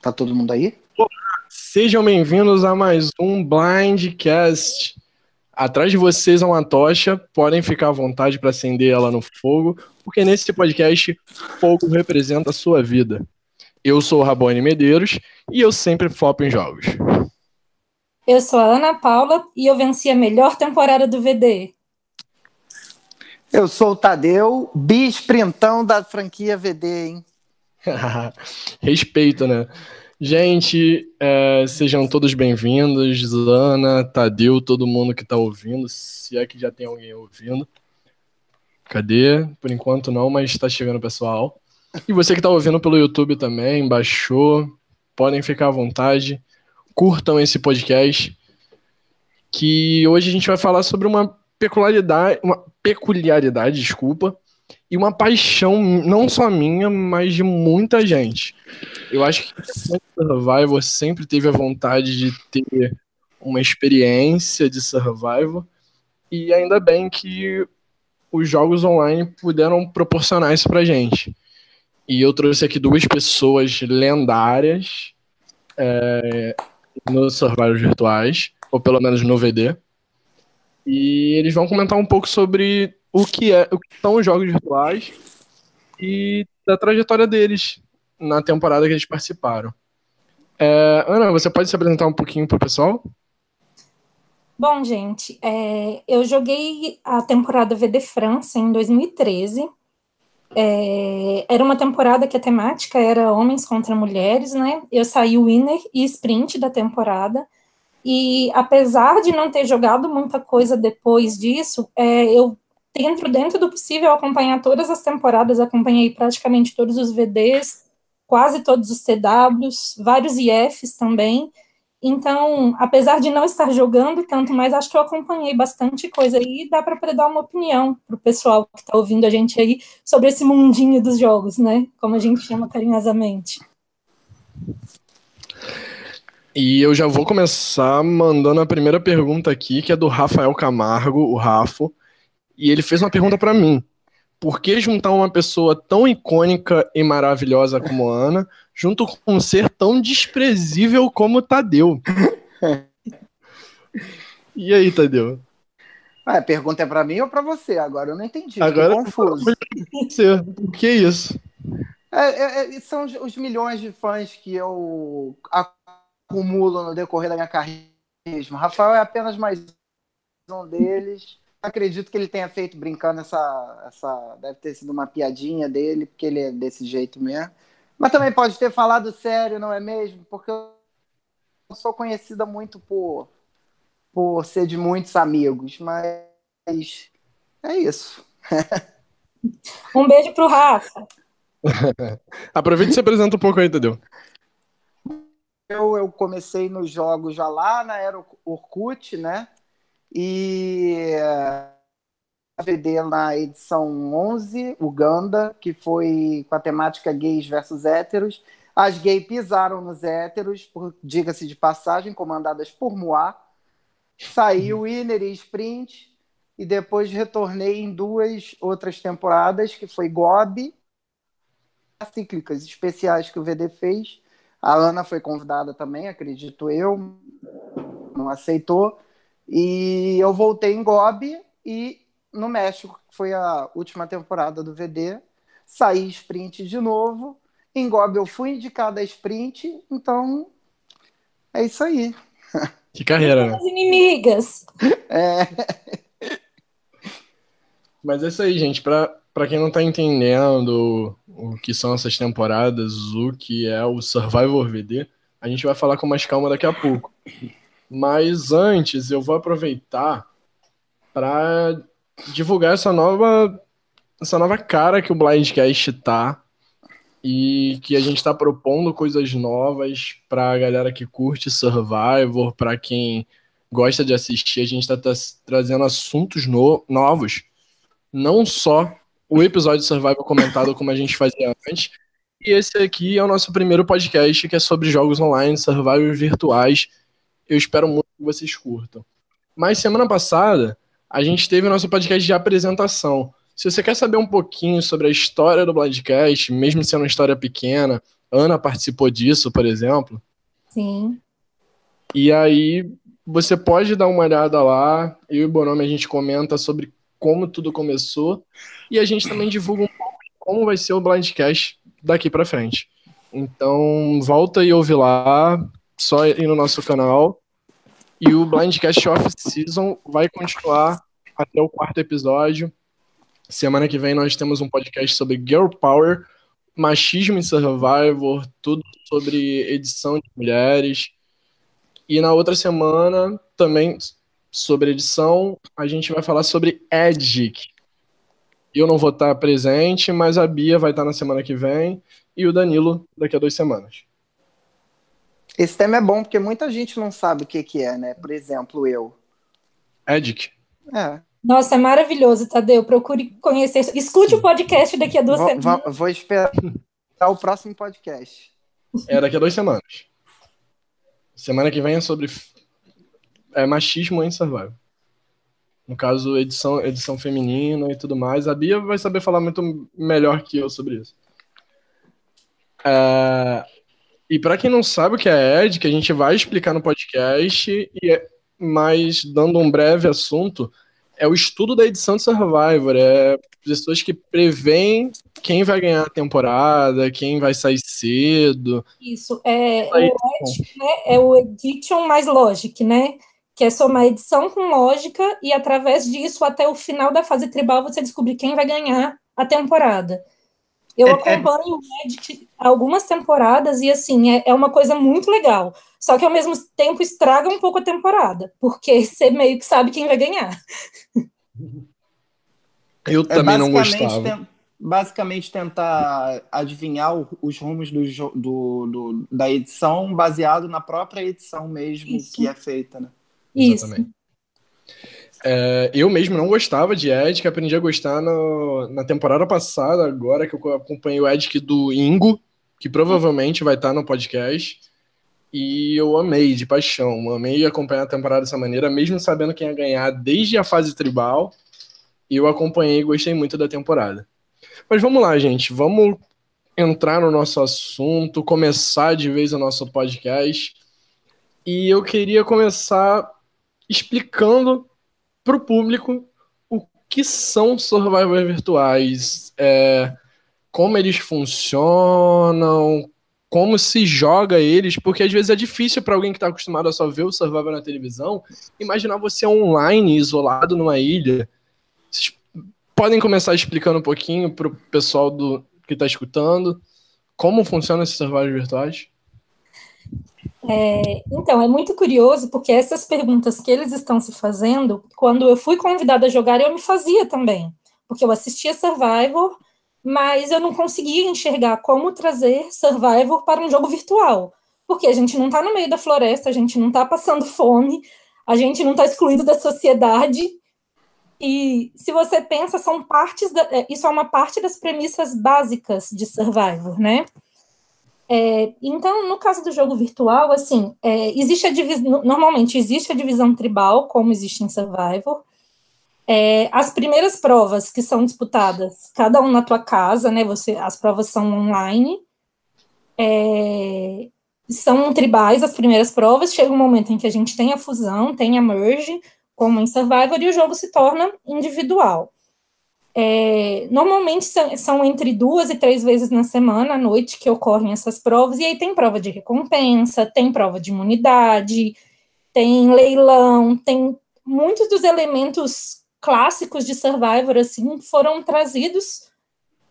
Tá todo mundo aí? Sejam bem-vindos a mais um Blindcast. Atrás de vocês há uma tocha, podem ficar à vontade para acender ela no fogo, porque nesse podcast, fogo representa a sua vida. Eu sou o Rabone Medeiros e eu sempre foco em jogos. Eu sou a Ana Paula e eu venci a melhor temporada do VD. Eu sou o Tadeu, bisprintão da franquia VD, hein? Respeito, né? Gente, é, sejam todos bem-vindos, Ana, Tadeu, todo mundo que está ouvindo, se é que já tem alguém ouvindo. Cadê? Por enquanto não, mas está chegando pessoal. E você que está ouvindo pelo YouTube também, baixou, podem ficar à vontade, curtam esse podcast, que hoje a gente vai falar sobre uma peculiaridade, uma peculiaridade, desculpa, e uma paixão não só minha, mas de muita gente. Eu acho que Survivor sempre teve a vontade de ter uma experiência de Survivor e ainda bem que os jogos online puderam proporcionar isso pra gente. E eu trouxe aqui duas pessoas lendárias é, nos Survivor virtuais, ou pelo menos no VD. E eles vão comentar um pouco sobre o que, é, o que são os jogos virtuais e da trajetória deles na temporada que eles participaram. É, Ana, você pode se apresentar um pouquinho para o pessoal? Bom, gente, é, eu joguei a temporada VD França em 2013. É, era uma temporada que a temática era homens contra mulheres, né? Eu saí winner e sprint da temporada. E apesar de não ter jogado muita coisa depois disso, é, eu tento, dentro do possível, acompanhar todas as temporadas, acompanhei praticamente todos os VDs, quase todos os TWs, vários IFs também. Então, apesar de não estar jogando tanto, mas acho que eu acompanhei bastante coisa aí e dá para dar uma opinião para o pessoal que está ouvindo a gente aí sobre esse mundinho dos jogos, né? Como a gente chama carinhosamente. E eu já vou começar mandando a primeira pergunta aqui, que é do Rafael Camargo, o Rafo. E ele fez uma pergunta para mim. Por que juntar uma pessoa tão icônica e maravilhosa como Ana junto com um ser tão desprezível como Tadeu? e aí, Tadeu? Ah, a pergunta é para mim ou para você? Agora eu não entendi. Agora confuso. Você. Por que isso? É, é, é, são os milhões de fãs que eu acumulo no decorrer da minha carreira. Rafael é apenas mais um deles. Acredito que ele tenha feito brincando essa, essa. Deve ter sido uma piadinha dele, porque ele é desse jeito mesmo. Mas também pode ter falado sério, não é mesmo? Porque eu sou conhecida muito por, por ser de muitos amigos, mas é isso. um beijo pro Rafa. Aproveita e se apresenta um pouco aí, entendeu? Eu, eu comecei nos jogos já lá na Era Orkut, né? E a VD na edição 11, Uganda, que foi com a temática gays versus héteros. As gays pisaram nos héteros, diga-se de passagem, comandadas por Moá. Saiu Winner e Sprint, e depois retornei em duas outras temporadas, que foi Gobi, cíclicas especiais que o VD fez, a Ana foi convidada também, acredito eu, não aceitou. E eu voltei em Gobi e no México, que foi a última temporada do VD, saí sprint de novo. Em Gobi eu fui indicada a sprint, então é isso aí. Que carreira, né? As inimigas. É. Mas é isso aí, gente. Para para quem não tá entendendo o que são essas temporadas, o que é o Survivor VD, a gente vai falar com mais calma daqui a pouco. Mas antes, eu vou aproveitar para divulgar essa nova essa nova cara que o Blindcast tá e que a gente está propondo coisas novas para a galera que curte Survivor, para quem gosta de assistir, a gente está trazendo assuntos no novos, não só o episódio de Survival comentado como a gente fazia antes. E esse aqui é o nosso primeiro podcast que é sobre jogos online, survival virtuais. Eu espero muito que vocês curtam. Mas semana passada a gente teve o nosso podcast de apresentação. Se você quer saber um pouquinho sobre a história do podcast, mesmo sendo uma história pequena, Ana participou disso, por exemplo. Sim. E aí você pode dar uma olhada lá. Eu e o Bonome a gente comenta sobre como tudo começou e a gente também divulga um pouco como vai ser o Blindcast daqui para frente. Então, volta e ouve lá, só ir no nosso canal. E o Blindcast Off-Season vai continuar até o quarto episódio. Semana que vem nós temos um podcast sobre Girl Power, machismo em Survivor, tudo sobre edição de mulheres. E na outra semana, também sobre edição, a gente vai falar sobre Edic. Eu não vou estar presente, mas a Bia vai estar na semana que vem e o Danilo daqui a duas semanas. Esse tema é bom porque muita gente não sabe o que, que é, né? Por exemplo, eu. Edic. É. Nossa, é maravilhoso, Tadeu. Procure conhecer. Escute o podcast daqui a duas Vou, semanas. vou, vou esperar o próximo podcast. É daqui a duas semanas. Semana que vem é sobre é, machismo em Survival. No caso, edição, edição feminina e tudo mais. A Bia vai saber falar muito melhor que eu sobre isso. É, e para quem não sabe o que é Ed, que a gente vai explicar no podcast, e é, mas dando um breve assunto, é o estudo da edição de Survivor. É pessoas que preveem quem vai ganhar a temporada, quem vai sair cedo. Isso, é, Aí, o Edic, né, é o Edition mais Logic, né? Que é somar edição com lógica e através disso, até o final da fase tribal, você descobrir quem vai ganhar a temporada. Eu É- é- acompanho o Edic há algumas temporadas e, assim, é, é uma coisa muito legal. Só que, ao mesmo tempo, estraga um pouco a temporada, porque você meio que sabe quem vai ganhar. Eu É também não basicamente gostava. ten- basicamente tentar adivinhar o- os rumos do, do- do- da edição baseado na própria edição mesmo Isso. que é feita, né? Isso. Exatamente. É, eu mesmo não gostava de Edic, aprendi a gostar no- na temporada passada, agora que eu acompanhei o Edic do Ingo, que provavelmente vai estar no podcast. E eu amei de paixão, amei acompanhar a temporada dessa maneira, mesmo sabendo quem ia ganhar desde a fase tribal. Eu acompanhei e gostei muito da temporada. Mas vamos lá, gente, vamos entrar no nosso assunto, começar de vez o nosso podcast. E eu queria começar explicando para o público o que são survivors virtuais, é, como eles funcionam, como se joga eles, porque às vezes é difícil para alguém que está acostumado a só ver o survivor na televisão, imaginar você online, isolado numa ilha. Vocês podem começar explicando um pouquinho para o pessoal do, que está escutando como funcionam esses survivors virtuais? É, então, é muito curioso, porque essas perguntas que eles estão se fazendo, quando eu fui convidada a jogar, eu me fazia também. Porque eu assistia Survivor, mas eu não conseguia enxergar como trazer Survivor para um jogo virtual. Porque a gente não está no meio da floresta, a gente não está passando fome, a gente não está excluído da sociedade. E se você pensa, são partes da, é, isso é uma parte das premissas básicas de Survivor, né? É, então, no caso do jogo virtual, assim, é, existe a divisão, normalmente existe a divisão tribal, como existe em Survivor. É, as primeiras provas que são disputadas, cada um na tua casa, né? Você, as provas são online. É, são tribais as primeiras provas. Chega um momento em que a gente tem a fusão, tem a merge, como em Survivor, e o jogo se torna individual. É, normalmente são, são, entre duas e três vezes na semana, à noite, que ocorrem essas provas, e aí tem prova de recompensa, tem prova de imunidade, tem leilão, tem muitos dos elementos clássicos de Survivor, assim, foram trazidos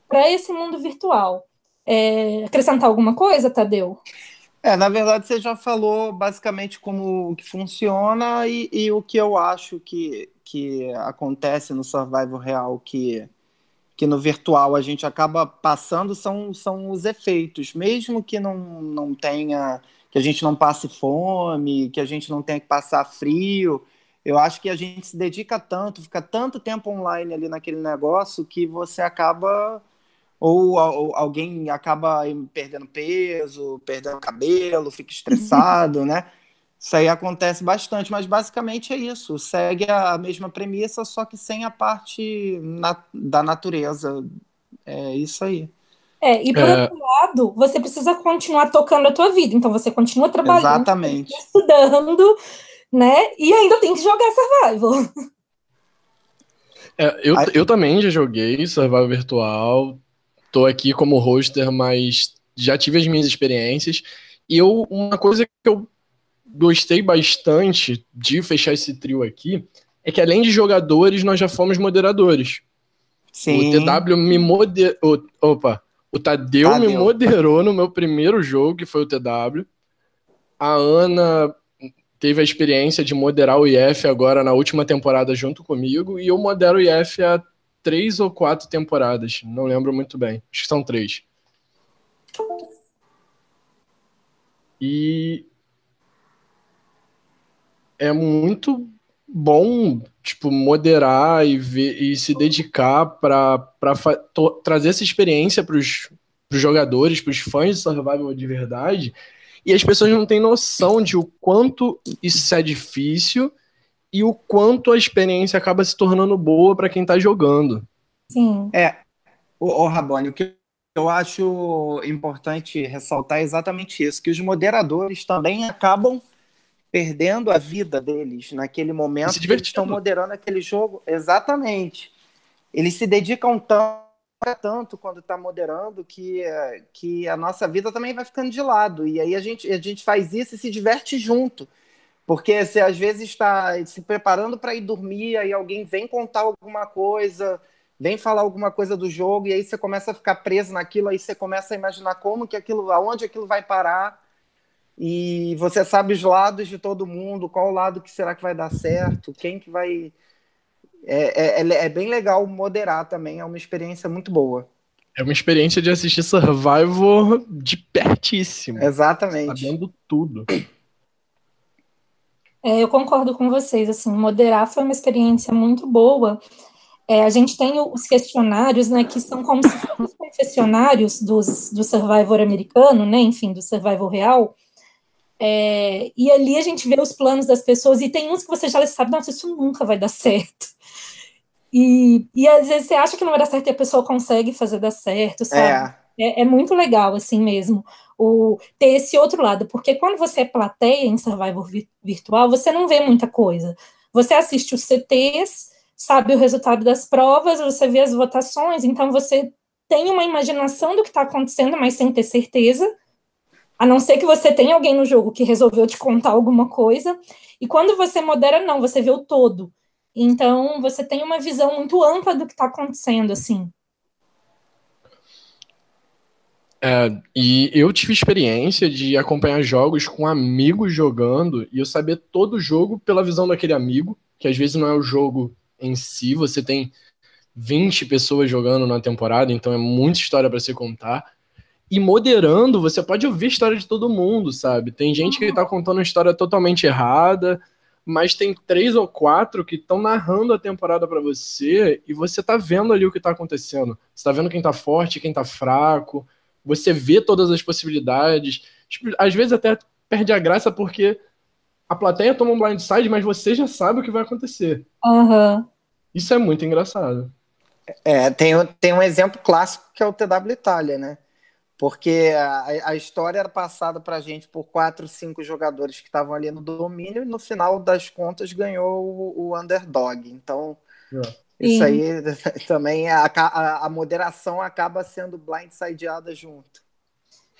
para esse mundo virtual. É, acrescentar alguma coisa, Tadeu? É, na verdade, você já falou basicamente como que funciona e, e o que eu acho que, que acontece no Survival real que, que no virtual a gente acaba passando são, são os efeitos, mesmo que não, não tenha, que a gente não passe fome, que a gente não tenha que passar frio. Eu acho que a gente se dedica tanto, fica tanto tempo online ali naquele negócio que você acaba ou, ou, alguém acaba perdendo peso, perdendo cabelo, fica estressado, né? Isso aí acontece bastante, mas basicamente é isso. Segue a mesma premissa, só que sem a parte na, da natureza. É isso aí. É, e por É. outro lado, lado, você precisa continuar tocando a tua vida. Então você continua trabalhando, Exatamente. estudando, né? E ainda tem que jogar survival. É, eu, eu também já joguei Survival Virtual, tô aqui como hoster, mas já tive as minhas experiências. E eu, uma coisa que eu gostei bastante de fechar esse trio aqui é que além de jogadores, nós já fomos moderadores. Sim. O TW me moderou. Opa, o Tadeu, Tadeu, me moderou no meu primeiro jogo, que foi o TW. A Ana teve a experiência de moderar o IF agora na última temporada junto comigo, e eu modero o IF há três ou quatro temporadas, não lembro muito bem. Acho que são três. E é muito bom, tipo, moderar e ver e se dedicar para trazer essa experiência para os jogadores, para os fãs de survival de verdade. E as pessoas não têm noção de o quanto isso é difícil e o quanto a experiência acaba se tornando boa para quem está jogando. Sim. É, o, o Rabone, o que eu acho importante ressaltar é exatamente isso, que os moderadores também acabam perdendo a vida deles naquele momento que eles estão moderando aquele jogo. Exatamente. Eles se dedicam tanto, tanto quando está moderando que, que a nossa vida também vai ficando de lado. E aí a gente, a gente faz isso e se diverte junto. Porque você às vezes está se preparando para ir dormir, aí alguém vem contar alguma coisa, vem falar alguma coisa do jogo, e aí você começa a ficar preso naquilo, aí você começa a imaginar como que aquilo, aonde aquilo vai parar e você sabe os lados de todo mundo, qual lado que será que vai dar certo, quem que vai. É, é, é, é bem legal moderar também, é uma experiência muito boa. É uma experiência de assistir Survivor de pertíssimo. Exatamente. Sabendo tudo. É, eu concordo com vocês, assim, moderar foi uma experiência muito boa. É, a gente tem os questionários, né, que são como se fossem os confessionários dos, do Survivor americano, né, enfim, do Survivor real, é, e ali a gente vê os planos das pessoas, e tem uns que você já sabe, nossa, isso nunca vai dar certo. E, e às vezes você acha que não vai dar certo e a pessoa consegue fazer dar certo, sabe? É, é, é muito legal, assim mesmo, o, ter esse outro lado, porque quando você é plateia em Survivor vi, virtual, você não vê muita coisa. Você assiste os CTs, sabe o resultado das provas, você vê as votações, então você tem uma imaginação do que está acontecendo, mas sem ter certeza. A não ser que você tenha alguém no jogo que resolveu te contar alguma coisa. E quando você modera, não, você vê o todo. Então, você tem uma visão muito ampla do que está acontecendo, assim. É, e eu tive experiência de acompanhar jogos com amigos jogando e eu saber todo o jogo pela visão daquele amigo, que às vezes não é o jogo em si, você tem 20 pessoas jogando na temporada, então é muita história para se contar. E moderando, você pode ouvir a história de todo mundo, sabe? Tem gente que tá contando uma história totalmente errada, mas tem três ou quatro que estão narrando a temporada para você e você tá vendo ali o que tá acontecendo. Você tá vendo quem tá forte, quem tá fraco, você vê todas as possibilidades. Tipo, às vezes até perde a graça porque a plateia toma um blindside, mas você já sabe o que vai acontecer. Uhum. Isso é muito engraçado. É, tem, tem um exemplo clássico que é o TW Itália, né? Porque a, a história era passada para a gente por quatro, cinco jogadores que estavam ali no domínio e no final das contas ganhou o, o underdog. Então, é. isso aí também a, a, a, moderação acaba sendo blindsideada junto.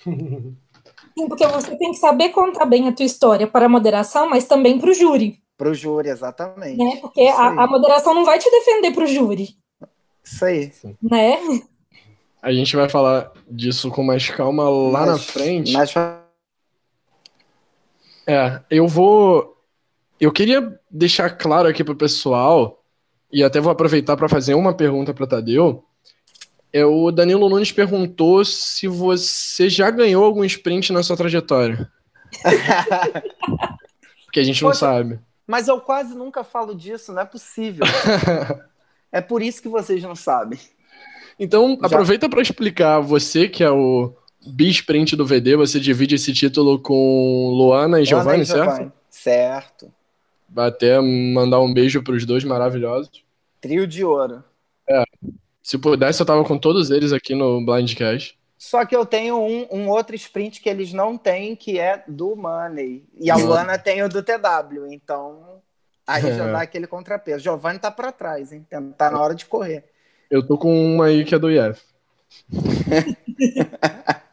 Sim, porque você tem que saber contar bem a tua história para a moderação, mas também para o júri. Para o júri, exatamente. Né? Porque a, a moderação não vai te defender para o júri. Isso aí. Né? A gente vai falar disso com mais calma lá mas, na frente. Mas... É, eu vou. Eu queria deixar claro aqui pro pessoal, e até vou aproveitar para fazer uma pergunta para Tadeu. É, o Danilo Nunes perguntou se você já ganhou algum sprint na sua trajetória. Porque a gente não Poxa, sabe. Mas eu quase nunca falo disso, não é possível. é por isso que vocês não sabem. Então, Já. aproveita para explicar, você que é o bisprint do VD, você divide esse título com Luana e Giovanni, certo? Certo. Vai até mandar um beijo para os dois maravilhosos. Trio de ouro. É. Se pudesse, eu tava com todos eles aqui no Blindcast. Só que eu tenho um, um, outro sprint que eles não têm, que é do Money. E a Luana tem o do TW. Então, aí já é. dá aquele contrapeso. Giovanni tá para trás, hein? Tá na hora de correr. Eu tô com uma aí que é do IF.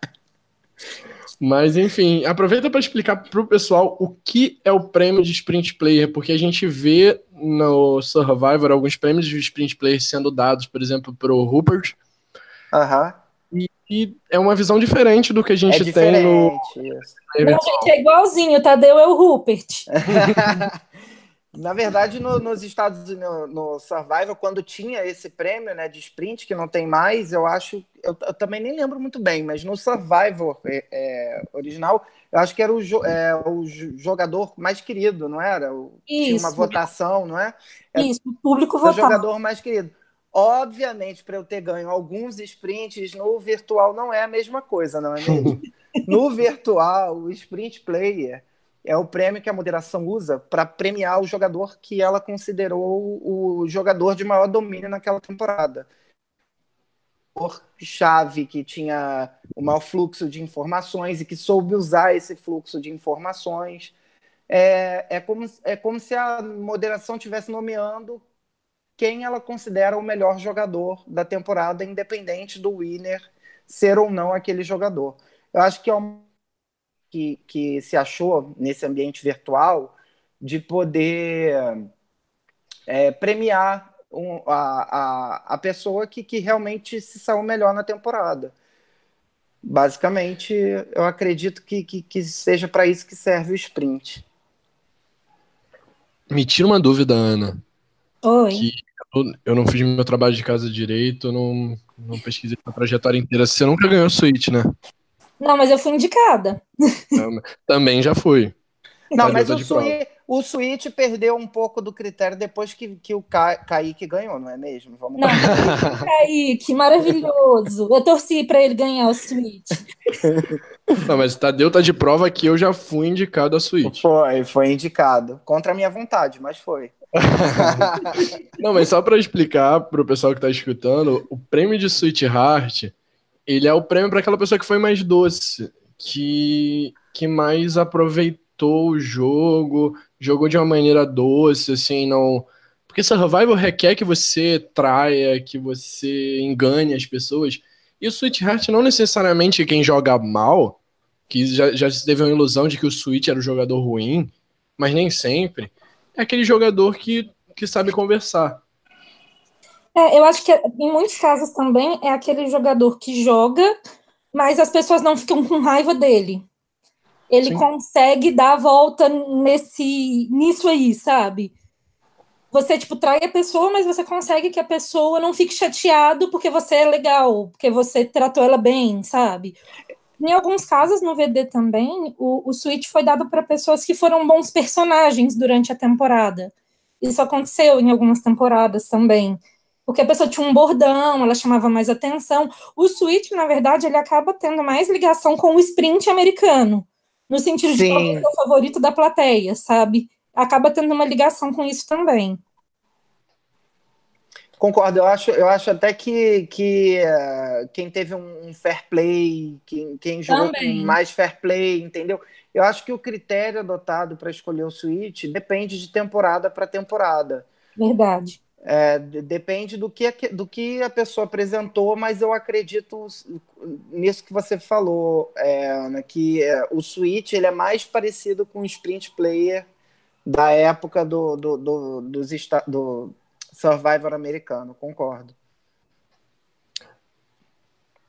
Mas, enfim, aproveita para explicar para o pessoal o que é o prêmio de Sprint Player, porque a gente vê no Survivor alguns prêmios de Sprint Player sendo dados, por exemplo, para o Rupert. Aham. E, e, é uma visão diferente do que a gente é tem no. Não, gente, é igualzinho, Tadeu é o Rupert. Na verdade, no, nos Estados no, no Survival, quando tinha esse prêmio né, de sprint, que não tem mais, eu acho. Eu, eu também nem lembro muito bem, mas no Survival é, é, original, eu acho que era o, é, o jogador mais querido, não era? O, tinha uma votação, não é? é Isso, o público votava. O jogador mais querido. Obviamente, para eu ter ganho alguns sprints no virtual não é a mesma coisa, não é mesmo? no virtual, o sprint player é o prêmio que a moderação usa para premiar o jogador que ela considerou o jogador de maior domínio naquela temporada. Por chave que tinha o maior fluxo de informações e que soube usar esse fluxo de informações. É, é, como, é como se a moderação estivesse nomeando quem ela considera o melhor jogador da temporada, independente do winner ser ou não aquele jogador. Eu acho que é uma que, que se achou nesse ambiente virtual de poder é, premiar um, a, a, a pessoa que, que realmente se saiu melhor na temporada. Basicamente, eu acredito que, que, que seja para isso que serve o sprint. Me tira uma dúvida, Ana. Oi. Que eu, eu não fiz meu trabalho de casa direito, não, não pesquisei a trajetória inteira. Você nunca ganhou suíte, né? Não, mas eu fui indicada. Também já fui. Não, mas o, Sui, o Switch perdeu um pouco do critério depois que, que o Ka Kaique ganhou, não é mesmo? Vamos não, Kaique, maravilhoso. Eu torci para ele ganhar o Switch. Não, mas Tadeu tá de prova que eu já fui indicado a Switch. Foi, foi indicado. Contra a minha vontade, mas foi. não, mas só para explicar para o pessoal que tá escutando, o prêmio de Switch Heart ele é o prêmio para aquela pessoa que foi mais doce, que, que mais aproveitou o jogo, jogou de uma maneira doce, assim, não. Porque Survival requer que você traia, que você engane as pessoas. E o Sweetheart não necessariamente quem joga mal, que já, já teve uma ilusão de que o Sweet era o jogador ruim, mas nem sempre. É aquele jogador que, que sabe conversar. É, eu acho que em muitos casos também é aquele jogador que joga, mas as pessoas não ficam com raiva dele. Ele Sim. consegue dar a volta nesse, nisso aí, sabe? Você, tipo, trai a pessoa, mas você consegue que a pessoa não fique chateado porque você é legal, porque você tratou ela bem, sabe? Em alguns casos, no VD também, o, o Switch foi dado para pessoas que foram bons personagens durante a temporada. Isso aconteceu em algumas temporadas também porque a pessoa tinha um bordão, ela chamava mais atenção. O switch, na verdade, ele acaba tendo mais ligação com o sprint americano, no sentido Sim. de qual é o favorito da plateia, sabe? Acaba tendo uma ligação com isso também. Concordo, eu acho, eu acho até que, que uh, quem teve um, fair play, quem, quem jogou Também. com mais fair play, entendeu? Eu acho que o critério adotado para escolher o Switch depende de temporada para temporada. Verdade. É, depende do que, do que a pessoa apresentou, mas eu acredito nisso que você falou, é, Ana, que é, o Switch ele é mais parecido com o Sprint Player da época do, do, do, dos, do Survivor americano, concordo.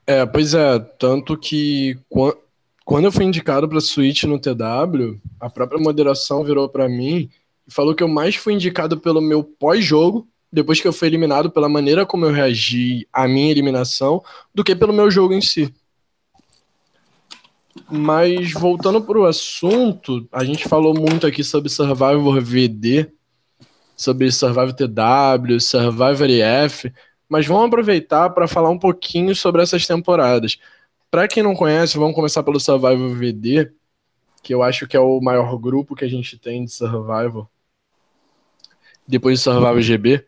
É, pois é, tanto que quando eu fui indicado para Switch no TW, a própria moderação virou para mim e falou que eu mais fui indicado pelo meu pós-jogo depois que eu fui eliminado, pela maneira como eu reagi à minha eliminação, do que pelo meu jogo em si. Mas voltando para o assunto, a gente falou muito aqui sobre Survivor VD, sobre Survivor TW, Survivor EF, mas vamos aproveitar para falar um pouquinho sobre essas temporadas. Para quem não conhece, vamos começar pelo Survivor VD, que eu acho que é o maior grupo que a gente tem de Survivor. Depois do Survivor GB.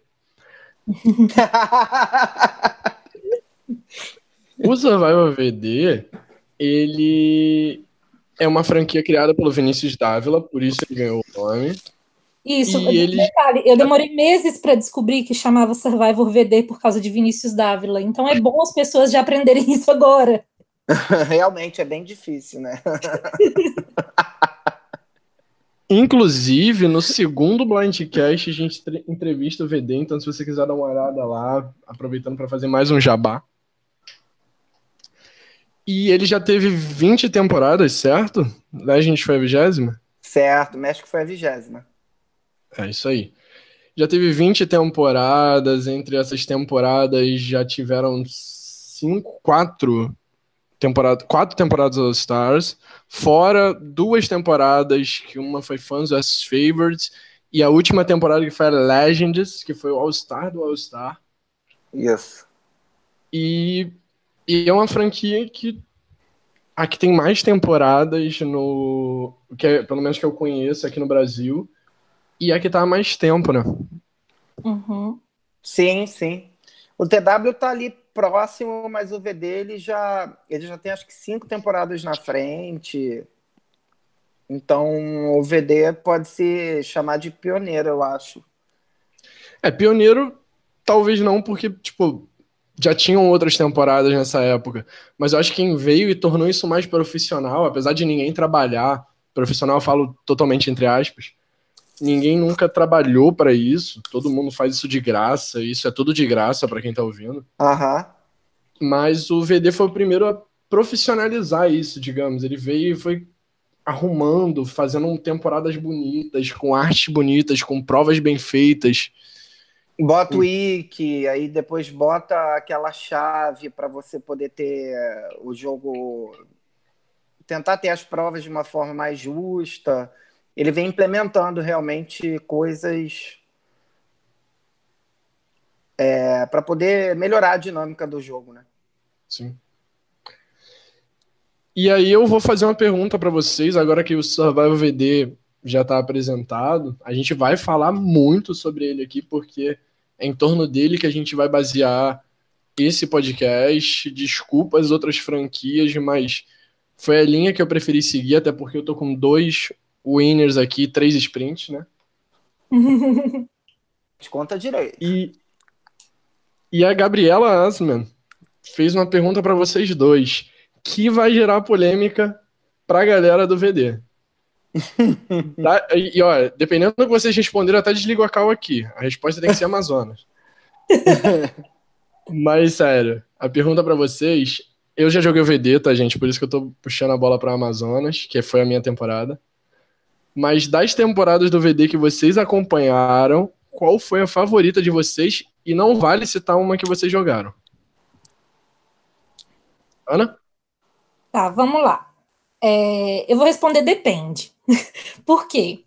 O Survival VD, ele é uma franquia criada pelo Vinícius Dávila, por isso ele ganhou o nome. Isso, e ele... detalhe, eu demorei meses para descobrir que chamava Survivor VD por causa de Vinícius Dávila. Então é bom as pessoas já aprenderem isso agora. Realmente é bem difícil, né? Inclusive, no segundo Blindcast, a gente entrevista o VD, então se você quiser dar uma olhada lá, aproveitando para fazer mais um jabá. E ele já teve 20 temporadas, certo? Legend foi a vigésima? Certo, México foi a vigésima. É isso aí. Já teve 20 temporadas, entre essas temporadas já tiveram cinco, quatro temporada, quatro temporadas All Stars, fora duas temporadas, que uma foi Fans vs Favorites, e a última temporada que foi a Legends, que foi o All Star do All Star. Yes. E, e é uma franquia que aqui tem mais temporadas no que é, pelo menos que eu conheço aqui no Brasil e é que tá há mais tempo, né? Uhum. Sim, sim. O TW tá ali próximo, mas o VD ele já, ele já tem acho que cinco temporadas na frente. Então o VD pode se chamar de pioneiro, eu acho. É, pioneiro talvez não, porque, tipo, já tinham outras temporadas nessa época. Mas eu acho que quem veio e tornou isso mais profissional, apesar de ninguém trabalhar, profissional eu falo totalmente entre aspas, ninguém nunca trabalhou para isso, todo mundo faz isso de graça, isso é tudo de graça para quem tá ouvindo. Aham. Mas o VD foi o primeiro a profissionalizar isso, digamos. Ele veio e foi arrumando, fazendo temporadas bonitas, com artes bonitas, com provas bem feitas. Bota o wiki, aí depois bota aquela chave para você poder ter o jogo. Tentar ter as provas de uma forma mais justa ele vem implementando realmente coisas é, para poder melhorar a dinâmica do jogo, né? Sim. E aí eu vou fazer uma pergunta para vocês, agora que o Survival VD já está apresentado, a gente vai falar muito sobre ele aqui, porque é em torno dele que a gente vai basear esse podcast. Desculpa as outras franquias, mas foi a linha que eu preferi seguir, até porque eu tô com dois winners aqui, três sprints, né? Conta direito. E, e a Gabriela Asman fez uma pergunta para vocês dois, que vai gerar polêmica para a galera do VD. tá? E, e olha, dependendo do que vocês responderam, até desligo a cal aqui. A resposta tem que ser Amazonas. Mas, sério, a pergunta para vocês. Eu já joguei o VD, tá, gente? Por isso que eu tô puxando a bola para Amazonas, que foi a minha temporada. Mas das temporadas do VD que vocês acompanharam, qual foi a favorita de vocês? E não vale citar uma que vocês jogaram. Ana? Tá, vamos lá. É, eu vou responder depende. Por quê?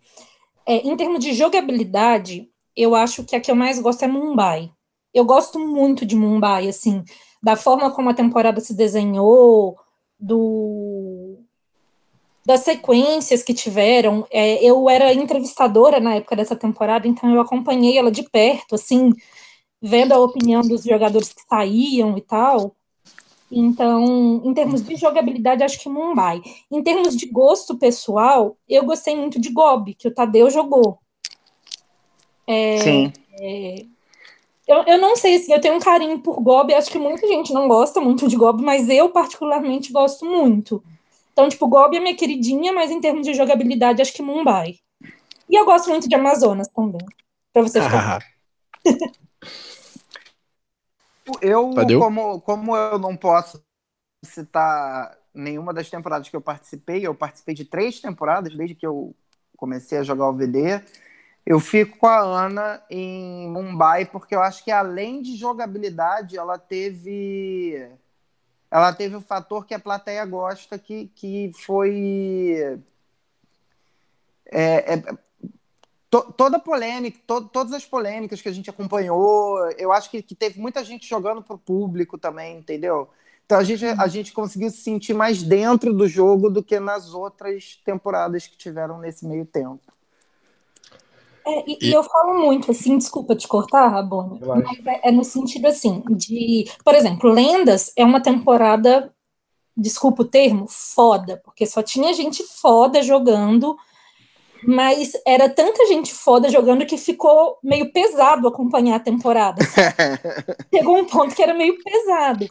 É, em termos de jogabilidade, eu acho que a que eu mais gosto é Mumbai. Eu gosto muito de Mumbai, assim, da forma como a temporada se desenhou, do, das sequências que tiveram. É, eu era entrevistadora na época dessa temporada, então eu acompanhei ela de perto, assim, vendo a opinião dos jogadores que saíam e tal. Então, em termos de jogabilidade, acho que Mumbai. Em termos de gosto pessoal, eu gostei muito de Gob, que o Tadeu jogou. É, Sim. É, eu, eu não sei se assim, eu tenho um carinho por Gob, acho que muita gente não gosta muito de Gob, mas eu particularmente gosto muito. Então, tipo, Gobi é minha queridinha, mas em termos de jogabilidade, acho que Mumbai. E eu gosto muito de Amazonas também. Pra você ficar. eu, como, como eu não posso citar nenhuma das temporadas que eu participei, eu participei de três temporadas desde que eu comecei a jogar o VD. Eu fico com a Ana em Mumbai, porque eu acho que além de jogabilidade, ela teve ela teve o fator que a plateia gosta, que, que foi. É, é, to, toda polêmica, to, todas as polêmicas que a gente acompanhou, eu acho que, que teve muita gente jogando para o público também, entendeu? Então a gente, a gente conseguiu se sentir mais dentro do jogo do que nas outras temporadas que tiveram nesse meio tempo. É, e, e, eu falo muito, assim, desculpa te cortar, Rabone, mas é, é, no sentido, assim, de, por exemplo, Lendas é uma temporada, desculpa o termo, foda, porque só tinha gente foda jogando, mas era tanta gente foda jogando que ficou meio pesado acompanhar a temporada. Chegou um ponto que era meio pesado.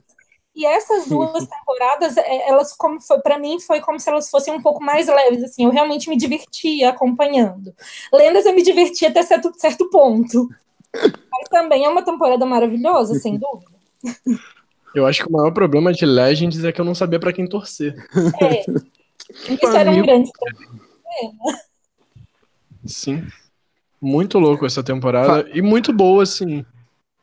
E essas duas temporadas, é, elas como foi para mim foi como se elas fossem um pouco mais leves, assim, eu realmente me divertia acompanhando. Lendas eu me divertia até certo, certo ponto. Mas também é uma temporada maravilhosa, sem dúvida. Eu acho que o maior problema de Legends é que eu não sabia para quem torcer. É. Isso era um grande problema. Sim. Muito louco essa temporada e muito boa, assim.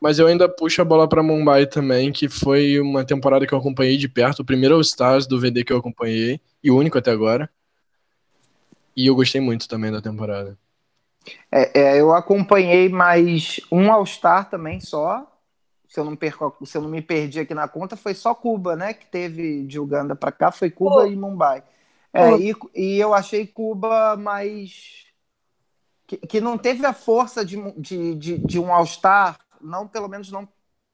Mas eu ainda puxo a bola para Mumbai também, que foi uma temporada que eu acompanhei de perto, o primeiro All Stars do VD que eu acompanhei, e o único até agora. E eu gostei muito também da temporada. É, é, eu acompanhei mais um All Star também só. Se eu, não perco, se eu não me perdi aqui na conta, foi só Cuba, né? Que teve de Uganda para cá, foi Cuba oh. e Mumbai. É, oh. e, e eu achei Cuba mais. Que, que não teve a força de, de, de, de um All Star não pelo menos não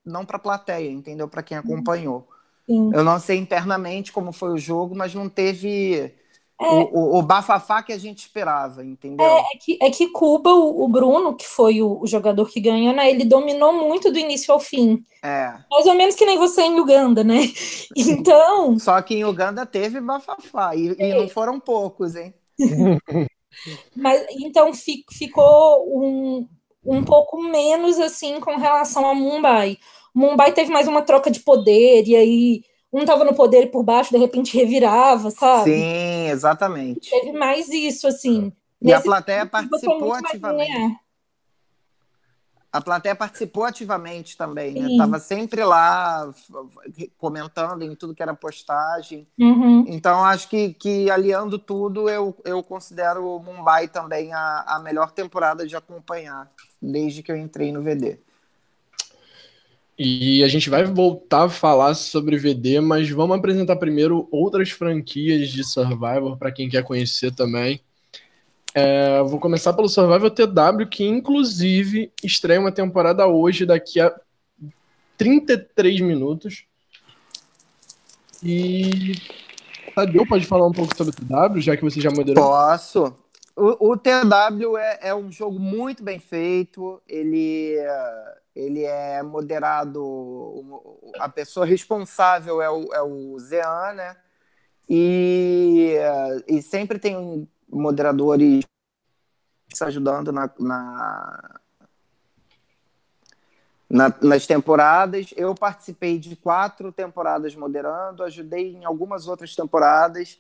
não para a plateia, entendeu? Para quem acompanhou. Sim. Eu não sei internamente como foi o jogo, mas não teve é. o, o, o, bafafá que a gente esperava, entendeu? É, é que, é que Cuba, o, o Bruno, que foi o, o, jogador que ganhou, né? Ele dominou muito do início ao fim. É. Mais ou menos que nem você em Uganda, né? Então. Só que em Uganda teve bafafá, e, é. e não foram poucos, hein? Mas então ficou um, um pouco menos assim com relação a Mumbai. Mumbai teve mais uma troca de poder, e aí um estava no poder e por baixo, de repente revirava, sabe? Sim, exatamente. Teve mais isso, assim. E a plateia participou ativamente. A plateia participou ativamente também, né? Tava sempre lá comentando em tudo que era postagem. Uhum. Então, acho que, que aliando tudo, eu, eu considero o Mumbai também a, a melhor temporada de acompanhar desde que eu entrei no VD. E a gente vai voltar a falar sobre VD, mas vamos apresentar primeiro outras franquias de Survivor para quem quer conhecer também. É, vou começar pelo Survivor TW, que inclusive estreia uma temporada hoje, daqui a 33 minutos. E. Tadeu, pode falar um pouco sobre o TW, já que você já moderou? Posso. O, TW é, é, um jogo muito bem feito, ele, ele é moderado, a pessoa responsável é o, é o Zean, né? E, e sempre tem moderadores ajudando na, na, na, nas temporadas. Eu participei de quatro temporadas moderando, ajudei em algumas outras temporadas.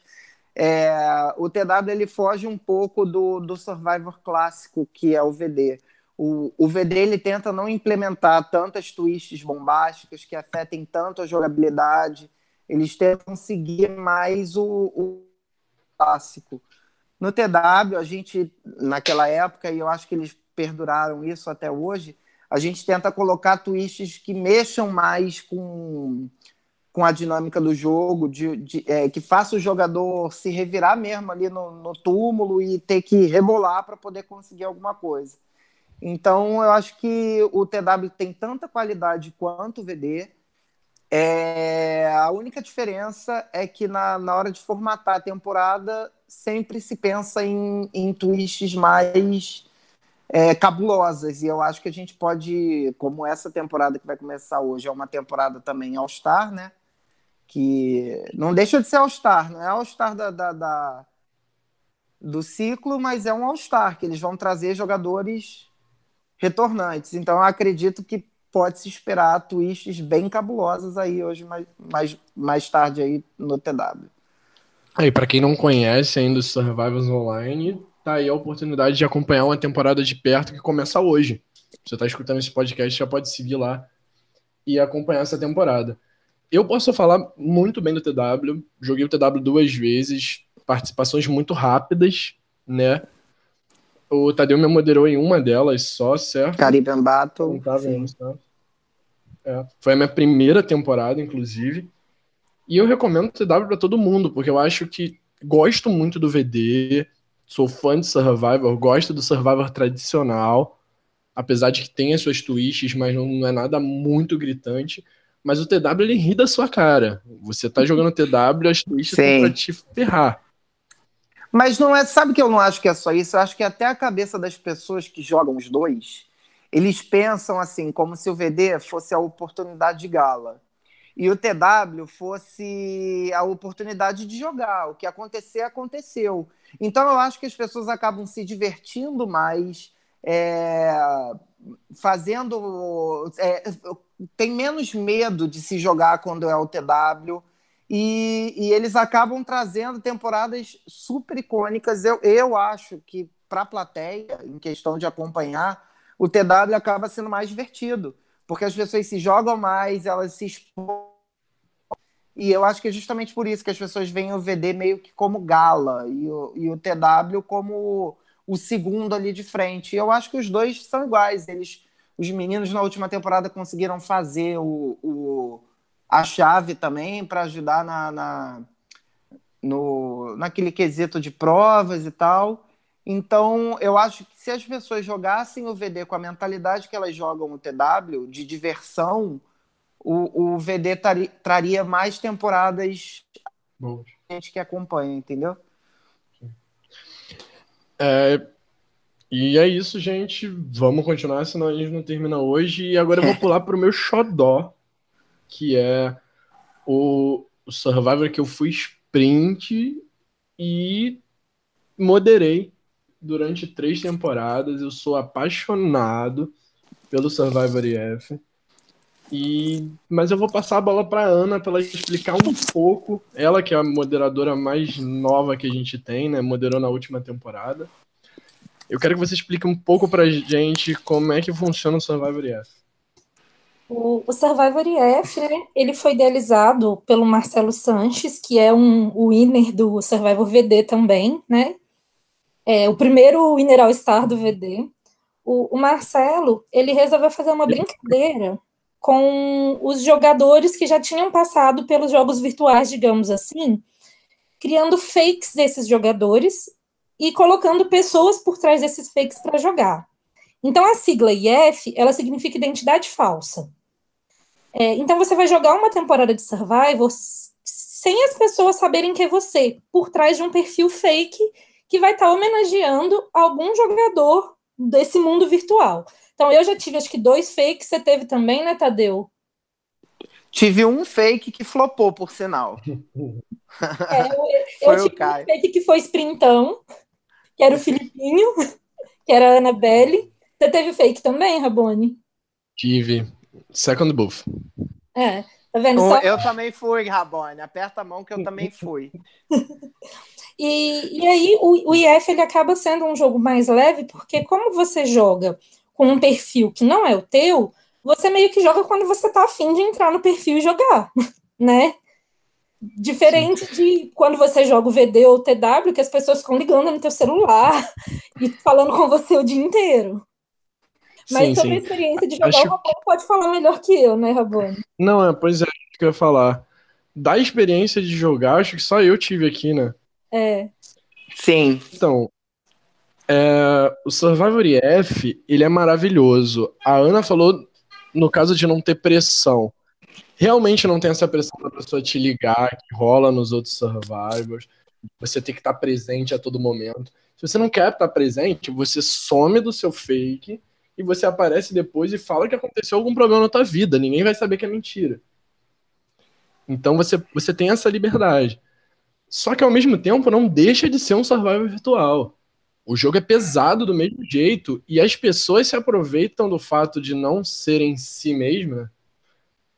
É, o TW ele foge um pouco do, do Survivor clássico, que é o VD. O, o VD ele tenta não implementar tantas twists bombásticas que afetem tanto a jogabilidade. Eles tentam seguir mais o, o clássico. No TW, a gente, naquela época, e eu acho que eles perduraram isso até hoje, a gente tenta colocar twists que mexam mais com com a dinâmica do jogo, de, de é, que faça o jogador se revirar mesmo ali no, no túmulo e ter que rebolar para poder conseguir alguma coisa. Então, eu acho que o TW tem tanta qualidade quanto o VD. É, a única diferença é que na, na hora de formatar a temporada, sempre se pensa em, em twists mais é, cabulosas. E eu acho que a gente pode, como essa temporada que vai começar hoje é uma temporada também All-Star, né? Que não deixa de ser All-Star, não é All-Star da, da, da, do ciclo, mas é um All-Star, que eles vão trazer jogadores retornantes. Então, acredito que pode se esperar twists bem cabulosos aí hoje, mais, mais, mais tarde aí no TW. Aí, para quem não conhece ainda os Survivors Online, tá aí a oportunidade de acompanhar uma temporada de perto que começa hoje. Você tá escutando esse podcast, já pode seguir lá e acompanhar essa temporada. Eu posso falar muito bem do TW. Joguei o TW duas vezes, participações muito rápidas, né? O Tadeu me moderou em uma delas só, certo? Caribbean Battle. É, foi a minha primeira temporada, inclusive. E eu recomendo o TW para todo mundo, porque eu acho que gosto muito do VD. sou fã de Survivor, gosto do Survivor tradicional, apesar de que tem as suas twists, mas não é nada muito gritante. Mas o TW ele ri da sua cara. Você tá jogando TW, as twists são pra te ferrar. Mas não é, sabe que eu não acho que é só isso? Eu acho que até a cabeça das pessoas que jogam os dois, eles pensam assim, como se o VD fosse a oportunidade de gala e o TW fosse a oportunidade de jogar. O que acontecer, aconteceu. Então eu acho que as pessoas acabam se divertindo mais, é, fazendo. É, tem menos medo de se jogar quando é o TW. E, e eles acabam trazendo temporadas super icônicas. Eu, eu acho que, para a plateia, em questão de acompanhar, o TW acaba sendo mais divertido porque as pessoas se jogam mais, elas se expõem. E eu acho que é justamente por isso que as pessoas veem o VD meio que como gala e o, e o TW como o segundo ali de frente. E eu acho que os dois são iguais. Eles, os meninos na última temporada conseguiram fazer o, o a chave também para ajudar na, na, no, naquele quesito de provas e tal. Então, eu acho que se as pessoas jogassem o VD com a mentalidade que elas jogam o TW, de diversão, o, o VD tari, traria mais temporadas Bom. gente que acompanha, entendeu? É, e é isso, gente. Vamos continuar, senão a gente não termina hoje. E agora eu vou pular para o meu xodó, que é o, Survivor que eu fui sprint e moderei durante três temporadas. Eu sou apaixonado pelo Survivor EF. E, mas eu vou passar a bola para Ana para ela explicar um pouco. Ela que é a moderadora mais nova que a gente tem, né? Moderou na última temporada. Eu quero que você explique um pouco para gente como é que funciona o Survivor EF. O, o Survivor EF, né, ele foi idealizado pelo Marcelo Sanches, que é um winner do Survivor VD também, né? é, o primeiro Winner All Star do VD, o, o, Marcelo, ele resolveu fazer uma brincadeira com os jogadores que já tinham passado pelos jogos virtuais, digamos assim, criando fakes desses jogadores e colocando pessoas por trás desses fakes para jogar. Então a sigla IF, ela significa identidade falsa. É, então você vai jogar uma temporada de Survivor sem as pessoas saberem que é você, por trás de um perfil fake que vai estar tá homenageando algum jogador desse mundo virtual. Então, eu já tive acho que dois fakes, você teve também, né, Tadeu? Tive um fake que flopou, por sinal. É, eu, eu tive um fake que foi sprintão, que era o Filipinho, que era a Annabelle. Você teve fake também, Rabone? Tive. Second buff. É, tá vendo? Só... Eu também fui, Rabone. Aperta a mão que eu também fui. E, e aí o, o IF ele acaba sendo um jogo mais leve, porque como você joga com um perfil que não é o teu, você meio que joga quando você tá afim de entrar no perfil e jogar, né? Diferente sim. de quando você joga o VD ou o TW, que as pessoas ficam ligando no teu celular e falando com você o dia inteiro. Mas sim, sobre sim. a experiência de jogar, Acho... o Rabone pode falar melhor que eu, né, Rabone? Não, é, pois é, o que eu ia falar. Da experiência de jogar, acho que só eu tive aqui, né? É. Sim. Então, é, o Survivor EF, ele é maravilhoso. A Ana falou no caso de não ter pressão. Realmente não tem essa pressão da pessoa te ligar, que rola nos outros Survivors. Você tem que estar presente a todo momento. Se você não quer estar presente, você some do seu fake e você aparece depois e fala que aconteceu algum problema na tua vida. Ninguém vai saber que é mentira. Então você, você tem essa liberdade. Só que ao mesmo tempo não deixa de ser um survival virtual. O jogo é pesado do mesmo jeito e as pessoas se aproveitam do fato de não serem si mesma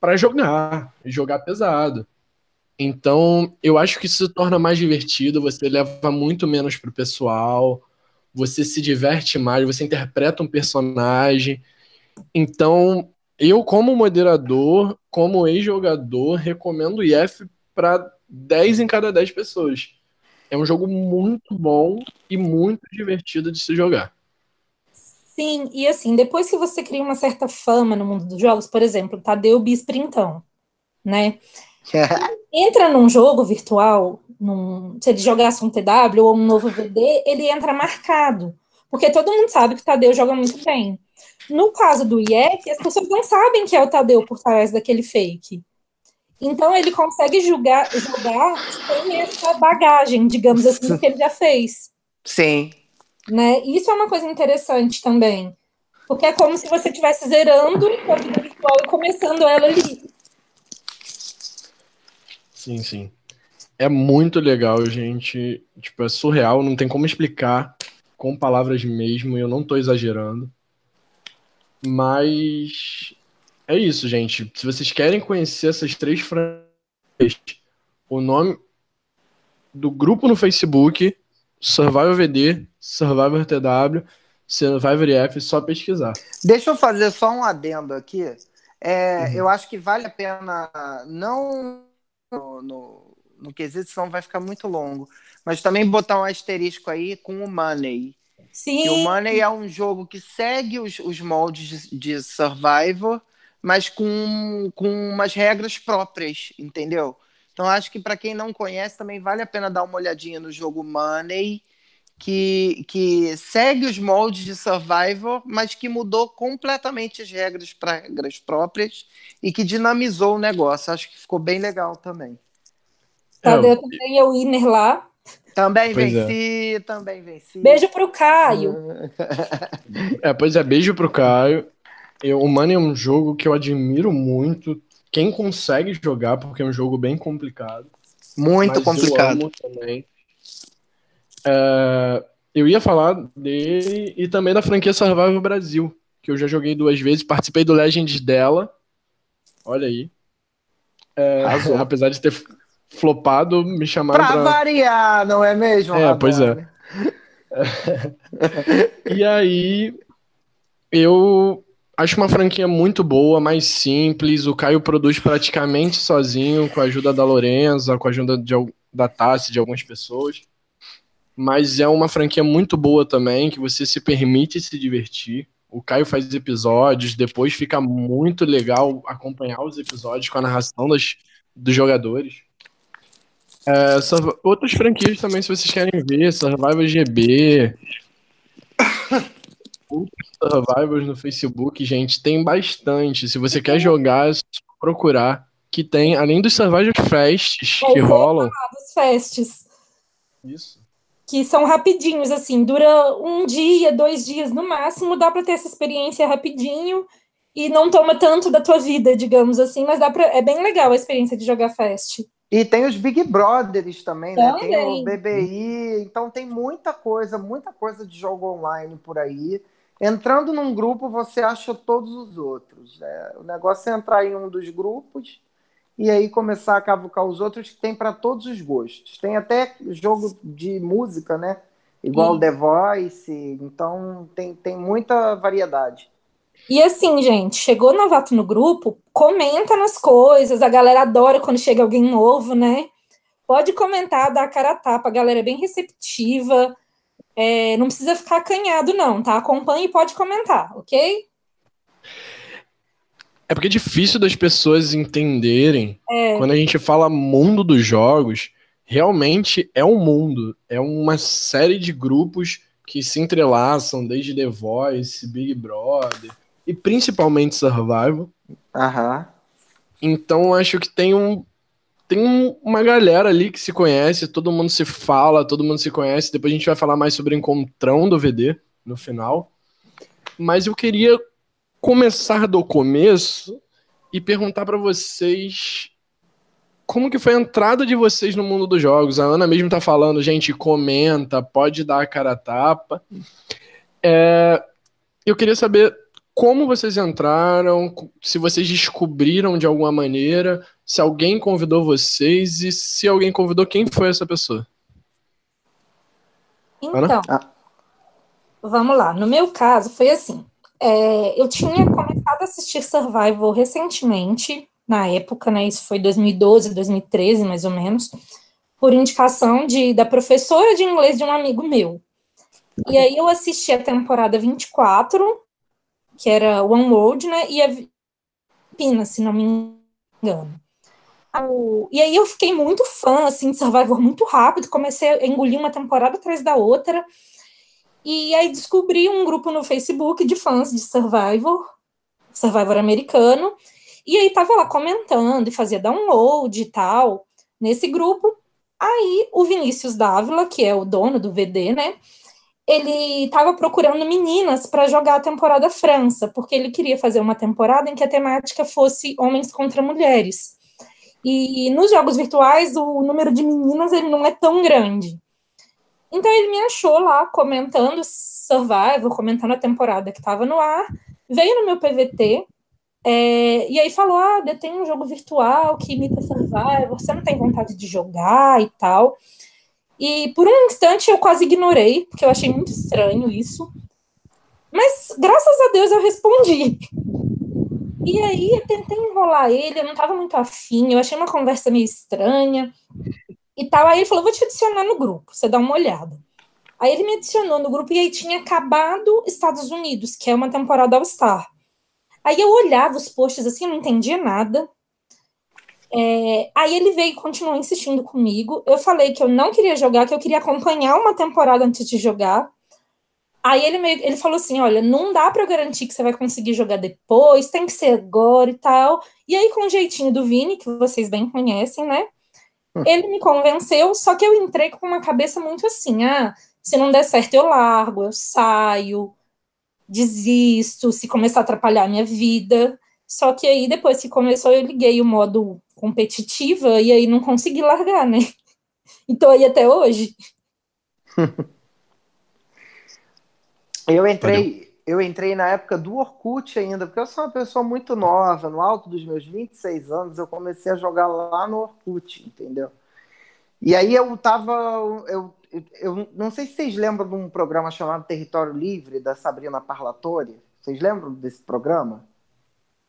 para jogar, jogar pesado. Então, eu acho que isso se torna mais divertido, você leva muito menos pro pessoal, você se diverte mais, você interpreta um personagem. Então, eu como moderador, como ex-jogador, recomendo o IF para 10 em cada 10 pessoas. É um jogo muito bom e muito divertido de se jogar. Sim, e assim, depois que você cria uma certa fama no mundo dos jogos, por exemplo, Tadeu Bisprintão, né? Entra num jogo virtual, num, se ele jogasse um TW ou um novo VD, ele entra marcado. Porque todo mundo sabe que o Tadeu joga muito bem. No caso do IEF, as pessoas não sabem que é o Tadeu por trás daquele fake. Então ele consegue julgar, jogar sem essa bagagem, digamos assim, que ele já fez. Sim. Né? Isso é uma coisa interessante também. Porque é como se você estivesse zerando a vida virtual e começando ela ali. Sim, sim. É muito legal, gente. Tipo, é surreal, não tem como explicar com palavras mesmo, eu não tô exagerando. Mas é isso, gente. Se vocês querem conhecer essas três franquias, o nome do grupo no Facebook, Survivor VD, Survivor TW, Survivor EF, só pesquisar. Deixa eu fazer só um adendo aqui. É, uhum. Eu acho que vale a pena, não no, no, no quesito, senão vai ficar muito longo, mas também botar um asterisco aí com o Money. Sim. Que o Money é um jogo que segue os, os moldes de, de Survivor, mas com, com umas regras próprias, entendeu? Então acho que para quem não conhece também vale a pena dar uma olhadinha no jogo Money, que, que segue os moldes de Survivor, mas que mudou completamente as regras para regras próprias e que dinamizou o negócio. Acho que ficou bem legal também. Cadê é, também o Winner lá? Também pois é. venci, é. também venci. Beijo pro Caio. É, pois é, beijo pro Caio. Eu, o Money é um jogo que eu admiro muito. Quem consegue jogar, porque é um jogo bem complicado. Muito complicado. também. É, eu ia falar dele e também da franquia Survival Brasil, que eu já joguei duas vezes, participei do Legends dela. Olha aí. É, apesar de ter flopado, me chamaram pra... pra variar, não é mesmo? É, pois é. e aí, eu acho uma franquia muito boa, mais simples. O Caio produz praticamente sozinho, com a ajuda da Lorenza, com a ajuda de, da Tassi, de algumas pessoas. Mas é uma franquia muito boa também, que você se permite se divertir. O Caio faz episódios, depois fica muito legal acompanhar os episódios com a narração das, dos jogadores. É, outras franquias também, se vocês querem ver, Survival GB, Survivors no Facebook, gente, tem bastante. Se você quer jogar, é só procurar. Que tem, além dos Survival Fests que rolam. Dos fests. Isso. Que são rapidinhos, assim, dura um dia, dois dias no máximo, dá para ter essa experiência rapidinho e não toma tanto da tua vida, digamos assim, mas dá pra, é bem legal a experiência de jogar fest. E tem os Big Brothers também, né? Também. Tem o BBI, então tem muita coisa, muita coisa de jogo online por aí. Entrando num grupo, você acha todos os outros. Né? O negócio é entrar em um dos grupos e aí começar a cavucar os outros que tem para todos os gostos. Tem até jogo de música, né? Igual Sim. The Voice, então tem, tem muita variedade. E assim, gente, chegou novato no grupo, comenta nas coisas, a galera adora quando chega alguém novo, né? Pode comentar, dar a cara a tapa, a galera é bem receptiva. É, não precisa ficar acanhado, não, tá? Acompanhe e pode comentar, ok? É porque é difícil das pessoas entenderem. É. Quando a gente fala mundo dos jogos, realmente é um mundo. É uma série de grupos que se entrelaçam, desde The Voice, Big Brother, e principalmente Survival. Aham. Então acho que tem um tem uma galera ali que se conhece, todo mundo se fala, todo mundo se conhece. Depois a gente vai falar mais sobre o encontrão do VD no final. Mas eu queria começar do começo e perguntar para vocês como que foi a entrada de vocês no mundo dos jogos. A Ana mesmo tá falando, gente, comenta, pode dar a cara a tapa. É, eu queria saber como vocês entraram, se vocês descobriram de alguma maneira, se alguém convidou vocês e se alguém convidou, quem foi essa pessoa? Então, ah. vamos lá. No meu caso, foi assim. É, eu tinha começado a assistir Survival recentemente, na época, né? Isso foi 2012, 2013, mais ou menos, por indicação de, da professora de inglês de um amigo meu. E aí eu assisti a temporada 24, que era One World, né? E a Pina, se não me engano. E aí eu fiquei muito fã, assim, de Survivor muito rápido, comecei a engolir uma temporada atrás da outra, e aí descobri um grupo no Facebook de fãs de Survivor, Survivor americano, e aí tava lá comentando e fazia download e tal, nesse grupo. Aí o Vinícius Dávila, que é o dono do VD, né, ele estava procurando meninas para jogar a temporada França, porque ele queria fazer uma temporada em que a temática fosse homens contra mulheres. E nos jogos virtuais, o número de meninas ele não é tão grande. Então ele me achou lá comentando Survival, comentando a temporada que estava no ar, veio no meu PVT, é, e aí falou: Ah, tem um jogo virtual que imita Survival, você não tem vontade de jogar e tal. E por um instante eu quase ignorei, porque eu achei muito estranho isso. Mas graças a Deus eu respondi. E aí eu tentei enrolar ele, eu não estava muito afim, eu achei uma conversa meio estranha e tal. Aí ele falou: vou te adicionar no grupo, você dá uma olhada. Aí ele me adicionou no grupo e aí tinha acabado Estados Unidos, que é uma temporada All-Star. Aí eu olhava os posts assim, eu não entendia nada. É, aí ele veio e continuou insistindo comigo. Eu falei que eu não queria jogar, que eu queria acompanhar uma temporada antes de jogar. Aí ele, meio, ele falou assim: olha, não dá para garantir que você vai conseguir jogar depois, tem que ser agora e tal. E aí, com o jeitinho do Vini, que vocês bem conhecem, né? Hum. Ele me convenceu, só que eu entrei com uma cabeça muito assim: ah, se não der certo, eu largo, eu saio, desisto, se começar a atrapalhar a minha vida. Só que aí, depois que começou, eu liguei o modo competitiva e aí não consegui largar, né? Então aí até hoje. eu entrei, eu entrei na época do Orkut ainda, porque eu sou uma pessoa muito nova, no alto dos meus 26 anos, eu comecei a jogar lá no Orkut, entendeu? E aí eu tava. Eu, eu não sei se vocês lembram de um programa chamado Território Livre, da Sabrina Parlatori. Vocês lembram desse programa?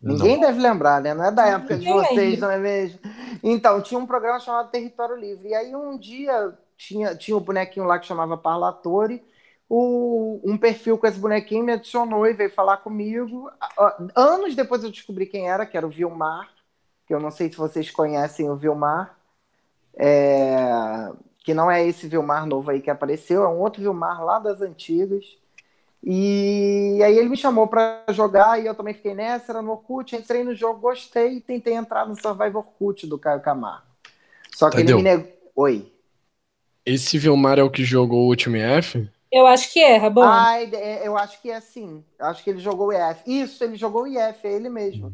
Ninguém não. deve lembrar, né? Não é da época de vocês, não é mesmo? Então, tinha um programa chamado Território Livre. E aí, um dia, tinha, tinha um bonequinho lá que chamava Parlatore. O, um perfil com esse bonequinho me adicionou e veio falar comigo. Anos depois eu descobri quem era, que era o Vilmar, que eu não sei se vocês conhecem o Vilmar. É, que não é esse Vilmar novo aí que apareceu, é um outro Vilmar lá das antigas. E aí ele me chamou para jogar e eu também fiquei nessa, era no Orkut, entrei no jogo, gostei e tentei entrar no Survivor Orkut do Caio Camargo. Só que Tadeu. ele me negou. Oi. Esse Vilmar é o que jogou o último EF? Eu acho que é, Rabão. Ah, eu acho que é sim. Acho que ele jogou o IF. Isso, ele jogou o IF, é ele mesmo.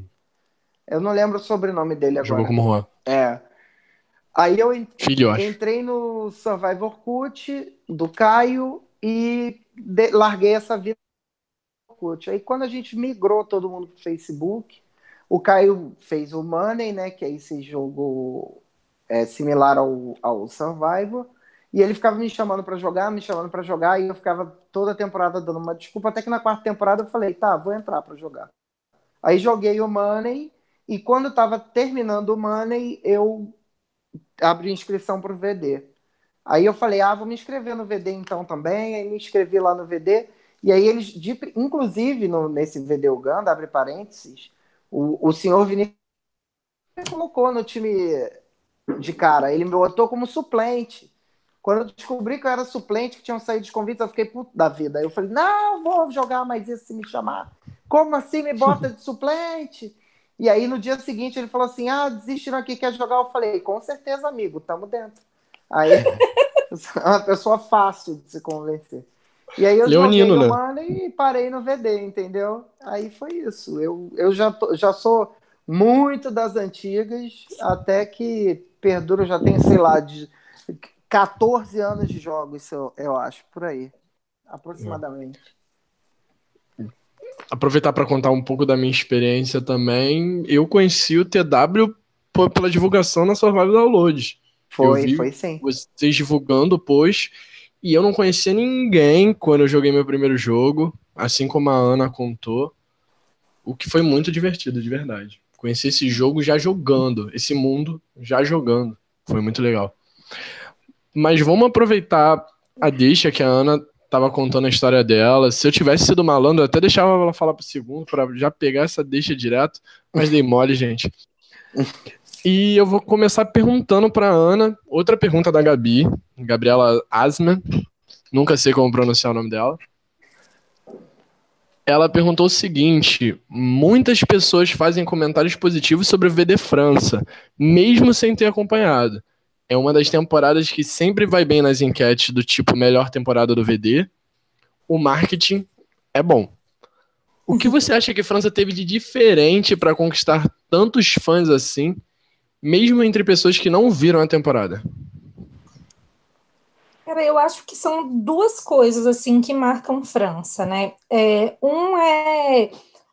Eu não lembro o sobrenome dele agora. Jogou como Juan. É. Aí eu Filho, entrei no Survivor Orkut do Caio e de, larguei essa vida Orkut. Aí quando a gente migrou todo mundo para o Facebook, o Caio fez o Money, né, que é esse jogo é, similar ao, ao Survivor, e ele ficava me chamando para jogar, me chamando para jogar, e eu ficava toda temporada dando uma desculpa, até que na quarta temporada eu falei, tá, vou entrar para jogar. Aí joguei o Money, e quando estava terminando o Money, eu abri inscrição para o VD. Aí eu falei, ah, vou me inscrever no VD então também. Aí me inscrevi lá no VD. E aí eles, de, inclusive no, nesse VD Uganda, abre parênteses, o, o senhor Vinícius me colocou no time de cara. Ele me botou como suplente. Quando eu descobri que eu era suplente, que tinham saído os convites, eu fiquei puto da vida. Aí eu falei, não, vou jogar mais isso se me chamar. Como assim me bota de suplente? E aí no dia seguinte ele falou assim, ah, desistiram aqui, quer jogar? Eu falei, com certeza, amigo, tamo dentro. Aí é uma pessoa fácil de se convencer. E aí eu Leonino, joguei né? Mano e parei no VD, entendeu? Aí foi isso. Eu, eu já, tô, já sou muito das antigas, até que perduro, já tenho, sei lá, de 14 anos de jogos, eu, eu acho, por aí. Aproximadamente. Aproveitar para contar um pouco da minha experiência também. Eu conheci o TW pela divulgação na Survival Download. Foi, foi sim. Vocês divulgando o post. E eu não conhecia ninguém quando eu joguei meu primeiro jogo, assim como a Ana contou. O que foi muito divertido, de verdade. Conheci esse jogo já jogando, esse mundo já jogando. Foi muito legal. Mas vamos aproveitar a deixa que a Ana estava contando a história dela. Se eu tivesse sido malandro, eu até deixava ela falar pro segundo para já pegar essa deixa direto, mas dei mole, gente. E eu vou começar perguntando para Ana, outra pergunta da Gabi, Gabriela Asman, nunca sei como pronunciar o nome dela. Ela perguntou o seguinte: muitas pessoas fazem comentários positivos sobre o VD França, mesmo sem ter acompanhado. É uma das temporadas que sempre vai bem nas enquetes do tipo melhor temporada do VD. O marketing é bom. O que você acha que França teve de diferente para conquistar tantos fãs assim, mesmo entre pessoas que não viram a temporada? Cara, eu acho que são duas coisas assim que marcam França, né? É, um é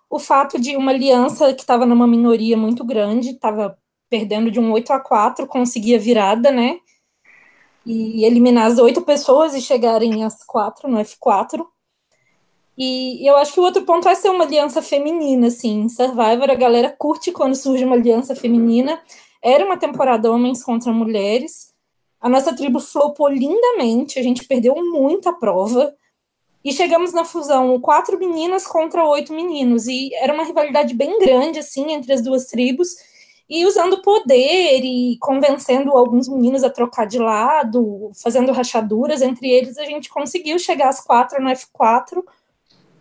o fato de uma aliança que estava numa minoria muito grande, estava perdendo de um 8 a 4, conseguia virada, né? E eliminar as oito pessoas e chegarem às quatro no F4. E eu acho que o outro ponto é ser uma aliança feminina, assim. Survivor, a galera curte quando surge uma aliança feminina. Era uma temporada homens contra mulheres. A nossa tribo flopou lindamente, a gente perdeu muita prova. E chegamos na fusão quatro meninas contra oito meninos. E era uma rivalidade bem grande, assim, entre as duas tribos. E usando poder e convencendo alguns meninos a trocar de lado, fazendo rachaduras entre eles, a gente conseguiu chegar às quatro no F4,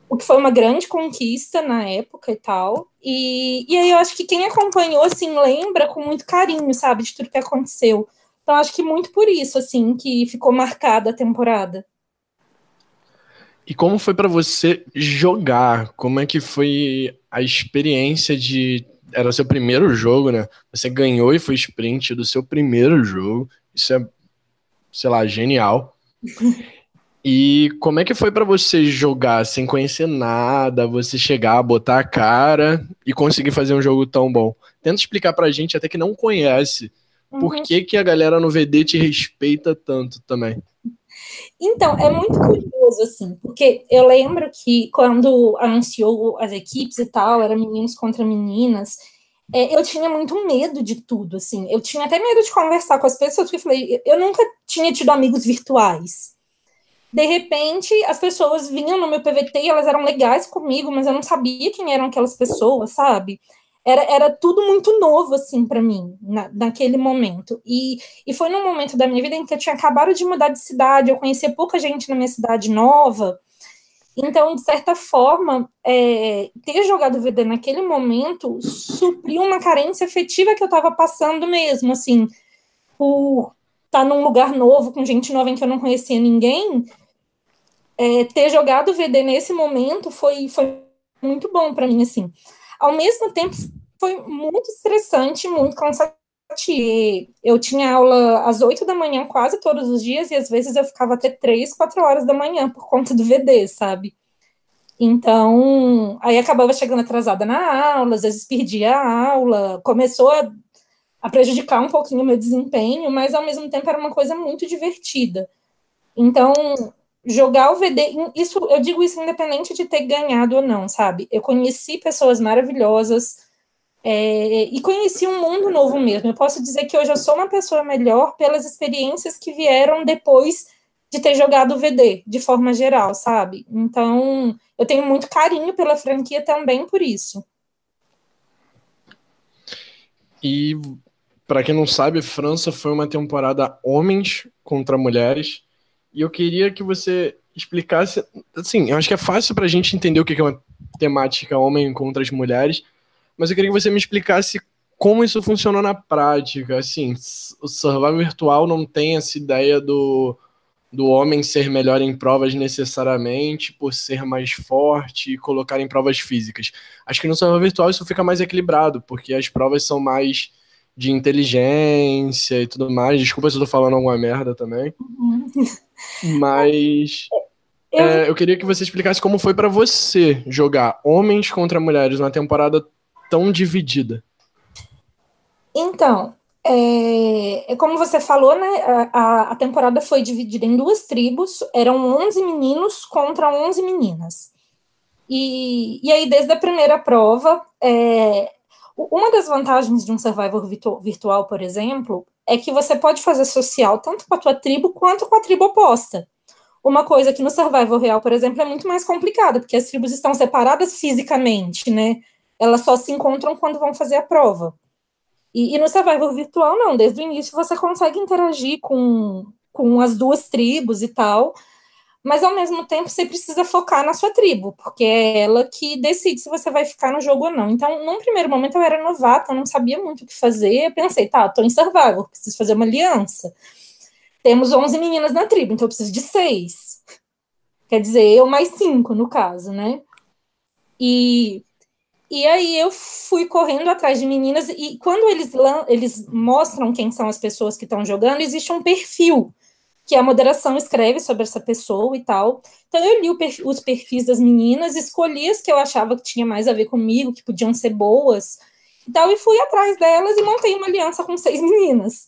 o que foi uma grande conquista na época e tal. E, e aí eu acho que quem acompanhou, assim, lembra com muito carinho, sabe, de tudo que aconteceu. Então, acho que muito por isso, assim, que ficou marcada a temporada. E como foi para você jogar? Como é que foi a experiência de. Era o seu primeiro jogo, né? Você ganhou e foi sprint do seu primeiro jogo. Isso é, sei lá, genial. E como é que foi para você jogar sem conhecer nada, você chegar, botar a cara e conseguir fazer um jogo tão bom? Tenta explicar pra gente, até que não conhece, Uhum. Por que, que a galera no VD te respeita tanto também? Então, é muito curioso, assim, porque eu lembro que quando anunciou as equipes e tal, era meninos contra meninas, é, eu tinha muito medo de tudo, assim. Eu tinha até medo de conversar com as pessoas, porque eu falei, eu nunca tinha tido amigos virtuais. De repente, as pessoas vinham no meu PVT e elas eram legais comigo, mas eu não sabia quem eram aquelas pessoas, sabe? era, era tudo muito novo, assim, para mim, na, naquele momento. E, e foi num momento da minha vida em que eu tinha acabado de mudar de cidade, eu conhecia pouca gente na minha cidade nova. Então, de certa forma, é, ter jogado VD naquele momento supriu uma carência afetiva que eu estava passando mesmo, assim, por estar tá num lugar novo, com gente nova em que eu não conhecia ninguém. É, ter jogado VD nesse momento foi, foi muito bom para mim, assim. Ao mesmo tempo, foi muito estressante, muito cansativo. Eu tinha aula às oito da manhã quase todos os dias, e às vezes eu ficava até três, quatro horas da manhã por conta do VD, sabe? Então, aí acabava chegando atrasada na aula, às vezes perdia a aula, começou a, a prejudicar um pouquinho o meu desempenho, mas ao mesmo tempo era uma coisa muito divertida. Então, jogar o VD, isso eu digo isso independente de ter ganhado ou não, sabe? Eu conheci pessoas maravilhosas é, e conheci um mundo novo mesmo. Eu posso dizer que hoje eu sou uma pessoa melhor pelas experiências que vieram depois de ter jogado o VD, de forma geral, sabe? Então, eu tenho muito carinho pela franquia também por isso. E para quem não sabe, França foi uma temporada homens contra mulheres e eu queria que você explicasse. Assim, eu acho que é fácil para a gente entender o que é uma temática homem contra as mulheres, mas eu queria que você me explicasse como isso funcionou na prática. Assim, o survival virtual não tem essa ideia do, do homem ser melhor em provas necessariamente por ser mais forte e colocar em provas físicas. Acho que no survival virtual isso fica mais equilibrado, porque as provas são mais de inteligência e tudo mais. Desculpa se eu tô falando alguma merda também. Mas eu... É, eu queria que você explicasse como foi para você jogar homens contra mulheres numa temporada tão dividida. Então, é, é como você falou, né? A, a, temporada foi dividida em duas tribos, eram 11 meninos contra 11 meninas. E, e aí, desde a primeira prova, é, uma das vantagens de um Survivor virtual, por exemplo, é que você pode fazer social tanto com a tua tribo quanto com a tribo oposta. Uma coisa que no Survival real, por exemplo, é muito mais complicada, porque as tribos estão separadas fisicamente, né? Elas só se encontram quando vão fazer a prova. E, e, no Survivor virtual, não, desde o início você consegue interagir com, com as duas tribos e tal, mas ao mesmo tempo você precisa focar na sua tribo, porque é ela que decide se você vai ficar no jogo ou não. Então, num primeiro momento eu era novata, eu não sabia muito o que fazer, eu pensei, tá, tô em Survivor, preciso fazer uma aliança. Temos 11 meninas na tribo, então eu preciso de seis. Quer dizer, eu mais cinco, no caso, né? E e aí eu fui correndo atrás de meninas, e quando eles, eles mostram quem são as pessoas que estão jogando, existe um perfil que a moderação escreve sobre essa pessoa e tal. Então eu li perfil, os perfis das meninas, escolhi as que eu achava que tinha mais a ver comigo, que podiam ser boas e tal, e fui atrás delas e montei uma aliança com seis meninas.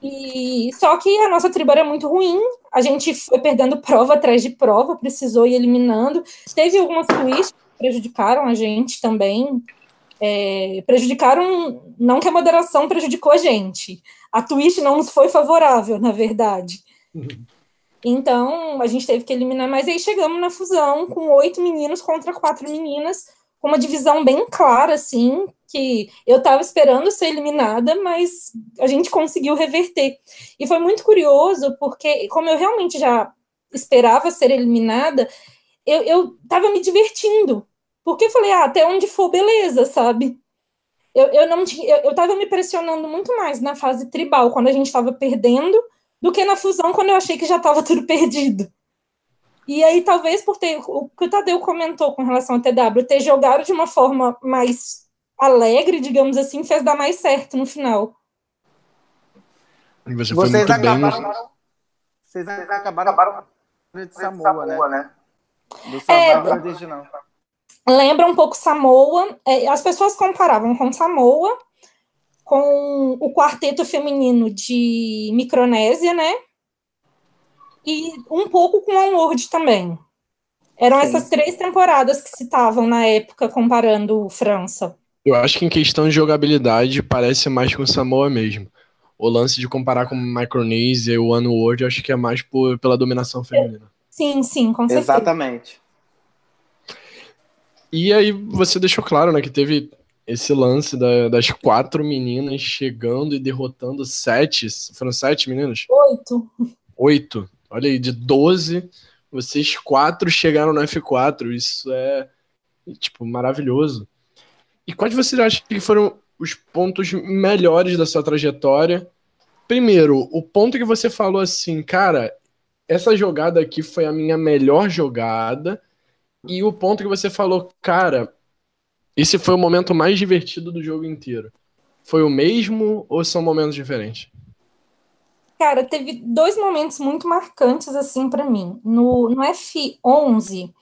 E só que a nossa tribo era muito ruim, a gente foi perdendo prova atrás de prova, precisou ir eliminando. Teve algumas twists prejudicaram a gente também. É, prejudicaram, não que a moderação prejudicou a gente, a Twitch não nos foi favorável, na verdade. Uhum. Então, a gente teve que eliminar, mas aí chegamos na fusão com oito meninos contra quatro meninas, com uma divisão bem clara, assim, que eu estava esperando ser eliminada, mas a gente conseguiu reverter. E foi muito curioso, porque, como eu realmente já esperava ser eliminada, eu, eu tava me divertindo. Porque eu falei, ah, até onde for, beleza, sabe? Eu, eu não tinha, eu, eu tava me pressionando muito mais na fase tribal, quando a gente tava perdendo, do que na fusão, quando eu achei que já tava tudo perdido. E aí, talvez por ter o que o Tadeu comentou com relação ao TW, ter jogado de uma forma mais alegre, digamos assim, fez dar mais certo no final. Você vocês, acabaram, bem... vocês acabaram, acabaram de Samoa, né? né? Do Survivor é, original. Lembra um pouco Samoa. É, as pessoas comparavam com Samoa, com o quarteto feminino de Micronésia, né? E um pouco com Onward também. Eram Sim. essas três temporadas que citavam na época, comparando França. Eu acho que em questão de jogabilidade parece mais com Samoa mesmo. O lance de comparar com Micronesia e o Onward, eu acho que é mais por, pela dominação feminina. Sim, sim, com certeza. Exatamente. E aí você deixou claro, né, que teve esse lance da, das quatro meninas chegando e derrotando sete. Foram sete meninas? Oito. Oito. Olha aí, de doze, vocês quatro chegaram no F4. Isso é, tipo, maravilhoso. E quais você acha que foram os pontos melhores da sua trajetória? Primeiro, o ponto que você falou assim, cara, essa jogada aqui foi a minha melhor jogada e o ponto que você falou, cara, esse foi o momento mais divertido do jogo inteiro. Foi o mesmo ou são momentos diferentes? Cara, teve dois momentos muito marcantes assim para mim. No, no F11,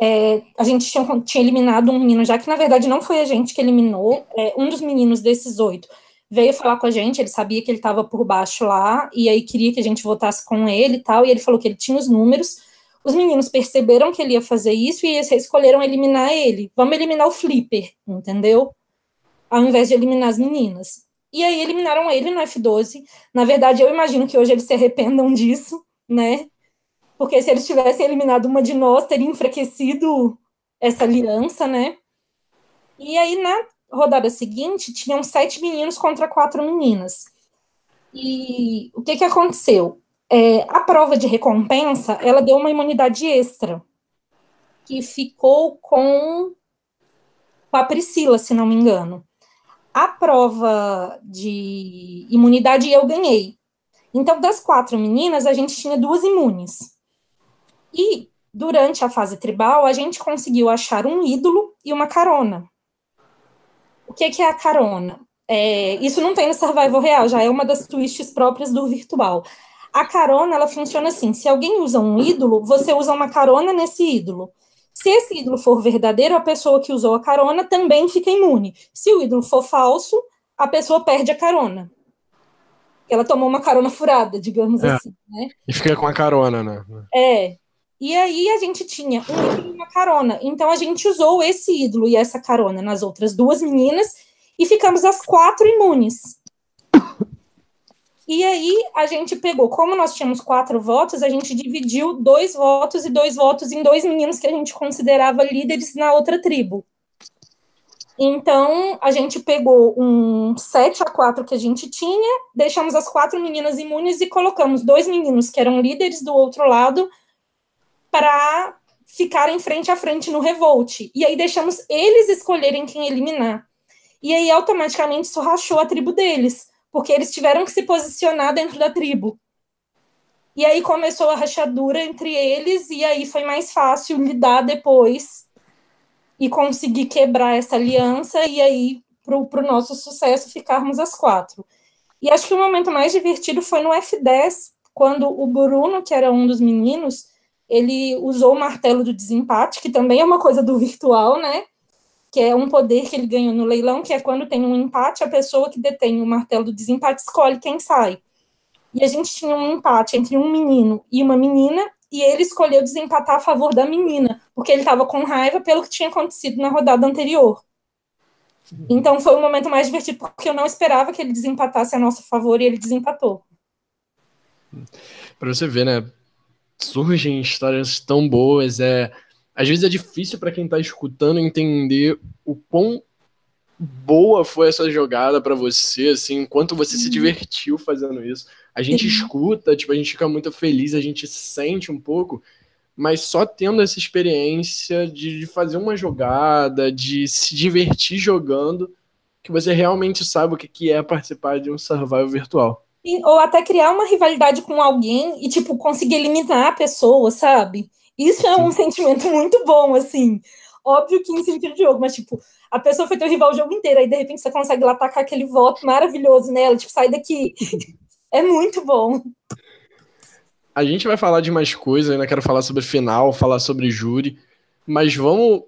é, a gente tinha, tinha, eliminado um menino, já que na verdade não foi a gente que eliminou, é, um dos meninos desses oito veio falar com a gente, ele sabia que ele estava por baixo lá, e aí queria que a gente votasse com ele e tal, e ele falou que ele tinha os números, os meninos perceberam que ele ia fazer isso e escolheram eliminar ele. Vamos eliminar o Flipper, entendeu? Ao invés de eliminar as meninas. E aí eliminaram ele no F12. Na verdade, eu imagino que hoje eles se arrependam disso, né? Porque se eles tivessem eliminado uma de nós, teria enfraquecido essa aliança, né? E aí, na rodada seguinte, tinham sete meninos contra quatro meninas. E o que, que aconteceu? É, a prova de recompensa, ela deu uma imunidade extra, que ficou com, a Priscila, se não me engano. A prova de imunidade eu ganhei. Então, das quatro meninas, a gente tinha duas imunes. E durante a fase tribal, a gente conseguiu achar um ídolo e uma carona. O que, que é a carona? É, isso não tem no Survival Real, já é uma das twists próprias do virtual. A carona, ela funciona assim: se alguém usa um ídolo, você usa uma carona nesse ídolo. Se esse ídolo for verdadeiro, a pessoa que usou a carona também fica imune. Se o ídolo for falso, a pessoa perde a carona. Ela tomou uma carona furada, digamos é. assim, né? E fica com a carona, né? É. E aí a gente tinha um ídolo e uma carona. Então a gente usou esse ídolo e essa carona nas outras duas meninas e ficamos as quatro imunes. E aí a gente pegou, como nós tínhamos quatro votos, a gente dividiu dois votos e dois votos em dois meninos que a gente considerava líderes na outra tribo. Então, a gente pegou um 7 a 4 que a gente tinha, deixamos as quatro meninas imunes e colocamos dois meninos que eram líderes do outro lado para ficarem frente a frente no revolt. E aí deixamos eles escolherem quem eliminar. E aí, automaticamente, isso rachou a tribo deles, porque eles tiveram que se posicionar dentro da tribo. E aí começou a rachadura entre eles, e aí foi mais fácil lidar depois e conseguir quebrar essa aliança, e aí, para o nosso sucesso, ficarmos as quatro. E acho que o momento mais divertido foi no F10, quando o Bruno, que era um dos meninos, ele usou o martelo do desempate, que também é uma coisa do virtual, né? Que é um poder que ele ganhou no leilão, que é quando tem um empate, a pessoa que detém o martelo do desempate escolhe quem sai. E a gente tinha um empate entre um menino e uma menina, e ele escolheu desempatar a favor da menina, porque ele estava com raiva pelo que tinha acontecido na rodada anterior. Então foi o momento mais divertido, porque eu não esperava que ele desempatasse a nosso favor e ele desempatou. Para você ver, né? Surgem histórias tão boas, é às vezes é difícil para quem está escutando entender o quão boa foi essa jogada para você, assim, quanto você se uhum. divertiu fazendo isso. A gente escuta, tipo, a gente fica muito feliz, a gente sente um pouco, mas só tendo essa experiência de, fazer uma jogada, de se divertir jogando, que você realmente sabe o que é participar de um survival virtual. Ou até criar uma rivalidade com alguém e, tipo, conseguir eliminar a pessoa, sabe? Isso é um sentimento muito bom, assim. Óbvio que em sentido de jogo, mas, tipo, a pessoa foi teu rival o jogo inteiro, aí de repente você consegue lá atacar aquele voto maravilhoso nela, tipo, sai daqui. É muito bom. A gente vai falar de mais coisas, ainda quero falar sobre final, falar sobre júri, mas vamos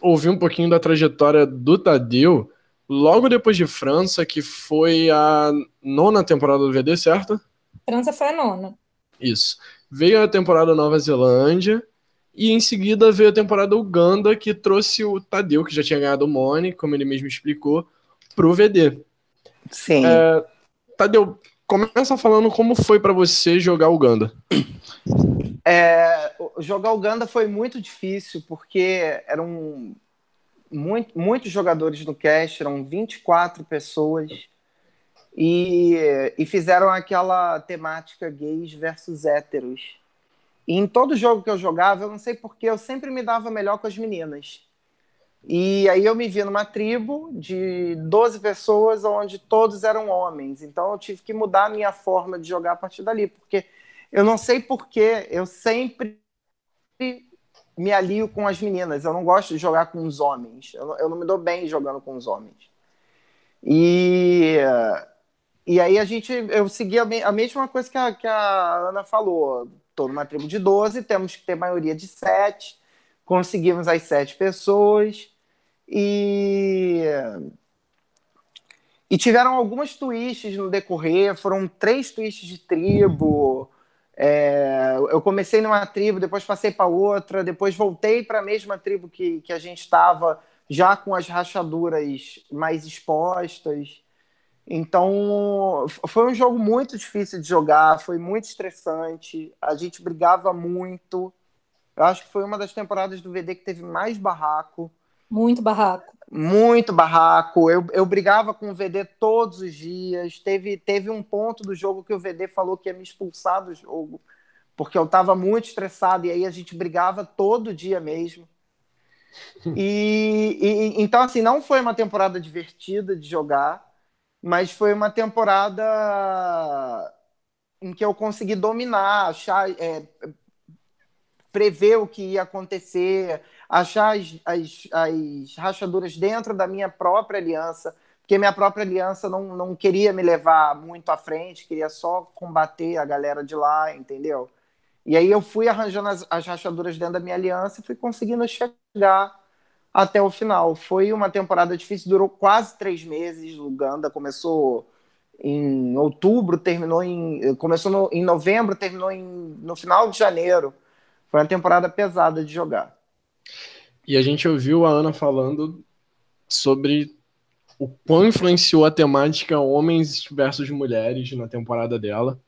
ouvir um pouquinho da trajetória do Tadeu logo depois de França, que foi a nona temporada do VD, certo? França foi a nona. Isso. Veio a temporada Nova Zelândia e em seguida veio a temporada Uganda, que trouxe o Tadeu, que já tinha ganhado o Money, como ele mesmo explicou, pro VD. Sim. É, Tadeu, Começa falando como foi para você jogar Uganda. É, jogar Uganda foi muito difícil, porque eram muito, muitos jogadores no cast, eram 24 pessoas, e, e fizeram aquela temática gays versus héteros. E em todo jogo que eu jogava, eu não sei porquê, eu sempre me dava melhor com as meninas. E aí eu me vi numa tribo de 12 pessoas onde todos eram homens. Então eu tive que mudar a minha forma de jogar a partir dali, porque eu não sei porquê, eu sempre me alio com as meninas. Eu não gosto de jogar com os homens. Eu não, eu não me dou bem jogando com os homens. E, e aí a gente, eu segui a, me, a mesma coisa que a, que a Ana falou. Estou numa tribo de 12, temos que ter maioria de 7 conseguimos as sete pessoas e e tiveram algumas twists no decorrer, foram três twists de tribo. É, eu comecei numa tribo, depois passei para outra, depois voltei para a mesma tribo que, que a gente estava, já com as rachaduras mais expostas. Então, foi um jogo muito difícil de jogar, foi muito estressante. A gente brigava muito. Eu acho que foi uma das temporadas do VD que teve mais barraco. Muito barraco. Muito barraco. Eu, eu brigava com o VD todos os dias. Teve, teve um ponto do jogo que o VD falou que ia me expulsar do jogo, porque eu estava muito estressado e aí a gente brigava todo dia mesmo. E, e, então, assim, não foi uma temporada divertida de jogar, mas foi uma temporada em que eu consegui dominar, achar, é, prever o que ia acontecer, achar as, as, as rachaduras dentro da minha própria aliança, porque minha própria aliança não, não queria me levar muito à frente, queria só combater a galera de lá, entendeu? E aí eu fui arranjando as, as rachaduras dentro da minha aliança e fui conseguindo chegar até o final. Foi uma temporada difícil, durou quase três meses. Uganda começou em outubro, terminou em. Começou no, em novembro, terminou em, no final de janeiro. Foi uma temporada pesada de jogar. E a gente ouviu a Ana falando sobre o quão influenciou a temática homens versus mulheres na temporada dela.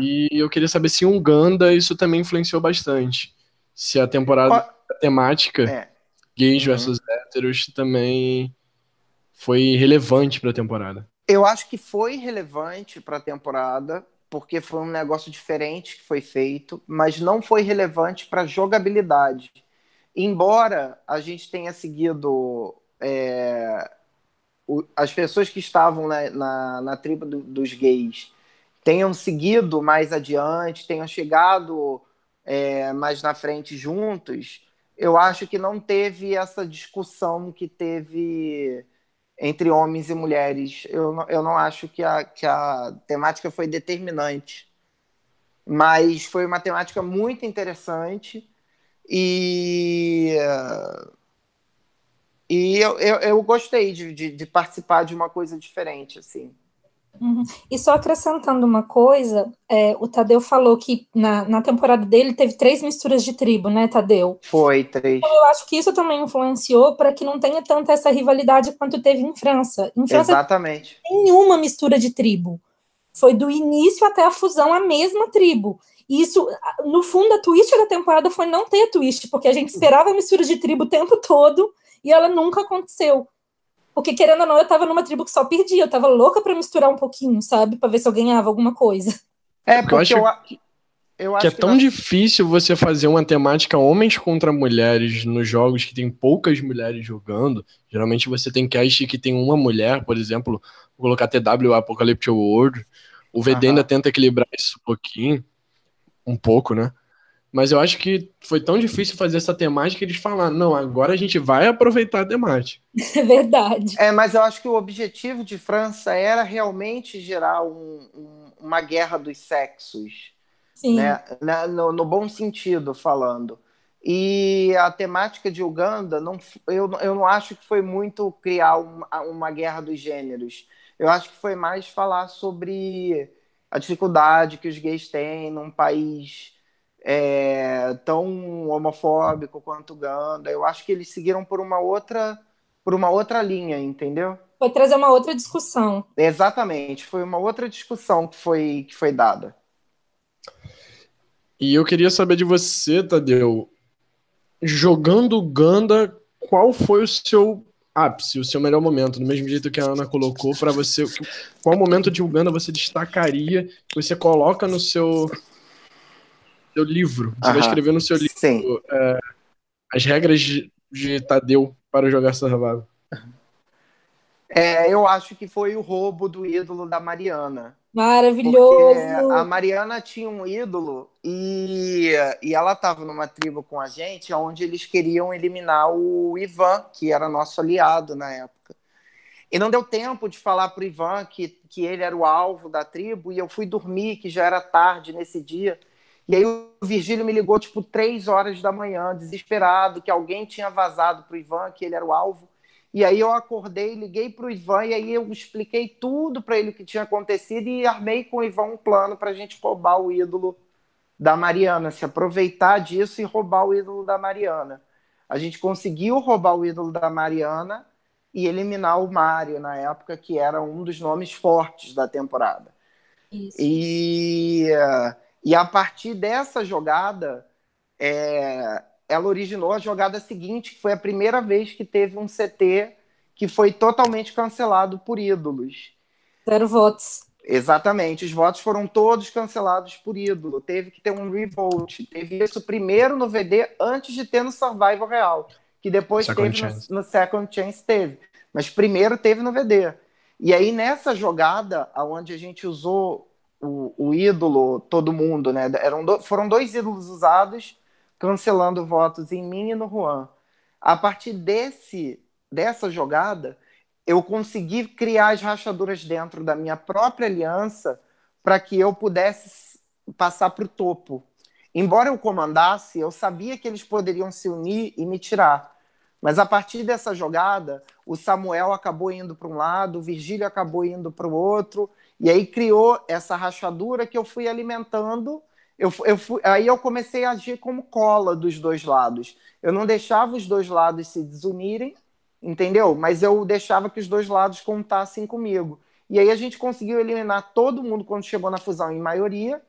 E eu queria saber se em Uganda isso também influenciou bastante. Se a temporada a temática é. Gays uhum. versus héteros também foi relevante para a temporada. Eu acho que foi relevante para a temporada, porque foi um negócio diferente que foi feito, mas não foi relevante para a jogabilidade. Embora a gente tenha seguido é, o, as pessoas que estavam na, na, na tribo do, dos gays tenham seguido mais adiante, tenham chegado é, mais na frente juntos, eu acho que não teve essa discussão que teve entre homens e mulheres. Eu, não, eu não acho que a, que a temática foi determinante, mas foi uma temática muito interessante e e eu, eu, eu gostei de, de, de, participar de uma coisa diferente, assim. Uhum. E só acrescentando uma coisa, é, o Tadeu falou que na, na temporada dele teve três misturas de tribo, né, Tadeu? Foi, três. Então, eu acho que isso também influenciou para que não tenha tanta essa rivalidade quanto teve em França. Em França, Exatamente. Nenhuma mistura de tribo. Foi do início até a fusão a mesma tribo. E isso, no fundo, a twist da temporada foi não ter twist, porque a gente esperava a mistura de tribo o tempo todo e ela nunca aconteceu. Porque, querendo ou não, eu tava numa tribo que só perdia. Eu tava louca para misturar um pouquinho, sabe? para ver se eu ganhava alguma coisa. É, porque eu acho, eu, eu acho que é que tão nós... difícil você fazer uma temática homens contra mulheres nos jogos que tem poucas mulheres jogando. Geralmente você tem cast que tem uma mulher, por exemplo, vou colocar TW Apocalyptic World. O VD ainda tenta equilibrar isso um pouquinho. Um pouco, né? Mas eu acho que foi tão difícil fazer essa temática que eles falaram, não, agora a gente vai aproveitar a temática. É verdade. É, mas eu acho que o objetivo de França era realmente gerar um, um, uma guerra dos sexos. Sim. Né? No, no, bom sentido, falando. E a temática de Uganda, não, eu, eu não acho que foi muito criar uma, uma guerra dos gêneros. Eu acho que foi mais falar sobre a dificuldade que os gays têm num país é, tão homofóbico quanto Ganda. Eu acho que eles seguiram por uma outra por uma outra linha, entendeu? Foi trazer uma outra discussão. Exatamente, foi uma outra discussão que foi que foi dada. E eu queria saber de você, Tadeu, jogando Ganda, qual foi o seu ápice, o seu melhor momento, do mesmo jeito que a Ana colocou para você, qual momento de Uganda você destacaria, que você coloca no seu seu livro. Você vai escrever no seu livro é, as regras de, de, Tadeu para jogar Survival. É, eu acho que foi o roubo do ídolo da Mariana. Maravilhoso! a Mariana tinha um ídolo e, e ela estava numa tribo com a gente onde eles queriam eliminar o Ivan, que era nosso aliado na época. E não deu tempo de falar para o Ivan que, que ele era o alvo da tribo, e eu fui dormir, que já era tarde nesse dia. E aí o Virgílio me ligou, tipo, três horas da manhã, desesperado, que alguém tinha vazado para o Ivan, que ele era o alvo. E aí eu acordei, liguei para o Ivan, e aí eu expliquei tudo para ele o que tinha acontecido e armei com o Ivan um plano para a gente roubar o ídolo da Mariana, se aproveitar disso e roubar o ídolo da Mariana. A gente conseguiu roubar o ídolo da Mariana e eliminar o Mário na época, que era um dos nomes fortes da temporada. Isso. E e a partir dessa jogada, é, ela originou a jogada seguinte, que foi a primeira vez que teve um CT que foi totalmente cancelado por ídolos. Zero votos. Exatamente, os votos foram todos cancelados por ídolo. Teve que ter um revolt. Teve isso primeiro no VD antes de ter no Survival Real, que depois second teve no, no, Second Chance teve, mas primeiro teve no VD. E aí nessa jogada, aonde a gente usou o, o ídolo, todo mundo, né? Eram do, foram dois ídolos usados, cancelando votos em mim e no Juan. A partir desse, dessa jogada, eu consegui criar as rachaduras dentro da minha própria aliança para que eu pudesse passar para o topo. Embora eu comandasse, eu sabia que eles poderiam se unir e me tirar. Mas a partir dessa jogada, o Samuel acabou indo para um lado, o Virgílio acabou indo para o outro, e aí criou essa rachadura que eu fui alimentando. Eu, eu fui, aí eu comecei a agir como cola dos dois lados. Eu não deixava os dois lados se desunirem, entendeu? Mas eu deixava que os dois lados contassem comigo. E aí a gente conseguiu eliminar todo mundo quando chegou na fusão em maioria,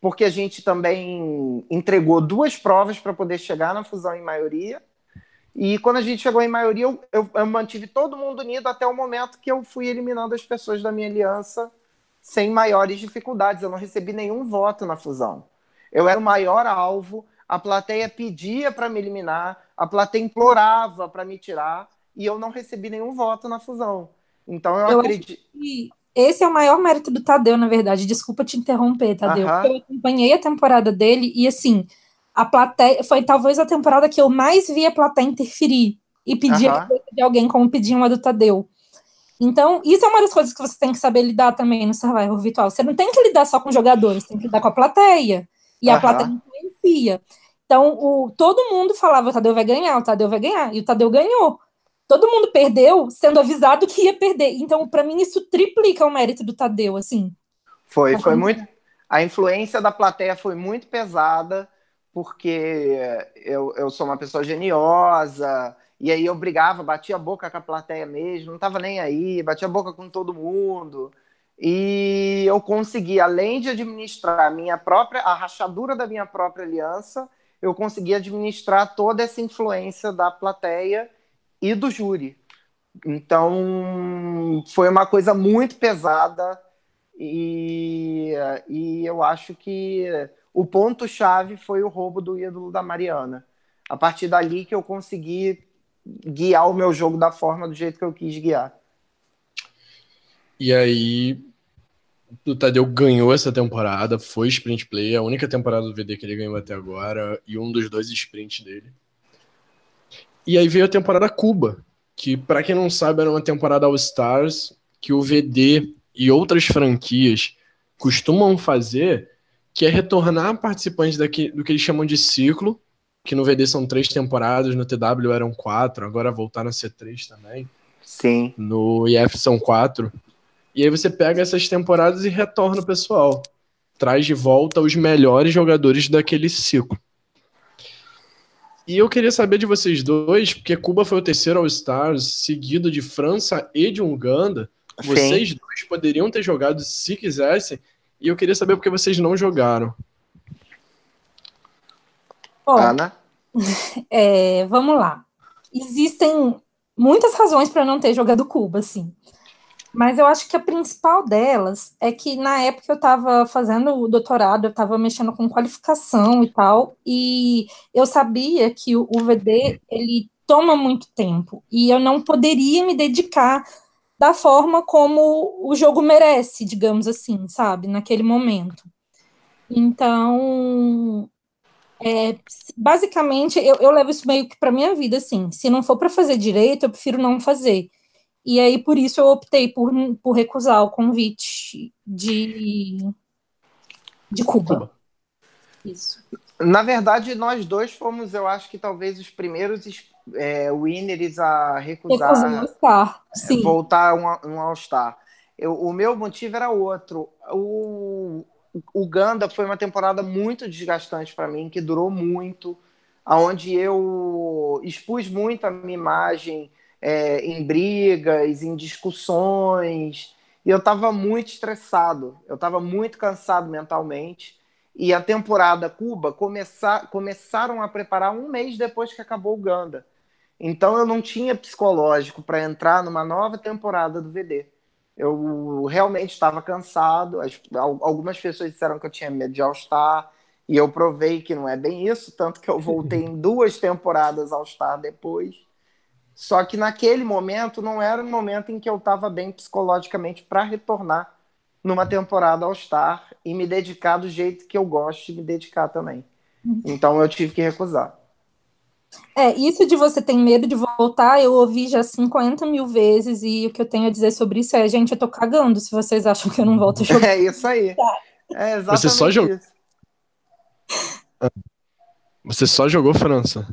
porque a gente também entregou duas provas para poder chegar na fusão em maioria. E quando a gente chegou em maioria, eu, eu, eu, mantive todo mundo unido até o momento que eu fui eliminando as pessoas da minha aliança sem maiores dificuldades. Eu não recebi nenhum voto na fusão. Eu era o maior alvo, a plateia pedia para me eliminar, a plateia implorava para me tirar, e eu não recebi nenhum voto na fusão. Então eu, eu acredito. Esse é o maior mérito do Tadeu, na verdade. Desculpa te interromper, Tadeu. Eu acompanhei a temporada dele e assim a plateia foi talvez a temporada que eu mais vi a plateia interferir e pedir a de alguém como pediam a do Tadeu. Então, isso é uma das coisas que você tem que saber lidar também no Survivor Virtual. Você não tem que lidar só com jogadores, tem que lidar com a plateia. E a plateia influencia. Então, o, todo mundo falava, o Tadeu vai ganhar, o Tadeu vai ganhar. E o Tadeu ganhou. Todo mundo perdeu sendo avisado que ia perder. Então, para mim, isso triplica o mérito do Tadeu, assim. Foi, foi muito... A influência da plateia foi muito pesada porque eu, eu sou uma pessoa geniosa, e aí eu brigava, batia a boca com a plateia mesmo, não estava nem aí, batia a boca com todo mundo. E eu consegui, além de administrar a minha própria, a rachadura da minha própria aliança, eu consegui administrar toda essa influência da plateia e do júri. Então, foi uma coisa muito pesada e, e eu acho que o ponto-chave foi o roubo do ídolo da Mariana. A partir dali que eu consegui guiar o meu jogo da forma do jeito que eu quis guiar. E aí, o Tadeu ganhou essa temporada, foi sprint play, a única temporada do VD que ele ganhou até agora, e um dos dois sprints dele. E aí veio a temporada Cuba, que para quem não sabe era uma temporada All Stars que o VD e outras franquias costumam fazer que é retornar participantes daqui, do que eles chamam de ciclo, que no VD são três temporadas, no TW eram quatro, agora voltar a ser três também. Sim. No IF são quatro. E aí você pega essas temporadas e retorna o pessoal. Traz de volta os melhores jogadores daquele ciclo. E eu queria saber de vocês dois, porque Cuba foi o terceiro All-Stars, seguido de França e de Uganda. Sim. Vocês dois poderiam ter jogado se quisessem, e eu queria saber porque vocês não jogaram. Bom, Ana? É, vamos lá. Existem muitas razões para não ter jogado Cuba, sim. Mas eu acho que a principal delas é que na época eu estava fazendo o doutorado, eu estava mexendo com qualificação e tal, e eu sabia que o VD ele toma muito tempo e eu não poderia me dedicar da forma como o jogo merece, digamos assim, sabe, naquele momento. Então, é, basicamente, eu, eu, levo isso meio que para minha vida, assim. Se não for para fazer direito, eu prefiro não fazer. E aí, por isso, eu optei por, por recusar o convite de, de Cuba. Cuba. Isso. Na verdade, nós dois fomos, eu acho que talvez os primeiros é, winners a recusar voltar um, um All-Star. O meu motivo era outro. O, o Ganda foi uma temporada muito desgastante para mim, que durou muito, aonde eu expus muito a minha imagem é, em brigas, em discussões, e eu estava muito estressado, eu estava muito cansado mentalmente e a temporada Cuba começar, começaram a preparar um mês depois que acabou o Ganda. Então eu não tinha psicológico para entrar numa nova temporada do VD. Eu realmente estava cansado. As, algumas pessoas disseram que eu tinha medo de All-Star, e eu provei que não é bem isso, tanto que eu voltei em duas temporadas All-Star depois. Só que naquele momento não era um momento em que eu estava bem psicologicamente para retornar numa temporada All-Star e me dedicar do jeito que eu gosto de me dedicar também. Uhum. Então eu tive que recusar. É, isso de você ter medo de voltar, eu ouvi já 50 mil vezes, e o que eu tenho a dizer sobre isso é, gente, eu tô cagando se vocês acham que eu não volto a jogar. É isso aí. É exatamente você só jogou. Você só jogou França?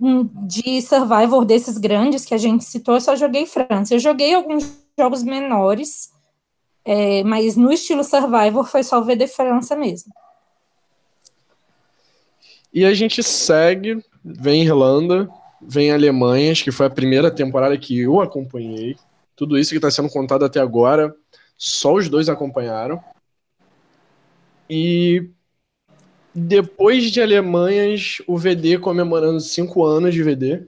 Hum, de Survivor desses grandes que a gente citou, eu só joguei França. Eu joguei alguns jogos menores, é, mas no estilo Survivor foi só o VD França mesmo. E a gente segue, vem Irlanda, vem Alemanha, que foi a primeira temporada que eu acompanhei. Tudo isso que está sendo contado até agora, só os dois acompanharam. E depois de Alemanhas, o VD comemorando cinco anos de VD.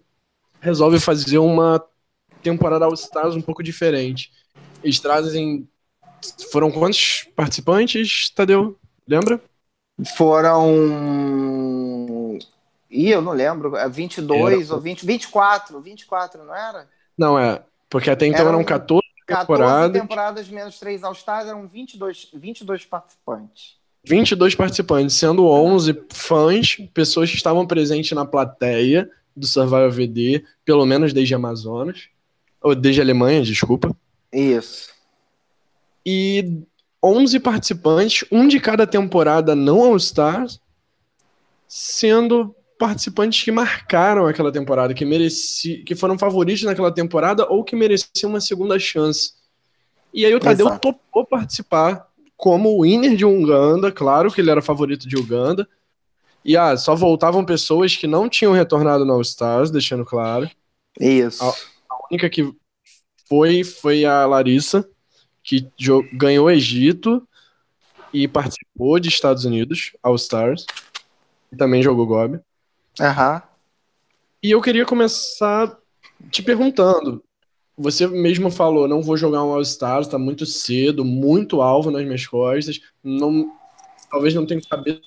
resolve fazer uma temporada All-Stars um pouco diferente. Eles trazem. Foram quantos participantes, Tadeu? Lembra? Foram. Ih, eu não lembro. 22 era... ou 20, 24. 24, não era? Não, é. Porque até então eram, eram 14 temporadas. 14 temporadas menos 3 All-Stars, eram 22, 22 participantes. 22 participantes, sendo 11 fãs, pessoas que estavam presentes na plateia do Survival VD, pelo menos desde Amazonas, ou desde Alemanha, desculpa. Isso. E 11 participantes, um de cada temporada não All-Stars, sendo participantes que marcaram aquela temporada, que mereci, que foram favoritos naquela temporada ou que mereciam uma segunda chance. E aí o Tadeu Exato. topou participar como winner de Uganda, claro que ele era favorito de Uganda. E ah, só voltavam pessoas que não tinham retornado no All Stars, deixando claro. Isso. A, a única que foi foi a Larissa, que ganhou Egito e participou de Estados Unidos, All Stars. E também jogou Gobi. Aham. E eu queria começar te perguntando, você mesmo falou, não vou jogar um All-Star, está muito cedo, muito alvo nas minhas costas, não, talvez não tenha saber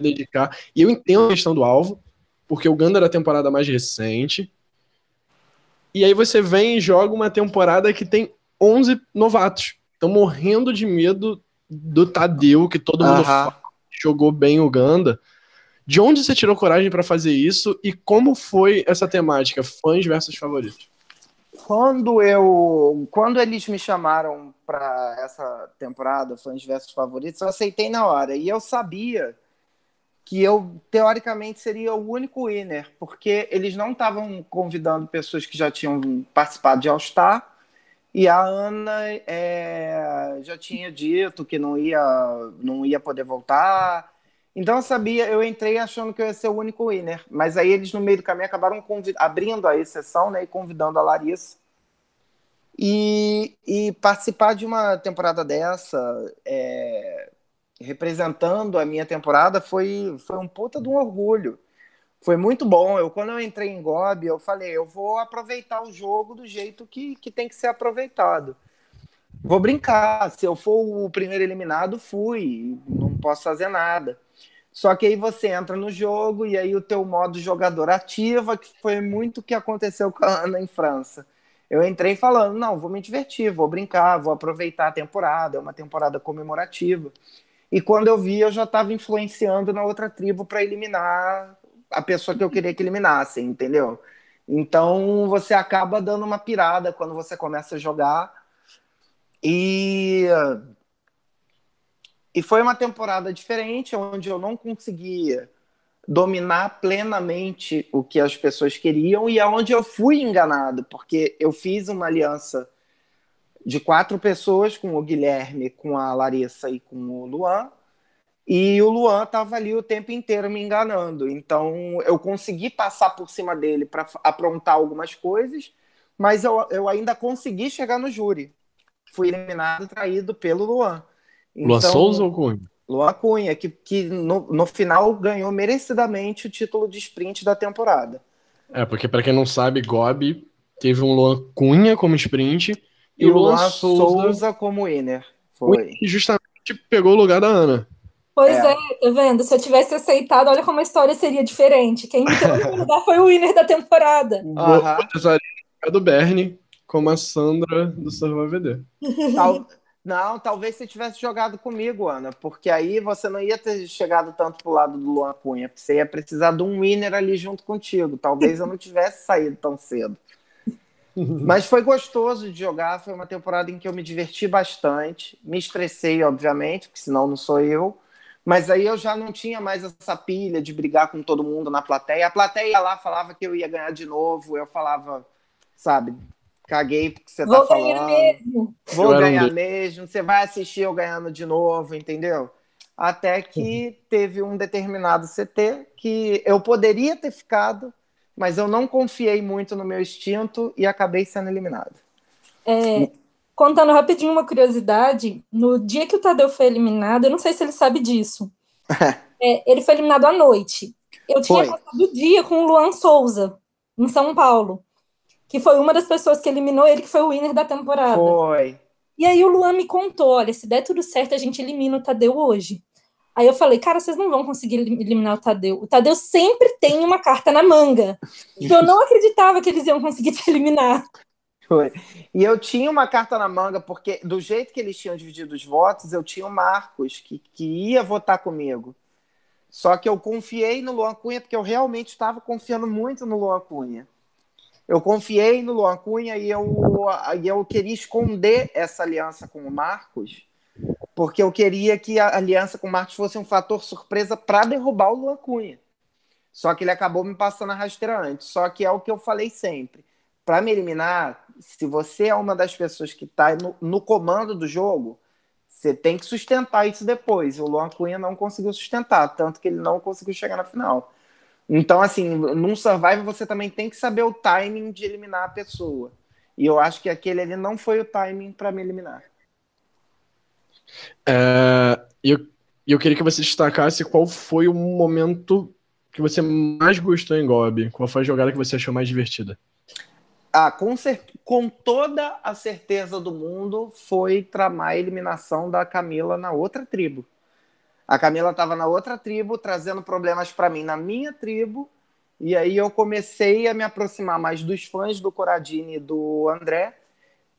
dedicar. E eu entendo a questão do alvo, porque o Ganda era a temporada mais recente. E aí você vem e joga uma temporada que tem 11 novatos. Estão morrendo de medo do Tadeu, que todo mundo fala, jogou bem o Ganda. De onde você tirou coragem para fazer isso e como foi essa temática, fãs versus favoritos? quando eu quando eles me chamaram para essa temporada fãs versus favoritos eu aceitei na hora. E eu sabia que eu teoricamente seria o único winner porque eles não estavam convidando pessoas que já tinham participado de All Star e a Ana é, já tinha dito que não ia não ia poder voltar então eu sabia, eu entrei achando que eu ia ser o único winner, mas aí eles no meio do caminho acabaram abrindo a exceção, né, e convidando a Larissa. E, e participar de uma temporada dessa, é, representando a minha temporada, foi, foi um puta de um orgulho. Foi muito bom. Eu, quando eu entrei em Gob, eu falei, eu vou aproveitar o jogo do jeito que, que tem que ser aproveitado. Vou brincar. Se eu for o primeiro eliminado, fui. Não posso fazer nada. Só que aí você entra no jogo e aí o teu modo jogador ativa, que foi muito o que aconteceu com a Ana em França. Eu entrei falando, não, vou me divertir, vou brincar, vou aproveitar a temporada, é uma temporada comemorativa. E quando eu vi, eu já estava influenciando na outra tribo para eliminar a pessoa que eu queria que eliminasse, entendeu? Então você acaba dando uma pirada quando você começa a jogar. E e foi uma temporada diferente, onde eu não conseguia dominar plenamente o que as pessoas queriam e aonde eu fui enganado, porque eu fiz uma aliança de quatro pessoas com o Guilherme, com a Larissa e com o Luan, e o Luan estava ali o tempo inteiro me enganando. Então eu consegui passar por cima dele para aprontar algumas coisas, mas eu, eu ainda consegui chegar no júri. Fui eliminado, traído pelo Luan. Então, Luan Souza ou Cunha? Luan Cunha, que, que no, no final ganhou merecidamente o título de sprint da temporada. É, porque para quem não sabe, Gobi teve um Luan Cunha como sprint e, e o Luan Souza, Souza como winner. Foi. E justamente pegou o lugar da Ana. Pois é. é. tá vendo? Se eu tivesse aceitado, olha como a história seria diferente. Quem me deu o lugar foi o winner da temporada. O uhum. é do Bernie, como a Sandra do Survival VD. Tal, não, talvez você tivesse jogado comigo, Ana, porque aí você não ia ter chegado tanto pro lado do Luan Cunha, porque você ia precisar de um winner ali junto contigo. Talvez eu não tivesse saído tão cedo. Mas foi gostoso de jogar, foi uma temporada em que eu me diverti bastante. Me estressei, obviamente, porque senão não sou eu. Mas aí eu já não tinha mais essa pilha de brigar com todo mundo na plateia. A plateia lá falava que eu ia ganhar de novo, eu falava, sabe, Caguei porque você Vou tá falando. Mesmo. Vou eu ganhar um... mesmo. Você vai assistir eu ganhando de novo, entendeu? Até que uhum. teve um determinado CT que eu poderia ter ficado, mas eu não confiei muito no meu instinto e acabei sendo eliminado. É, contando rapidinho uma curiosidade, no dia que o Tadeu foi eliminado, eu não sei se ele sabe disso. é, ele foi eliminado à noite. Eu tinha foi. passado o dia com o Luan Souza, em São Paulo. Que foi uma das pessoas que eliminou ele, que foi o winner da temporada. Foi. E aí o Luan me contou: olha, se der tudo certo, a gente elimina o Tadeu hoje. Aí eu falei, cara, vocês não vão conseguir eliminar o Tadeu. O Tadeu sempre tem uma carta na manga. eu não acreditava que eles iam conseguir te eliminar. Foi. E eu tinha uma carta na manga, porque do jeito que eles tinham dividido os votos, eu tinha o Marcos, que, que ia votar comigo. Só que eu confiei no Luan Cunha, porque eu realmente estava confiando muito no Luan Cunha. Eu confiei no Luan Cunha e eu, e eu queria esconder essa aliança com o Marcos, porque eu queria que a aliança com o Marcos fosse um fator surpresa para derrubar o Luan Cunha. Só que ele acabou me passando a rasteira antes. Só que é o que eu falei sempre. Para me eliminar, se você é uma das pessoas que está no, no, comando do jogo, você tem que sustentar isso depois. O Luan Cunha não conseguiu sustentar, tanto que ele não conseguiu chegar na final. Então, assim, num survival você também tem que saber o timing de eliminar a pessoa. E eu acho que aquele ali não foi o timing para me eliminar. É, eu, eu queria que você destacasse qual foi o momento que você mais gostou em Gobi. Qual foi a jogada que você achou mais divertida? Ah, com, com toda a certeza do mundo, foi tramar a eliminação da Camila na outra tribo. A Camila estava na outra tribo, trazendo problemas para mim na minha tribo, e aí eu comecei a me aproximar mais dos fãs do Coradini e do André,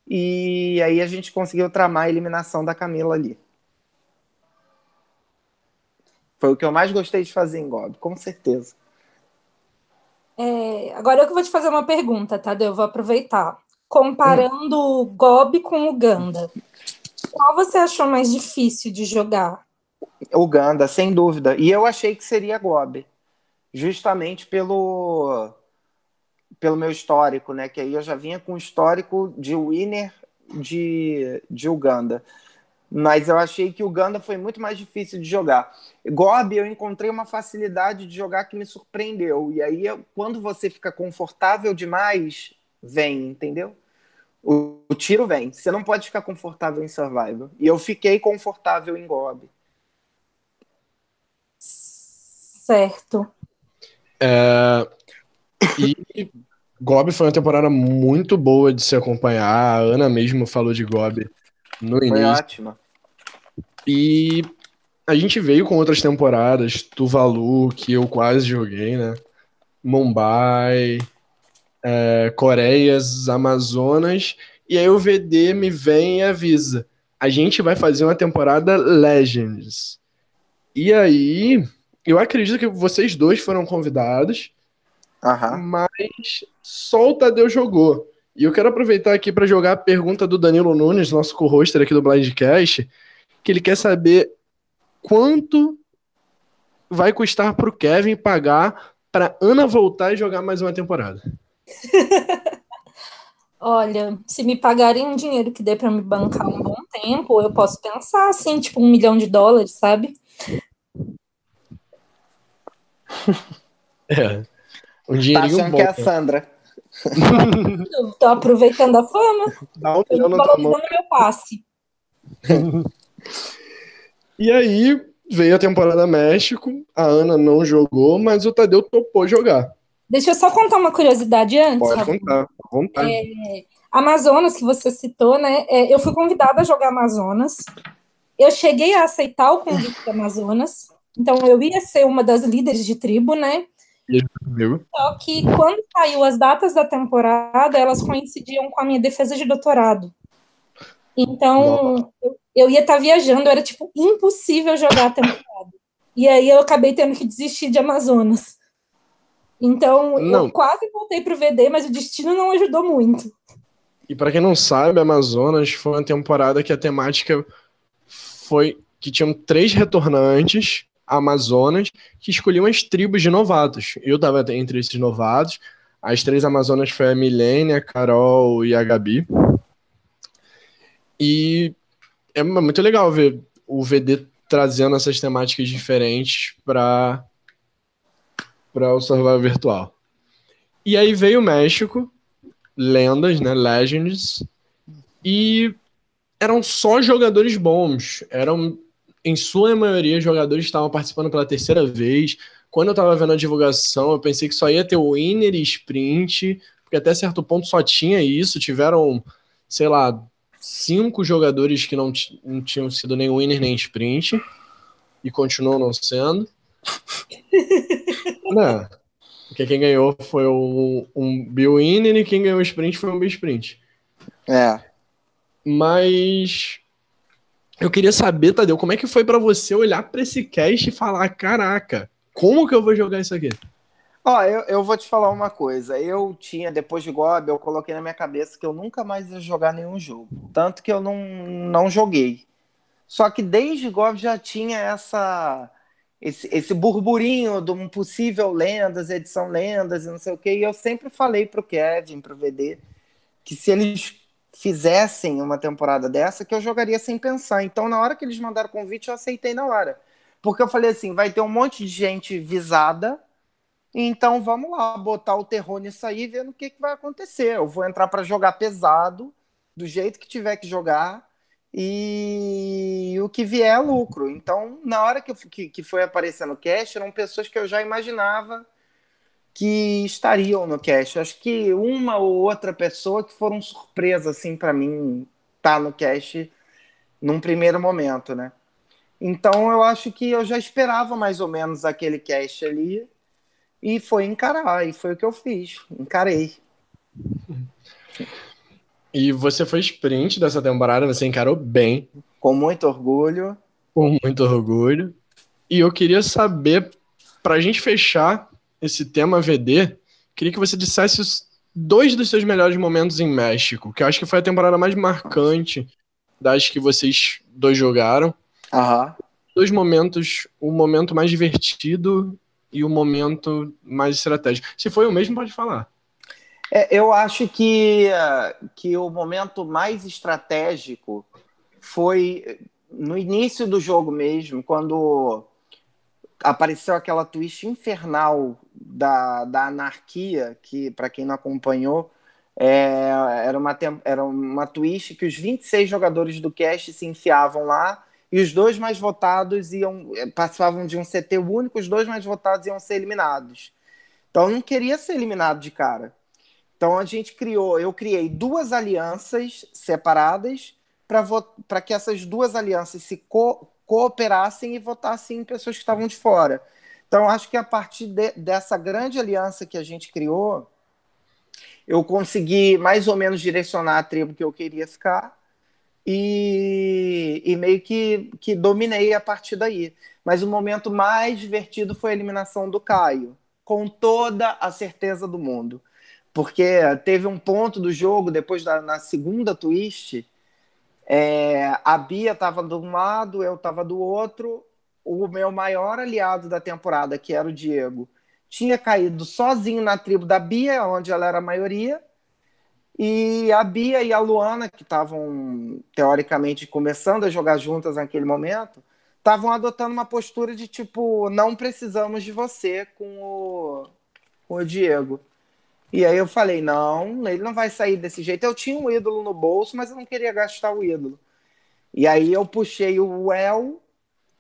e aí a gente conseguiu tramar a eliminação da Camila ali. Foi o que eu mais gostei de fazer em Gob, com certeza. É, agora eu que vou te fazer uma pergunta, tá? Eu vou aproveitar. Comparando hum. Gob com Uganda, qual você achou mais difícil de jogar? Uganda, sem dúvida. E eu achei que seria Gob, justamente pelo pelo meu histórico, né? Que aí eu já vinha com histórico de winner de, de Uganda. Mas eu achei que Uganda foi muito mais difícil de jogar. Gobi, eu encontrei uma facilidade de jogar que me surpreendeu. E aí, quando você fica confortável demais, vem, entendeu? O, o tiro vem. Você não pode ficar confortável em survival. E eu fiquei confortável em Gobi. Certo. É, e Gobi foi uma temporada muito boa de se acompanhar. A Ana mesmo falou de Gobi no foi início. ótima. E a gente veio com outras temporadas, Tuvalu, que eu quase joguei, né? Mumbai, é, Coreias, Amazonas, e aí o VD me vem e avisa: a gente vai fazer uma temporada Legends. E aí, eu acredito que vocês dois foram convidados, uhum. mas só o Tadeu jogou. E eu quero aproveitar aqui para jogar a pergunta do Danilo Nunes, nosso co-hoster aqui do Blindcast, que ele quer saber quanto vai custar para o Kevin pagar para Ana voltar e jogar mais uma temporada. Olha, se me pagarem um dinheiro que dê para me bancar um bom tempo, eu posso pensar assim, tipo um milhão de dólares, sabe? É. Um dinheirinho tá bom. que é a Sandra. Eu tô aproveitando a fama. Dá um eu milhão tô valorizando meu passe. E aí veio a temporada México, a Ana não jogou, mas o Tadeu topou jogar. Deixa eu só contar uma curiosidade antes. Pode Rafa. contar, à vontade. É, Amazonas, que você citou, né? É, eu fui convidada a jogar Amazonas. Eu cheguei a aceitar o convite do Amazonas. Então, eu ia ser uma das líderes de tribo, né? Só que quando saiu as datas da temporada, elas coincidiam com a minha defesa de doutorado. Então, eu, eu ia estar viajando, era tipo impossível jogar a temporada. E aí eu acabei tendo que desistir de Amazonas. Então, Não. eu quase voltei para o VD, mas o destino não ajudou muito. E para quem não sabe, Amazonas foi uma temporada que a temática foi que tinham três retornantes Amazonas que escolhiam as tribos de novatos. Eu estava entre esses novatos. As três Amazonas foi a Milene, a Carol e a Gabi. E é muito legal ver o VD trazendo essas temáticas diferentes para para o survival virtual. E aí veio o México, lendas, né, legends, e eram só jogadores bons. Eram em sua maioria jogadores estavam participando pela terceira vez. Quando eu estava vendo a divulgação, eu pensei que só ia ter o winner e sprint porque até certo ponto só tinha isso, tiveram, sei lá, cinco jogadores que não, não tinham sido nem winner nem sprint, e continuam não sendo. não. Porque quem ganhou foi um, um Bill Winner e quem ganhou o sprint foi um Bill Sprint. É. Mas eu queria saber, Tadeu, como é que foi para você olhar para esse cast e falar: caraca, como que eu vou jogar isso aqui? Ó, eu, eu vou te falar uma coisa. Eu tinha, depois de Gob, eu coloquei na minha cabeça que eu nunca mais ia jogar nenhum jogo. Tanto que eu não, não joguei. Só que desde Gob já tinha essa esse, esse burburinho de um possível Lendas, edição Lendas e não sei o quê. E eu sempre falei pro Kevin, pro VD, que se eles fizessem uma temporada dessa, que eu jogaria sem pensar. Então, na hora que eles mandaram o convite, eu aceitei na hora. Porque eu falei assim, vai ter um monte de gente visada então vamos lá, botar o terror nisso aí e ver no que, que vai acontecer. Eu vou entrar para jogar pesado, do jeito que tiver que jogar, e o que vier é lucro. Então, na hora que, que, que foi aparecendo o cast, eram pessoas que eu já imaginava que estariam no cast. Acho que uma ou outra pessoa que foram surpresa assim para mim tá no cast num primeiro momento, né? Então eu acho que eu já esperava mais ou menos aquele cast ali e foi encarar, e foi o que eu fiz, encarei. E você foi sprint dessa temporada, você encarou bem. Com muito orgulho. Com muito orgulho. E eu queria saber, pra gente fechar esse tema VD, queria que você dissesse os dois dos seus melhores momentos em México, que eu acho que foi a temporada mais marcante das que vocês dois jogaram. Aham. Dois momentos, o momento mais divertido e o momento mais estratégico. Se foi o mesmo, pode falar. É, eu acho que, que o momento mais estratégico foi no início do jogo mesmo, quando apareceu aquela twist infernal da, da anarquia, que, para quem não acompanhou, é, era, uma, era uma twist que os 26 jogadores do cast se enfiavam lá e os dois mais votados iam eh, participavam de um CT único, os dois mais votados iam ser eliminados. Então eu não queria ser eliminado de cara. Então a gente criou, eu criei duas alianças separadas para que essas duas alianças se co cooperassem e votassem em pessoas que estavam de fora. Então acho que a partir de, dessa grande aliança que a gente criou, eu consegui mais ou menos direcionar a tribo que eu queria ficar e, e meio que, que dominei a partir daí. Mas o momento mais divertido foi a eliminação do Caio, com toda a certeza do mundo. Porque teve um ponto do jogo, depois da na segunda twist, é, a Bia estava de um lado, eu estava do outro. O meu maior aliado da temporada, que era o Diego, tinha caído sozinho na tribo da Bia, onde ela era a maioria, e a Bia e a Luana, que estavam teoricamente começando a jogar juntas naquele momento, estavam adotando uma postura de tipo, não precisamos de você com o, com o Diego. E aí eu falei, não, ele não vai sair desse jeito. Eu tinha um ídolo no bolso, mas eu não queria gastar o ídolo. E aí eu puxei o El,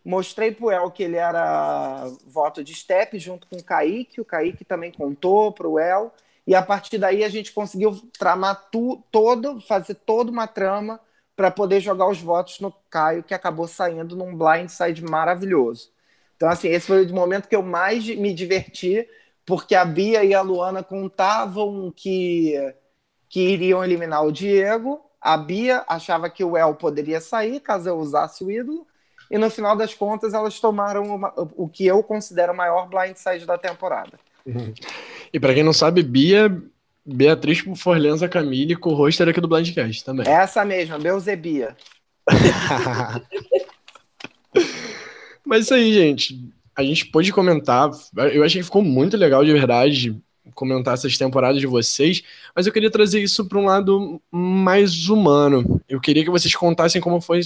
mostrei pro El que ele era voto de step junto com o Kaique, o Kaique também contou pro El. E a partir daí a gente conseguiu tramar tu, todo, fazer toda uma trama para poder jogar os votos no Caio, que acabou saindo num blindside maravilhoso. Então, assim, esse foi o momento que eu mais me diverti, porque a Bia e a Luana contavam que, que iriam eliminar o Diego. A Bia achava que o El poderia sair caso eu usasse o ídolo. E no final das contas, elas tomaram uma, o que eu considero o maior blindside da temporada. Uhum. E para quem não sabe, Bia, Beatriz Forlenza Camille, co-hoster aqui do Blindcast também. Essa mesma, Beuzebia. Mas isso aí, gente. A gente pôde comentar. Eu achei que ficou muito legal de verdade comentar essas temporadas de vocês, mas eu queria trazer isso para um lado mais humano. Eu queria que vocês contassem como foi,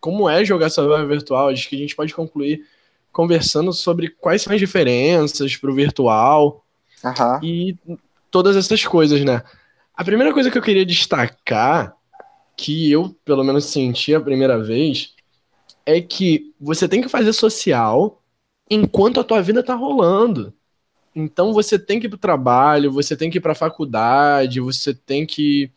como é jogar Survival virtual. Acho que a gente pode concluir conversando sobre quais são as diferenças para o virtual uhum. e todas essas coisas, né? A primeira coisa que eu queria destacar, que eu pelo menos senti a primeira vez, é que você tem que fazer social enquanto a tua vida tá rolando. Então você tem que ir pro trabalho, você tem que ir pra faculdade, você tem que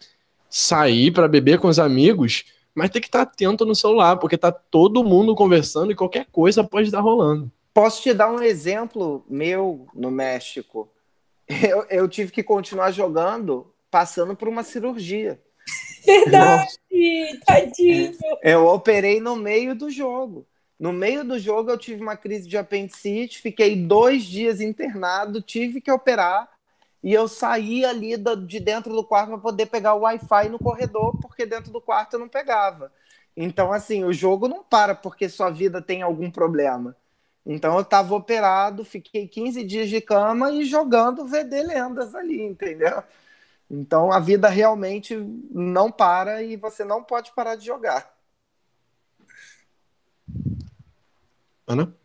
sair para beber com os amigos, mas tem que estar atento no celular, porque tá todo mundo conversando e qualquer coisa pode estar rolando. Posso te dar um exemplo meu no México? Eu, eu tive que continuar jogando passando por uma cirurgia. Verdade, Nossa. tadinho. Eu operei no meio do jogo. No meio do jogo, eu tive uma crise de apendicite, fiquei dois dias internado, tive que operar e eu saí ali de dentro do quarto para poder pegar o Wi-Fi no corredor, porque dentro do quarto eu não pegava. Então, assim, o jogo não para porque sua vida tem algum problema. Então, eu estava operado, fiquei 15 dias de cama e jogando VD Lendas ali, entendeu? Então, a vida realmente não para e você não pode parar de jogar. Ana?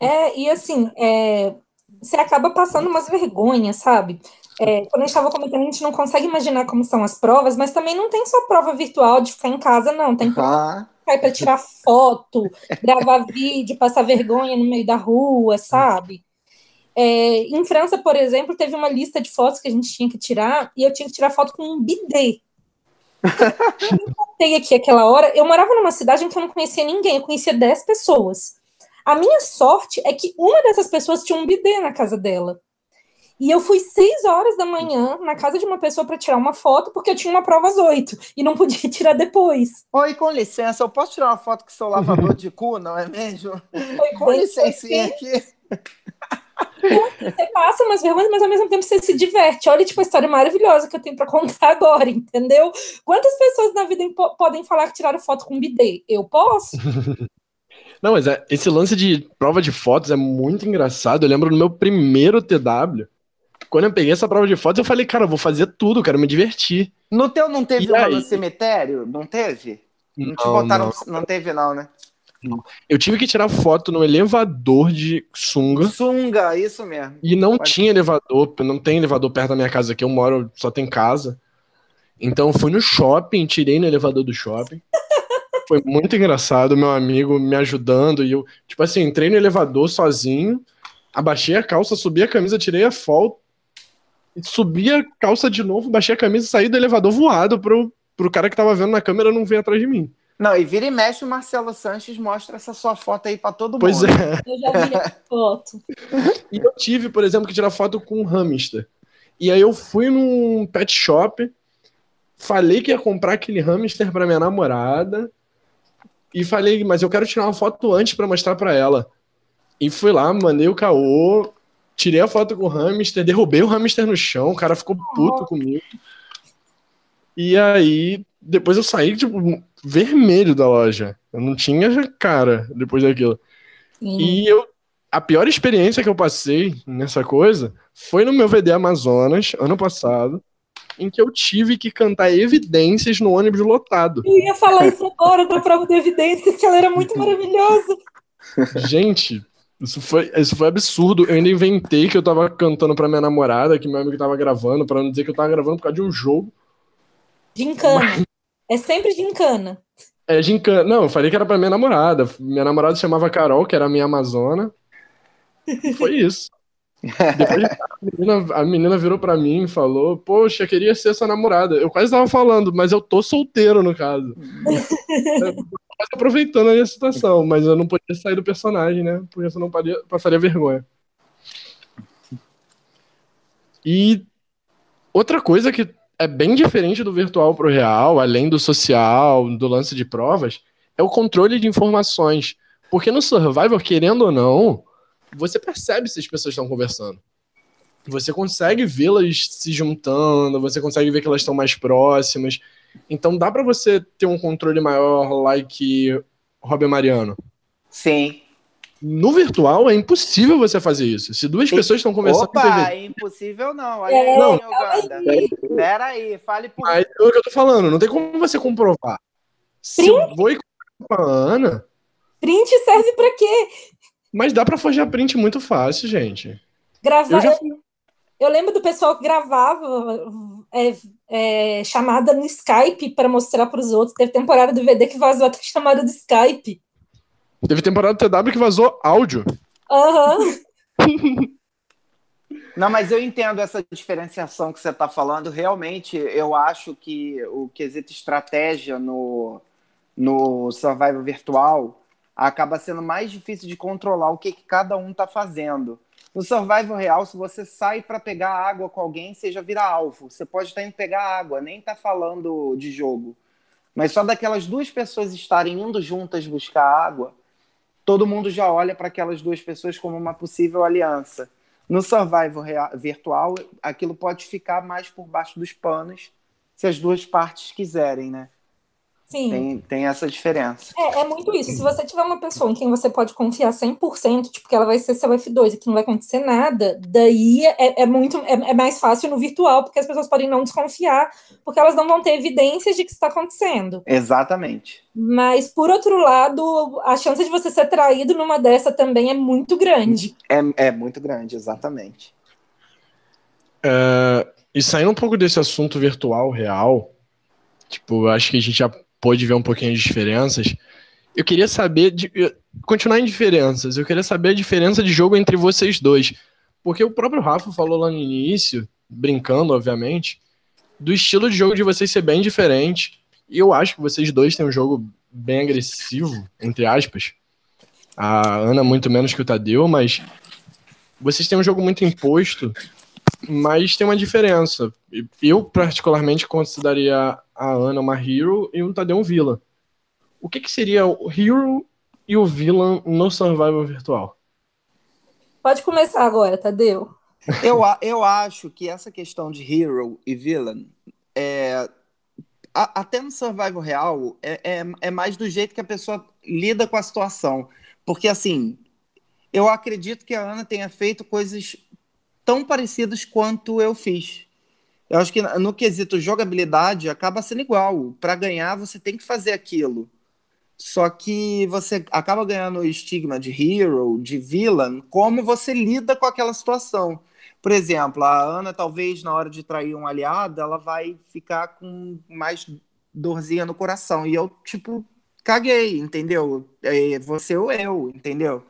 É, e assim, é, você acaba passando umas vergonhas, sabe? É, quando a gente estava comentando, a gente não consegue imaginar como são as provas, mas também não tem só prova virtual de ficar em casa, não. Tem prova ah. para tirar foto, gravar vídeo, passar vergonha no meio da rua, sabe? É, em França, por exemplo, teve uma lista de fotos que a gente tinha que tirar e eu tinha que tirar foto com um bidê. eu contei aqui aquela hora. Eu morava numa cidade em que eu não conhecia ninguém, eu conhecia 10 pessoas. A minha sorte é que uma dessas pessoas tinha um bidê na casa dela. E eu fui seis horas da manhã na casa de uma pessoa para tirar uma foto, porque eu tinha uma prova às oito e não podia tirar depois. Oi, com licença, eu posso tirar uma foto com seu lavador de cu, não é mesmo? Oi, com licença aqui. Você passa umas vergonhas, mas ao mesmo tempo você se diverte. Olha, tipo, a história maravilhosa que eu tenho para contar agora, entendeu? Quantas pessoas na vida podem falar que tiraram foto com bidê? Eu posso? Não, mas é, esse lance de prova de fotos é muito engraçado. Eu lembro no meu primeiro TW, quando eu peguei essa prova de fotos, eu falei, cara, eu vou fazer tudo, quero me divertir. No teu não teve uma aí... no cemitério? Não teve? Não, não te botaram. Não. não teve, não, né? Eu tive que tirar foto no elevador de sunga. Sunga, isso mesmo. E não Pode... tinha elevador, não tem elevador perto da minha casa aqui, eu moro, só tem casa. Então eu fui no shopping, tirei no elevador do shopping. Foi muito engraçado, meu amigo me ajudando. E eu, tipo assim, entrei no elevador sozinho, abaixei a calça, subi a camisa, tirei a foto, subi a calça de novo, baixei a camisa e saí do elevador voado pro, pro cara que tava vendo na câmera não ver atrás de mim. Não, e vira e mexe, o Marcelo Sanches mostra essa sua foto aí para todo pois mundo. Pois é. Eu já vi a foto. E eu tive, por exemplo, que tirar foto com um hamster. E aí eu fui num pet shop, falei que ia comprar aquele hamster para minha namorada e falei, mas eu quero tirar uma foto antes para mostrar para ela. E fui lá, mandei o caô, tirei a foto com o hamster, derrubei o hamster no chão, o cara ficou puto comigo. E aí, depois eu saí, tipo, vermelho da loja. Eu não tinha cara depois daquilo. Sim. E eu, a pior experiência que eu passei nessa coisa foi no meu VD Amazonas, ano passado, em que eu tive que cantar evidências no ônibus lotado. Eu ia falar isso agora da prova de evidências, que ela era muito maravilhosa. Gente, isso foi, isso foi absurdo. Eu ainda inventei que eu tava cantando pra minha namorada, que meu amigo tava gravando, pra não dizer que eu tava gravando por causa de um jogo. Gincana. Mas... É sempre gincana. É gincana. Não, eu falei que era pra minha namorada. Minha namorada chamava Carol, que era a minha amazona. Foi isso. Depois a menina, a menina virou pra mim e falou: Poxa, queria ser sua namorada. Eu quase tava falando, mas eu tô solteiro no caso. quase aproveitando a minha situação, mas eu não podia sair do personagem, né? Porque senão passaria vergonha. E outra coisa que é bem diferente do virtual pro real, além do social, do lance de provas, é o controle de informações. Porque no Survivor, querendo ou não, você percebe se as pessoas estão conversando. Você consegue vê-las se juntando, você consegue ver que elas estão mais próximas. Então dá para você ter um controle maior, like Robin Mariano. Sim. No virtual é impossível você fazer isso. Se duas pessoas estão conversando. Opa, é impossível não. Olha é, aí, não. Uganda. Pera aí, fale por Mas é o que eu tô falando, não tem como você comprovar. Se Print? eu vou e com a Ana. Print serve para quê? Mas dá para forjar print muito fácil, gente. Gravar. Eu, já... eu, lembro do pessoal que gravava é, é, chamada no Skype para mostrar para os outros. Teve temporada do VD que vazou até chamada do Skype. Teve temporada do TW que vazou áudio. Aham. Uhum. Não, mas eu entendo essa diferenciação que você está falando. Realmente, eu acho que o quesito estratégia no, no survival virtual acaba sendo mais difícil de controlar o que, que cada um está fazendo. No survival real, se você sai para pegar água com alguém, você já vira alvo. Você pode estar indo pegar água, nem tá falando de jogo. Mas só daquelas duas pessoas estarem indo juntas buscar água, todo mundo já olha para aquelas duas pessoas como uma possível aliança. No survival real, virtual, aquilo pode ficar mais por baixo dos panos, se as duas partes quiserem, né? Sim. Tem, tem essa diferença. É, é muito isso. Se você tiver uma pessoa em quem você pode confiar 100%, tipo, que ela vai ser seu F2 e que não vai acontecer nada, daí é, é muito é, é, mais fácil no virtual, porque as pessoas podem não desconfiar, porque elas não vão ter evidências de que está acontecendo. Exatamente. Mas, por outro lado, a chance de você ser traído numa dessa também é muito grande. É, é muito grande, exatamente. É, e saindo um pouco desse assunto virtual real, tipo, acho que a gente já pôde ver um pouquinho de diferenças. Eu queria saber, de, continuar em diferenças, eu queria saber a diferença de jogo entre vocês dois. Porque o próprio Rafa falou lá no início, brincando, obviamente, do estilo de jogo de vocês ser bem diferente. E eu acho que vocês dois têm um jogo bem agressivo, entre aspas. A Ana muito menos que o Tadeu, mas vocês têm um jogo muito imposto, mas tem uma diferença. Eu, particularmente, consideraria a Ana uma hero e o Tadeu um villain. O que, que seria o hero e o villain no survival virtual? Pode começar agora, Tadeu. Eu, eu acho que essa questão de hero e villain é, a, até no survival real é, é, é mais do jeito que a pessoa lida com a situação. Porque assim, eu acredito que a Ana tenha feito coisas tão parecidas quanto eu fiz. Eu acho que no quesito jogabilidade acaba sendo igual. Para ganhar, você tem que fazer aquilo. Só que você acaba ganhando o estigma de hero, de villain, como você lida com aquela situação. Por exemplo, a Ana, talvez na hora de trair um aliado, ela vai ficar com mais dorzinha no coração. E eu, tipo, caguei, entendeu? É você ou eu, entendeu?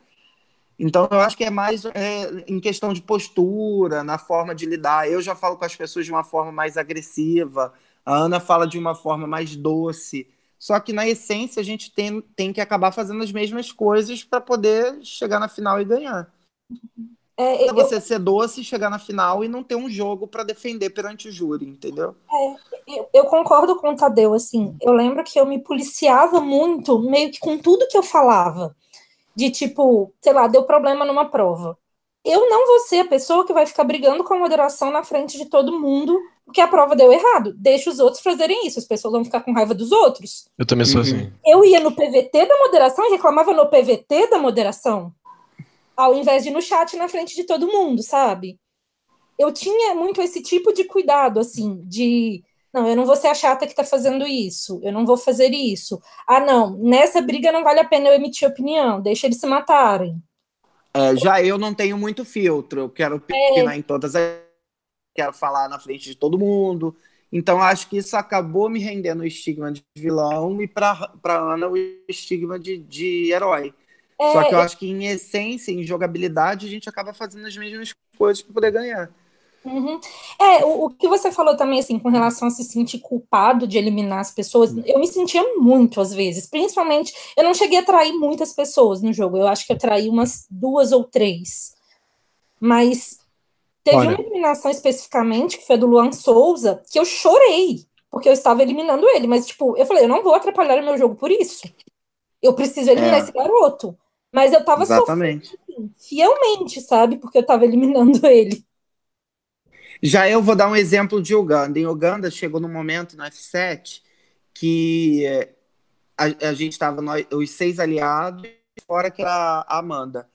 Então, eu acho que é mais é, em questão de postura, na forma de lidar. Eu já falo com as pessoas de uma forma mais agressiva, a Ana fala de uma forma mais doce. Só que, na essência, a gente tem, tem que acabar fazendo as mesmas coisas para poder chegar na final e ganhar. É, eu... você ser doce, chegar na final e não ter um jogo para defender perante o júri, entendeu? É, eu, eu, concordo com o Tadeu, assim. Eu lembro que eu me policiava muito, meio que com tudo que eu falava de tipo, sei lá, deu problema numa prova. Eu não vou ser a pessoa que vai ficar brigando com a moderação na frente de todo mundo porque a prova deu errado. Deixa os outros fazerem isso, as pessoas vão ficar com raiva dos outros. Eu também sou uhum. assim. Eu ia no PVT da moderação e reclamava no PVT da moderação, ao invés de ir no chat na frente de todo mundo, sabe? Eu tinha muito esse tipo de cuidado, assim, de não, eu não vou ser a chata que está fazendo isso, eu não vou fazer isso. Ah, não, nessa briga não vale a pena eu emitir opinião, deixa eles se matarem. É, já eu não tenho muito filtro, eu quero opinar é. em todas as. Quero falar na frente de todo mundo. Então, acho que isso acabou me rendendo o estigma de vilão e para Ana o estigma de, de herói. É, Só que eu acho que, em essência, em jogabilidade, a gente acaba fazendo as mesmas coisas para poder ganhar. Uhum. É, o, o, que você falou também, assim, com relação a se sentir culpado de eliminar as pessoas, eu me sentia muito às vezes, principalmente, eu não cheguei a trair muitas pessoas no jogo, eu acho que eu traí umas duas ou três, mas teve Olha. uma eliminação especificamente, que foi a do Luan Souza, que eu chorei, porque eu estava eliminando ele, mas, tipo, eu falei, eu não vou atrapalhar o meu jogo por isso, eu preciso eliminar é. esse garoto, mas eu tava Exatamente. sofrendo, assim, fielmente, sabe, porque eu tava eliminando ele. Já eu vou dar um exemplo de Uganda. Em Uganda, chegou num momento no F7 que a, a gente estava, os seis aliados, fora que era a Amanda.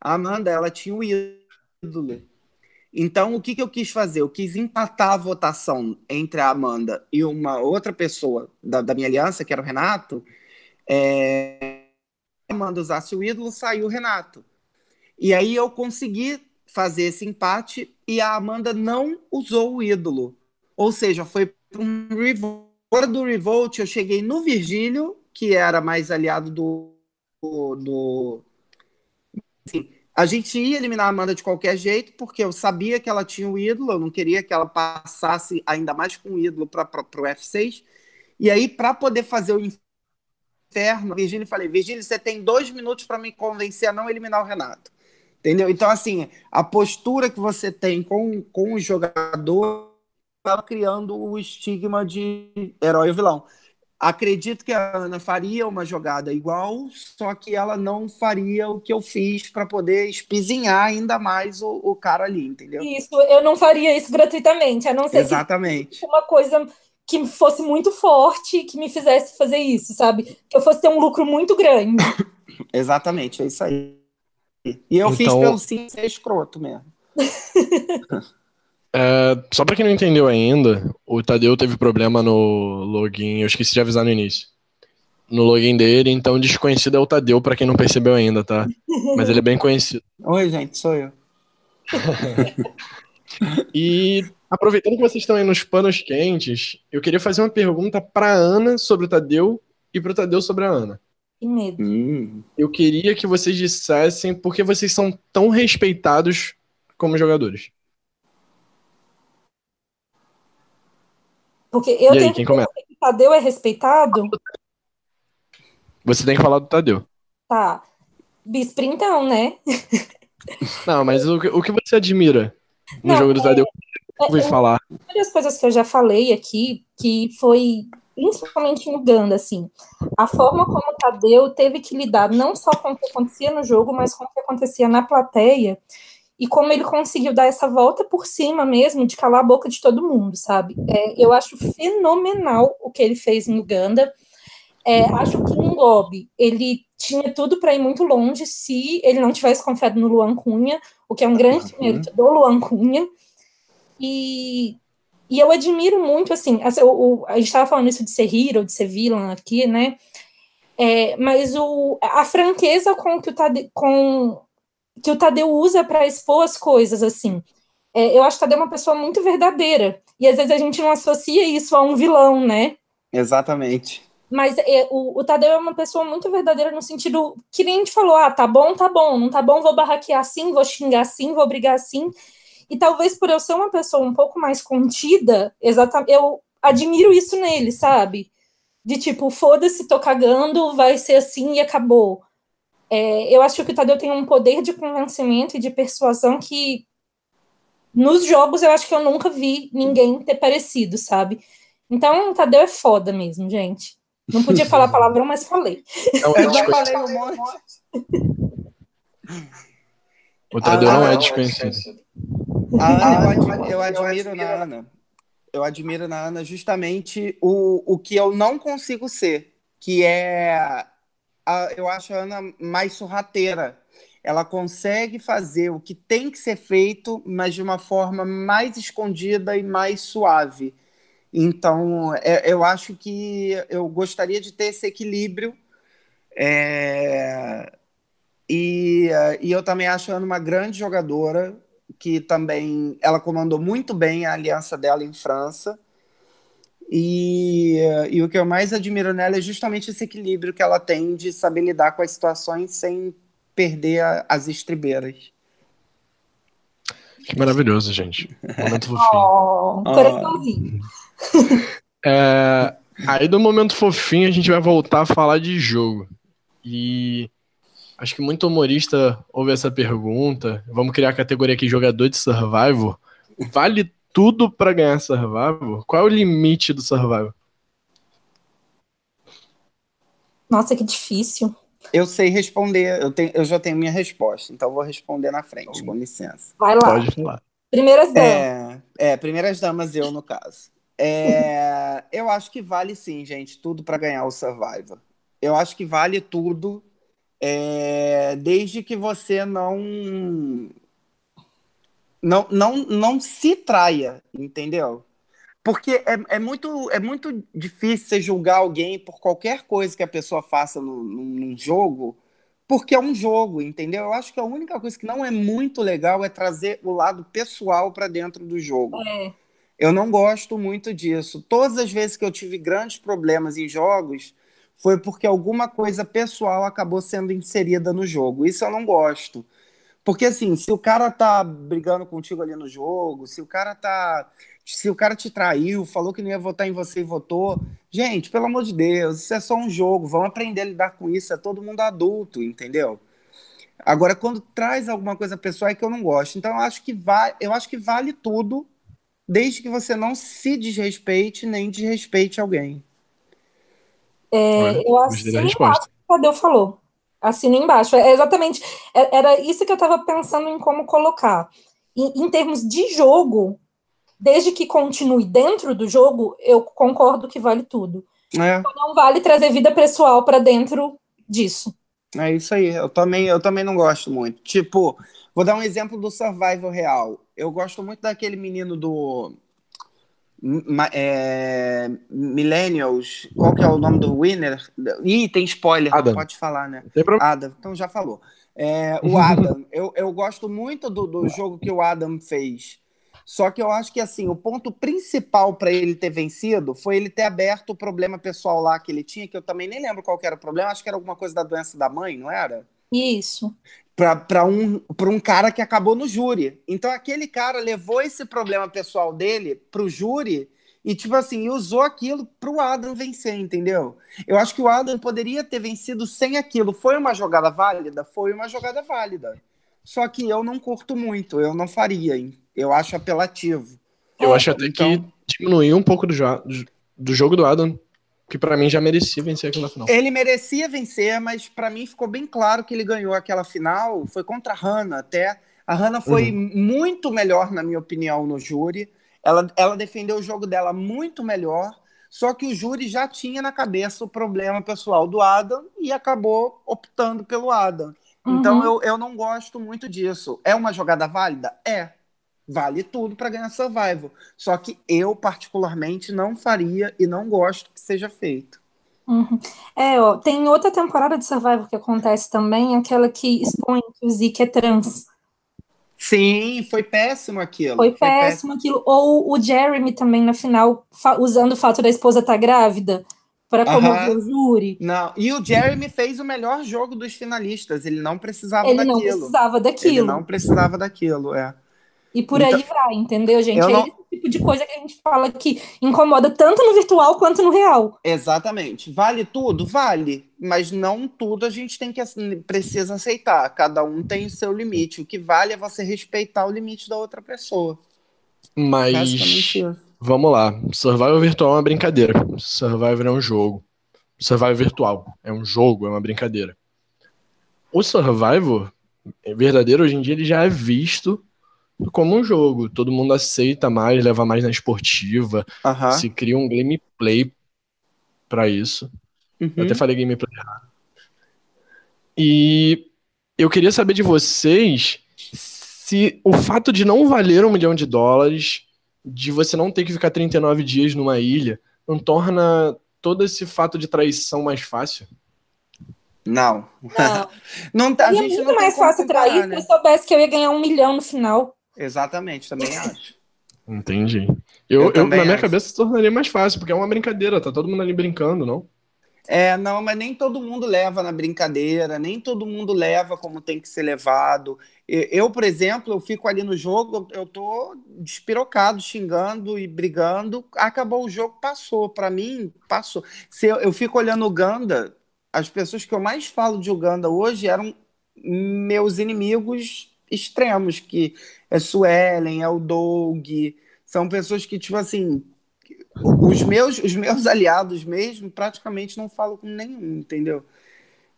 A Amanda, ela tinha o ídolo. Então, o que, que eu quis fazer? Eu quis empatar a votação entre a Amanda e uma outra pessoa da, da minha aliança, que era o Renato. É... A Amanda usasse o ídolo, saiu o Renato. E aí eu consegui fazer esse empate e a Amanda não usou o ídolo. Ou seja, foi um revolt. Fora do revolt, eu cheguei no Virgílio, que era mais aliado do. do, assim, a gente ia eliminar a Amanda de qualquer jeito, porque eu sabia que ela tinha o ídolo, eu não queria que ela passasse ainda mais com o ídolo para o F6. E aí, para poder fazer o inferno, Virgínia, falei: Virgínia, você tem dois minutos para me convencer a não eliminar o Renato. Entendeu? Então, assim, a postura que você tem com, com o jogador estava criando o estigma de herói ou vilão. Acredito que a Ana faria uma jogada igual, só que ela não faria o que eu fiz para poder espizinhar ainda mais o, o, cara ali, entendeu? Isso, eu não faria isso gratuitamente, a não ser Exatamente. Que uma coisa que fosse muito forte, que me fizesse fazer isso, sabe? Que eu fosse ter um lucro muito grande. Exatamente, é isso aí. E eu então... fiz pelo sim ser escroto mesmo. É, só para quem não entendeu ainda, o Tadeu teve problema no login, eu esqueci de avisar no início. No login dele, então desconhecido é o Tadeu, para quem não percebeu ainda, tá? Mas ele é bem conhecido. Oi, gente, sou eu. e aproveitando que vocês estão aí nos panos quentes, eu queria fazer uma pergunta para Ana sobre o Tadeu e para o Tadeu sobre a Ana. Que medo. Hum. Eu queria que vocês dissessem por que vocês são tão respeitados como jogadores. Porque eu e tenho aí, quem começa? que o Tadeu é respeitado. Você tem que falar do Tadeu. Tá. Bisprintão, né? Não, mas o, o que você admira no Não, jogo do Tadeu? É, é, falar. Uma das coisas que eu já falei aqui, que foi principalmente em Uganda, assim, a forma como o Tadeu teve que lidar não só com o que acontecia no jogo, mas com o que acontecia na plateia, e como ele conseguiu dar essa volta por cima mesmo, de calar a boca de todo mundo, sabe? É, eu acho fenomenal o que ele fez em Uganda. É, acho que em Gobi ele tinha tudo para ir muito longe se ele não tivesse confiado no Luan Cunha, o que é um grande uhum. mérito do Luan Cunha. E, e eu admiro muito, assim, o, o, a gente estava falando isso de ser hero, de ser villain aqui, né? É, mas o, a franqueza com que o Tade, com que o Tadeu usa para expor as coisas, assim. É, eu acho que o Tadeu é uma pessoa muito verdadeira. E às vezes a gente não associa isso a um vilão, né? Exatamente. Mas é, o, o Tadeu é uma pessoa muito verdadeira no sentido que nem a gente falou: ah, tá bom, tá bom, não tá bom, vou barraquear assim, vou xingar assim, vou brigar assim. E talvez por eu ser uma pessoa um pouco mais contida, exatamente, eu admiro isso nele, sabe? De tipo, foda-se, tô cagando, vai ser assim e acabou. É, eu acho que o Tadeu tem um poder de convencimento e de persuasão que nos jogos eu acho que eu nunca vi ninguém ter parecido, sabe? Então o Tadeu é foda mesmo, gente. Não podia falar palavrão, mas falei. Não, eu já falei um monte. O Tadeu ah, não é desconhecido. Ah, eu, admiro, eu admiro na Ana. Eu admiro na Ana justamente o, o que eu não consigo ser, que é a, eu acho a Ana mais sorrateira. Ela consegue fazer o que tem que ser feito, mas de uma forma mais escondida e mais suave. Então, é, eu acho que eu gostaria de ter esse equilíbrio. É, e, e eu também acho a Ana uma grande jogadora, que também ela comandou muito bem a aliança dela em França. E, e o que eu mais admiro nela é justamente esse equilíbrio que ela tem de saber lidar com as situações sem perder a, as estribeiras. Que maravilhoso, gente. Momento fofinho. Oh, coraçãozinho. É, aí do momento fofinho a gente vai voltar a falar de jogo. E acho que muito humorista ouve essa pergunta. Vamos criar a categoria aqui jogador de survival. Vale tudo para ganhar Survival? Qual é o limite do Survival? Nossa, que difícil. Eu sei responder, eu, tenho, eu já tenho minha resposta, então vou responder na frente, com licença. Vai lá. Pode falar. Primeiras damas. É, é primeiras damas, eu no caso. É, eu acho que vale sim, gente, tudo para ganhar o Survivor. Eu acho que vale tudo, é, desde que você não não, não, não se traia, entendeu? Porque é, é, muito, é muito difícil você julgar alguém por qualquer coisa que a pessoa faça no, num jogo, porque é um jogo, entendeu? Eu acho que a única coisa que não é muito legal é trazer o lado pessoal para dentro do jogo. É. Eu não gosto muito disso. Todas as vezes que eu tive grandes problemas em jogos, foi porque alguma coisa pessoal acabou sendo inserida no jogo. Isso eu não gosto Porque assim, se o cara tá brigando contigo ali no jogo, se o cara tá. Se o cara te traiu, falou que não ia votar em você e votou. Gente, pelo amor de Deus, isso é só um jogo. Vamos aprender a lidar com isso. É todo mundo adulto, entendeu? Agora, quando traz alguma coisa pessoal é que eu não gosto. Então, eu acho que, vai, eu acho que vale tudo, desde que você não se desrespeite nem desrespeite alguém. É, eu assino embaixo o que o Tadeu falou. Assina embaixo. É exatamente. É, era isso que eu estava pensando em como colocar. Em, em, termos de jogo, desde que continue dentro do jogo, eu concordo que vale tudo. É. Não vale trazer vida pessoal para dentro disso. É isso aí. Eu também, eu também não gosto muito. Tipo, vou dar um exemplo do survival real. Eu gosto muito daquele menino do é, Millennials. Qual que é o nome do winner? Ih, tem spoiler, Adam. pode falar, né? Adam, então já falou. É, o Adam, eu, eu gosto muito do, do jogo que o Adam fez. Só que eu acho que assim, o ponto principal para ele ter vencido foi ele ter aberto o problema pessoal lá que ele tinha, que eu também nem lembro qual era o problema, acho que era alguma coisa da doença da mãe, não era? Isso. Para um, um cara que acabou no júri. Então aquele cara levou esse problema pessoal dele pro júri e, tipo assim, usou aquilo pro Adam vencer, entendeu? Eu acho que o Adam poderia ter vencido sem aquilo. Foi uma jogada válida? Foi uma jogada válida. Só que eu não curto muito, eu não faria. Eu acho apelativo. Eu acho até então... que diminuiu um pouco do, do jogo do Adam, que para mim já merecia vencer aquela final. Ele merecia vencer, mas para mim ficou bem claro que ele ganhou aquela final. Foi contra a Hannah até. A Hannah foi uhum. muito melhor, na minha opinião, no júri. Ela, ela defendeu o jogo dela muito melhor. Só que o júri já tinha na cabeça o problema pessoal do Adam e acabou optando pelo Adam. Então uhum. eu, eu não gosto muito disso. É uma jogada válida? É vale tudo para ganhar survival. Só que eu, particularmente, não faria e não gosto que seja feito. Uhum. É, ó, tem outra temporada de Survival que acontece também, aquela que expõe que o Zeke é trans. Sim, foi péssimo aquilo. Foi, foi péssimo, péssimo, aquilo. Ou o Jeremy também na final, usando o fato da esposa estar tá grávida para comover uhum. o júri. Não, e o Jeremy fez o melhor jogo dos finalistas. Ele não precisava ele daquilo. Ele não precisava daquilo. Ele não precisava daquilo, é. E por então, aí vai, entendeu, gente? É não... esse tipo de coisa que a gente fala que incomoda tanto no virtual quanto no real. Exatamente. Vale tudo? Vale. Mas não tudo a gente tem que precisa aceitar. Cada um tem o seu limite. O que vale é você respeitar o limite da outra pessoa. Mas. Vamos lá. Survival virtual é uma brincadeira. Survival é um jogo. Survival virtual é um jogo, é uma brincadeira. O Survival verdadeiro hoje em dia ele já é visto como um jogo. Todo mundo aceita mais, leva mais na esportiva. Se cria um gameplay para isso. Uhum. Eu até falei gameplay errado. E eu queria saber de vocês se o fato de não valer um milhão de dólares, de você não ter que ficar 39 dias numa ilha, não torna todo esse fato de traição mais fácil? Não. Não. não tá, a gente muito não mais fácil trair né? se eu soubesse que eu ia ganhar um milhão no final. Exatamente, também acho. Entendi. Eu, eu, eu na minha acho. cabeça se tornaria mais fácil, porque é uma brincadeira, tá todo mundo ali brincando, não? É, não, mas nem todo mundo leva na brincadeira, nem todo mundo leva como tem que ser levado. Eu, por exemplo, eu fico ali no jogo, eu tô despirocado, xingando e brigando. Acabou o jogo, passou. Para mim, passou. Se eu, eu fico olhando Uganda, as pessoas que eu mais falo de Uganda hoje eram meus inimigos extremos, que é Suelen, é o Doug, são pessoas que, tipo assim, os meus, os meus aliados mesmo praticamente não falam com nenhum, entendeu?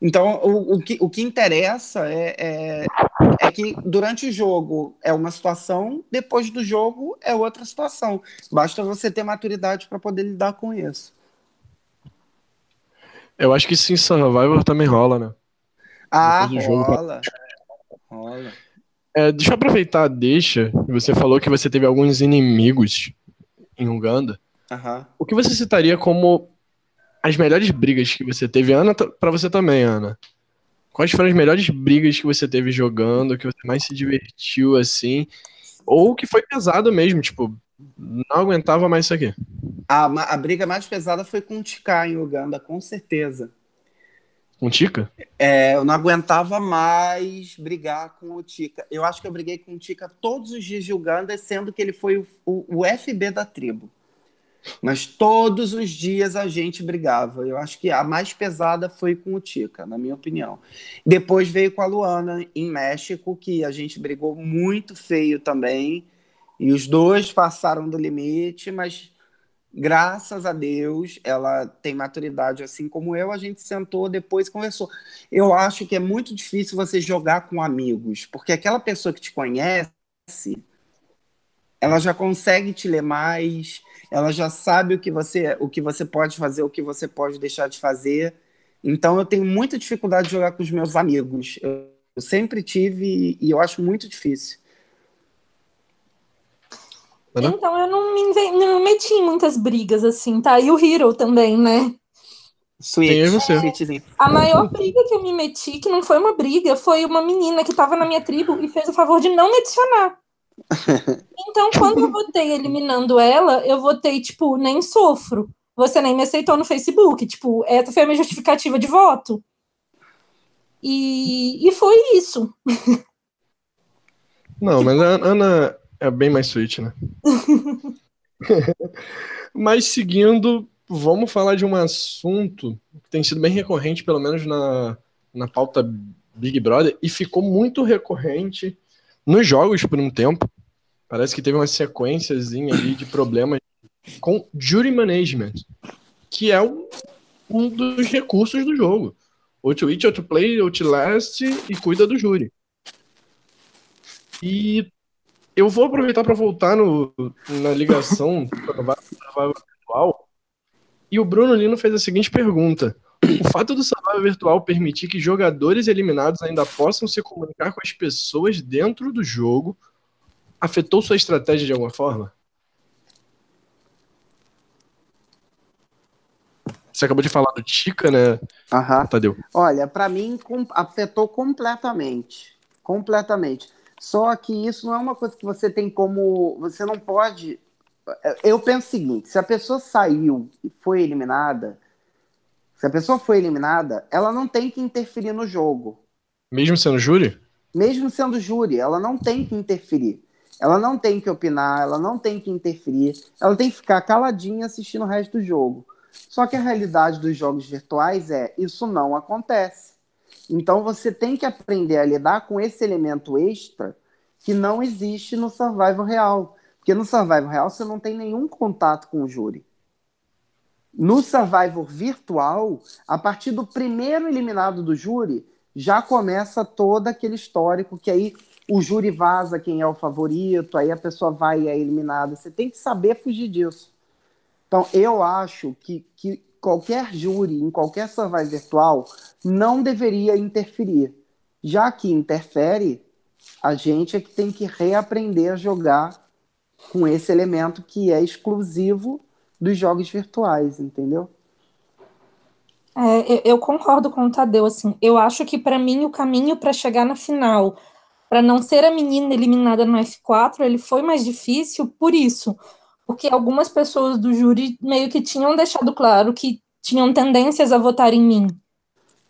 Então, o, o, que, o que interessa é, é, é, que durante o jogo é uma situação, depois do jogo é outra situação. Basta você ter maturidade para poder lidar com isso. Eu acho que sim, Survivor também rola, né? Ah. Jogo... rola. É, deixa eu aproveitar, deixa. Você falou que você teve alguns inimigos em Uganda. Uhum. O que você citaria como as melhores brigas que você teve, Ana, para você também, Ana? Quais foram as melhores brigas que você teve jogando, que você mais se divertiu assim? Ou que foi pesado mesmo, tipo, não aguentava mais isso aqui? A, a briga mais pesada foi com o Tika em Uganda, com certeza. Com o Tica? É, eu não aguentava mais brigar com o Tica. Eu acho que eu briguei com o Tica todos os dias de Uganda, sendo que ele foi o, o, o FB da tribo. Mas todos os dias a gente brigava. Eu acho que a mais pesada foi com o Tica, na minha opinião. Depois veio com a Luana em México, que a gente brigou muito feio também. E os dois passaram do limite, mas graças a Deus ela tem maturidade assim como eu. A gente sentou depois conversou. Eu acho que é muito difícil você jogar com amigos, porque aquela pessoa que te conhece, ela já consegue te ler mais ela já sabe o que você, o que você pode fazer, o que você pode deixar de fazer. Então eu tenho muita dificuldade de jogar com os meus amigos. Eu, eu sempre tive e eu acho muito difícil. Então eu não me, não me meti em muitas brigas assim, tá? E o Hero também, né? Você. É, a maior briga que eu me meti, que não foi uma briga, foi uma menina que tava na minha tribo e fez o favor de não me adicionar. Então, quando eu votei eliminando ela, eu votei, tipo, nem sofro. Você nem me aceitou no Facebook. Tipo, essa foi a minha justificativa de voto. E, e foi isso. Não, mas a Ana é bem mais sweet, né? mas seguindo, vamos falar de um assunto que tem sido bem recorrente, pelo menos na, na pauta Big Brother, e ficou muito recorrente nos jogos, por um tempo, parece que teve uma sequenciazinha ali de problemas com jury management, que é um, um dos recursos do jogo. Ou to eat, ou to play, ou to last, e cuida do júri. E eu vou aproveitar para voltar no, na ligação virtual. E o Bruno Lino fez a seguinte pergunta: o fato do Survival Virtual permitir que jogadores eliminados ainda possam se comunicar com as pessoas dentro do jogo afetou sua estratégia de alguma forma? Você acabou de falar do Tica, né? Aham. Tadeu. Olha, para mim com, afetou completamente. Completamente. Só que isso não é uma coisa que você tem como. Você não pode. Eu penso o seguinte: se a pessoa saiu e foi eliminada, se a pessoa foi eliminada, ela não tem que interferir no jogo. Mesmo sendo júri? Mesmo sendo júri, ela não tem que interferir. Ela não tem que opinar, ela não tem que interferir, ela tem que ficar caladinha assistindo o resto do jogo. Só que a realidade dos jogos virtuais é isso não acontece. Então você tem que aprender a lidar com esse elemento extra que não existe no survival real. Porque no survival real você não tem nenhum contato com o júri. No Survivor virtual, a partir do primeiro eliminado do júri, já começa todo aquele histórico que aí o júri vaza quem é o favorito, aí a pessoa vai e é eliminada. Você tem que saber fugir disso. Então, eu acho que, que qualquer júri, em qualquer Survivor virtual, não deveria interferir. Já que interfere, a gente é que tem que reaprender a jogar com esse elemento que é exclusivo dos jogos virtuais, entendeu? É, eu concordo com o Tadeu, assim, eu acho que para mim o caminho para chegar na final, para não ser a menina eliminada no F4, ele foi mais difícil por isso, porque algumas pessoas do júri meio que tinham deixado claro que tinham tendências a votar em mim.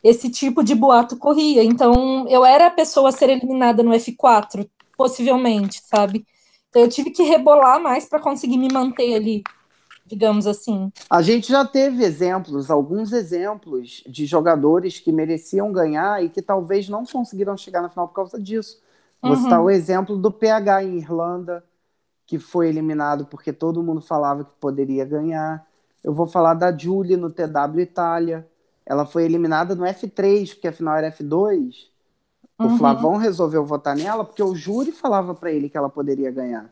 Esse tipo de boato corria, então eu era a pessoa a ser eliminada no F4, possivelmente, sabe? Então eu tive que rebolar mais para conseguir me manter ali digamos assim. A gente já teve exemplos, alguns exemplos de jogadores que mereciam ganhar e que talvez não conseguiram chegar na final por causa disso. Vou uhum. citar o exemplo do PH em Irlanda, que foi eliminado porque todo mundo falava que poderia ganhar. Eu vou falar da Julie no TW Itália. Ela foi eliminada no F3, porque afinal era F2. Uhum. O Flavão resolveu votar nela porque o júri falava para ele que ela poderia ganhar.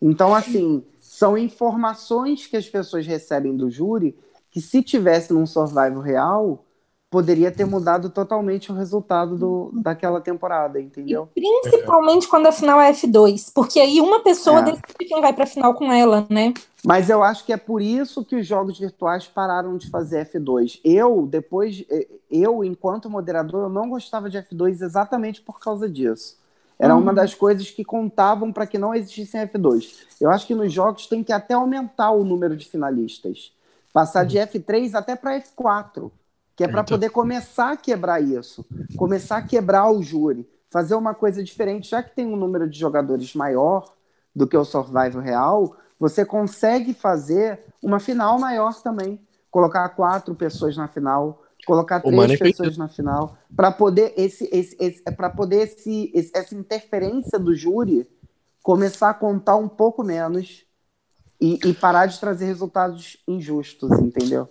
Então, assim, são informações que as pessoas recebem do júri que, se tivesse num survival real, poderia ter mudado totalmente o resultado do, daquela temporada, entendeu? E principalmente quando a final é F2, porque aí uma pessoa é. decide quem vai para a final com ela, né? Mas eu acho que é por isso que os jogos virtuais pararam de fazer F2. Eu, depois, eu, enquanto moderador, eu não gostava de F2 exatamente por causa disso. Era uhum. uma das coisas que contavam para que não existissem F2. Eu acho que nos jogos tem que até aumentar o número de finalistas. Passar uhum. de F3 até para F4. Que é para poder começar a quebrar isso, começar a quebrar o júri, fazer uma coisa diferente, já que tem um número de jogadores maior do que o Survival real, você consegue fazer uma final maior também, colocar quatro pessoas na final, colocar três pessoas na final, para poder esse, esse, esse para poder esse, esse, essa interferência do júri começar a contar um pouco menos e, e parar de trazer resultados injustos, entendeu?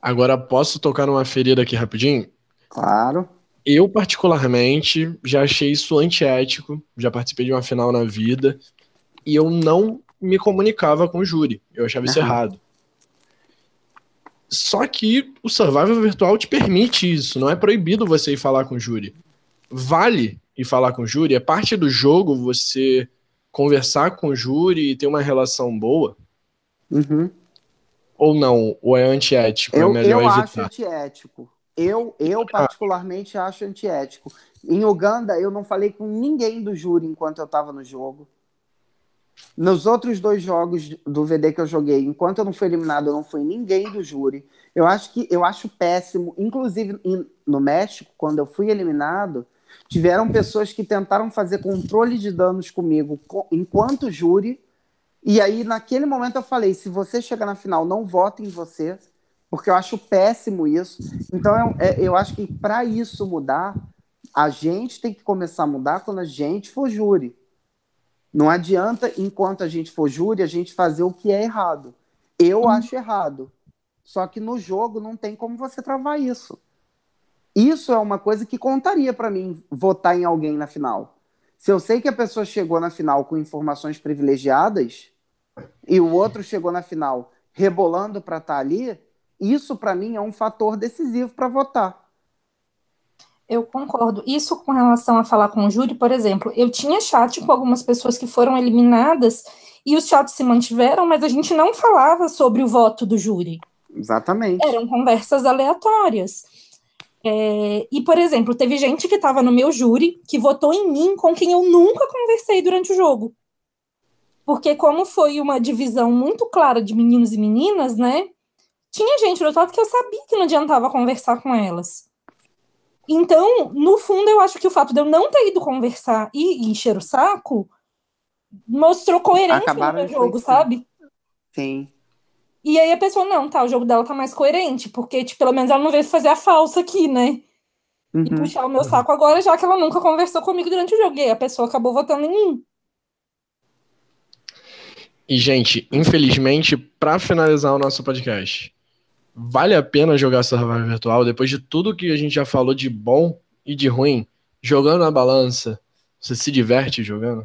Agora, posso tocar numa ferida aqui rapidinho? Claro. Eu, particularmente, já achei isso antiético. Já participei de uma final na vida. E eu não me comunicava com o júri. Eu achava isso uhum. errado. Só que o Survival Virtual te permite isso. Não é proibido você ir falar com o júri. Vale ir falar com o júri. É parte do jogo você conversar com o júri e ter uma relação boa. Uhum. Ou não? Ou é antiético? Eu, é melhor eu evitar? acho antiético. Eu, eu particularmente acho antiético. Em Uganda, eu não falei com ninguém do júri enquanto eu estava no jogo. Nos outros dois jogos do VD que eu joguei, enquanto eu não fui eliminado, eu não fui ninguém do júri. Eu acho que eu acho péssimo. Inclusive no México, quando eu fui eliminado, tiveram pessoas que tentaram fazer controle de danos comigo enquanto júri e aí, naquele momento, eu falei: se você chegar na final, não vote em você, porque eu acho péssimo isso. Então, eu, é, eu acho que para isso mudar, a gente tem que começar a mudar quando a gente for júri. Não adianta, enquanto a gente for júri, a gente fazer o que é errado. Eu hum. acho errado. Só que no jogo não tem como você travar isso. Isso é uma coisa que contaria para mim votar em alguém na final. Se eu sei que a pessoa chegou na final com informações privilegiadas e o outro chegou na final rebolando para estar tá ali, isso para mim é um fator decisivo para votar. Eu concordo. Isso com relação a falar com o júri, por exemplo, eu tinha chat com algumas pessoas que foram eliminadas e os chats se mantiveram, mas a gente não falava sobre o voto do júri. Exatamente. Eram conversas aleatórias. É, e, por exemplo, teve gente que estava no meu júri que votou em mim com quem eu nunca conversei durante o jogo. Porque, como foi uma divisão muito clara de meninos e meninas, né? Tinha gente do outro lado que eu sabia que não adiantava conversar com elas. Então, no fundo, eu acho que o fato de eu não ter ido conversar e, e encher o saco mostrou coerência Acabaram no meu jogo, sabe? Sim. E aí a pessoa, não, tá, o jogo dela tá mais coerente, porque tipo, pelo menos ela não veio fazer a falsa aqui, né? Uhum. E puxar o meu saco agora, já que ela nunca conversou comigo durante o jogo. E aí a pessoa acabou votando em mim. E, gente, infelizmente, para finalizar o nosso podcast, vale a pena jogar Survival Virtual depois de tudo que a gente já falou de bom e de ruim? Jogando na balança, você se diverte jogando?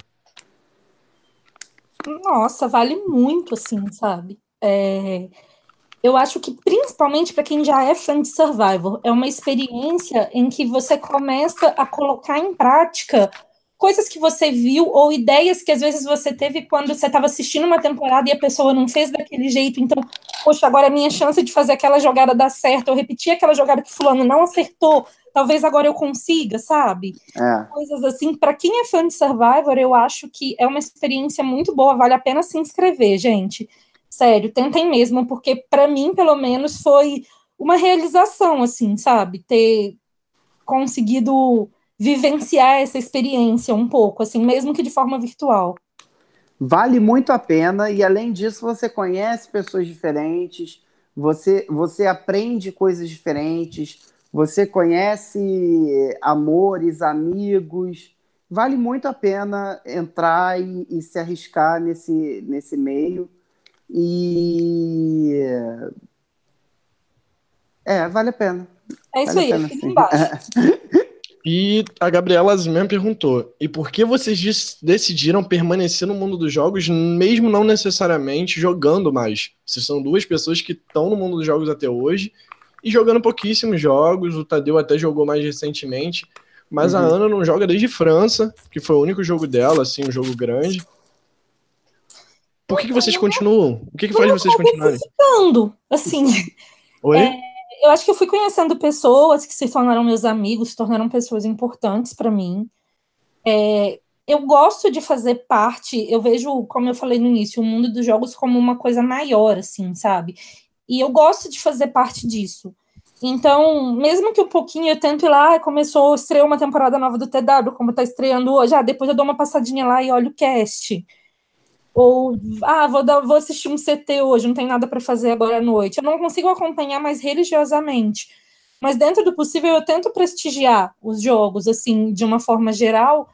Nossa, vale muito, assim, sabe? É, eu acho que principalmente para quem já é fã de Survivor, é uma experiência em que você começa a colocar em prática coisas que você viu ou ideias que às vezes você teve quando você estava assistindo uma temporada e a pessoa não fez daquele jeito. Então, poxa, agora é minha chance de fazer aquela jogada dar certo, eu repetir aquela jogada que fulano não acertou, talvez agora eu consiga, sabe? É. Coisas assim. Para quem é fã de Survivor, eu acho que é uma experiência muito boa, vale a pena se inscrever, gente. Sério, tentem mesmo, porque para mim, pelo menos, foi uma realização, assim, sabe? Ter conseguido vivenciar essa experiência um pouco, assim, mesmo que de forma virtual. Vale muito a pena e além disso você conhece pessoas diferentes, você você aprende coisas diferentes, você conhece amores, amigos. Vale muito a pena entrar e, e se arriscar nesse, nesse meio. E. É, vale a pena. É isso vale aí, fica embaixo. E a Gabriela Zimmer perguntou: e por que vocês decidiram permanecer no mundo dos jogos, mesmo não necessariamente jogando mais? Vocês são duas pessoas que estão no mundo dos jogos até hoje e jogando pouquíssimos jogos. O Tadeu até jogou mais recentemente, mas uhum. a Ana não joga desde França, que foi o único jogo dela, assim, um jogo grande. Por que, que vocês continuam? O que, que faz vocês continuarem? Ficando, assim. Oi? É, eu acho que eu fui conhecendo pessoas que se tornaram meus amigos, se tornaram pessoas importantes para mim. É, eu gosto de fazer parte, eu vejo, como eu falei no início, o mundo dos jogos como uma coisa maior, assim, sabe? E eu gosto de fazer parte disso. Então, mesmo que um pouquinho eu tento ir lá, começou, estreou uma temporada nova do TW, como está estreando hoje, ah, depois eu dou uma passadinha lá e olho o cast. Ou, ah, vou, dar, vou assistir um CT hoje, não tem nada para fazer agora à noite. Eu não consigo acompanhar mais religiosamente. Mas dentro do possível, eu tento prestigiar os jogos, assim, de uma forma geral,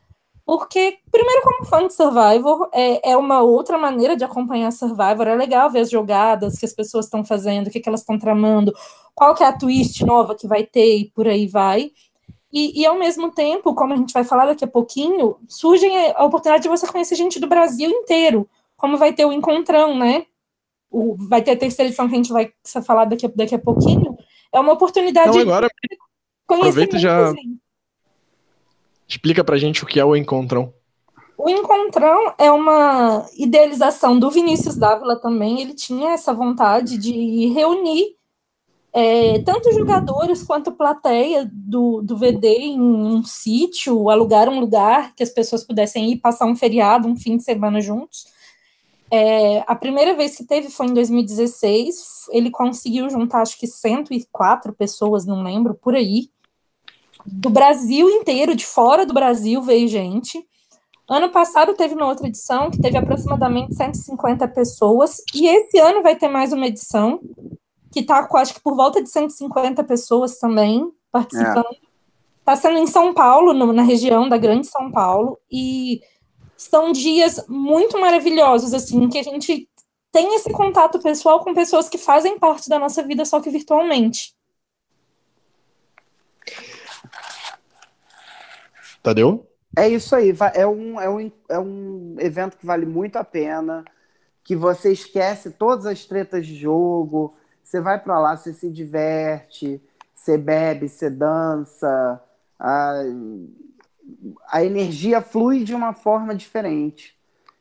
porque, primeiro, como fã de Survivor, é, é uma outra maneira de acompanhar Survivor. É legal ver as jogadas que as pessoas estão fazendo, o que, que elas estão tramando, qual que é a twist nova que vai ter e por aí vai. E, e, ao mesmo tempo, como a gente vai falar daqui a pouquinho, surge a oportunidade de você conhecer gente do Brasil inteiro, como vai ter o Encontrão, né? O, vai ter a terceira edição que a gente vai falar daqui a, daqui a pouquinho. É uma oportunidade então, agora, de conhecer aproveita já gente. explica pra gente o que é o Encontrão. O Encontrão é uma idealização do Vinícius Dávila também. Ele tinha essa vontade de reunir é, tanto jogadores quanto plateia do, do VD em um sítio, alugar um lugar que as pessoas pudessem ir passar um feriado, um fim de semana juntos. É, a primeira vez que teve foi em 2016. Ele conseguiu juntar, acho que 104 pessoas, não lembro, por aí. Do Brasil inteiro, de fora do Brasil, veio gente. Ano passado teve uma outra edição que teve aproximadamente 150 pessoas. E esse ano vai ter mais uma edição que está acho que por volta de 150 pessoas também participando. Está é. sendo em São Paulo, no, na região da Grande São Paulo, e são dias muito maravilhosos, assim, que a gente tem esse contato pessoal com pessoas que fazem parte da nossa vida, só que virtualmente. Tadeu? É isso aí, é um, é, um, é um evento que vale muito a pena, que você esquece todas as tretas de jogo, você vai para lá, você se diverte, você bebe, você dança, a, a energia flui de uma forma diferente.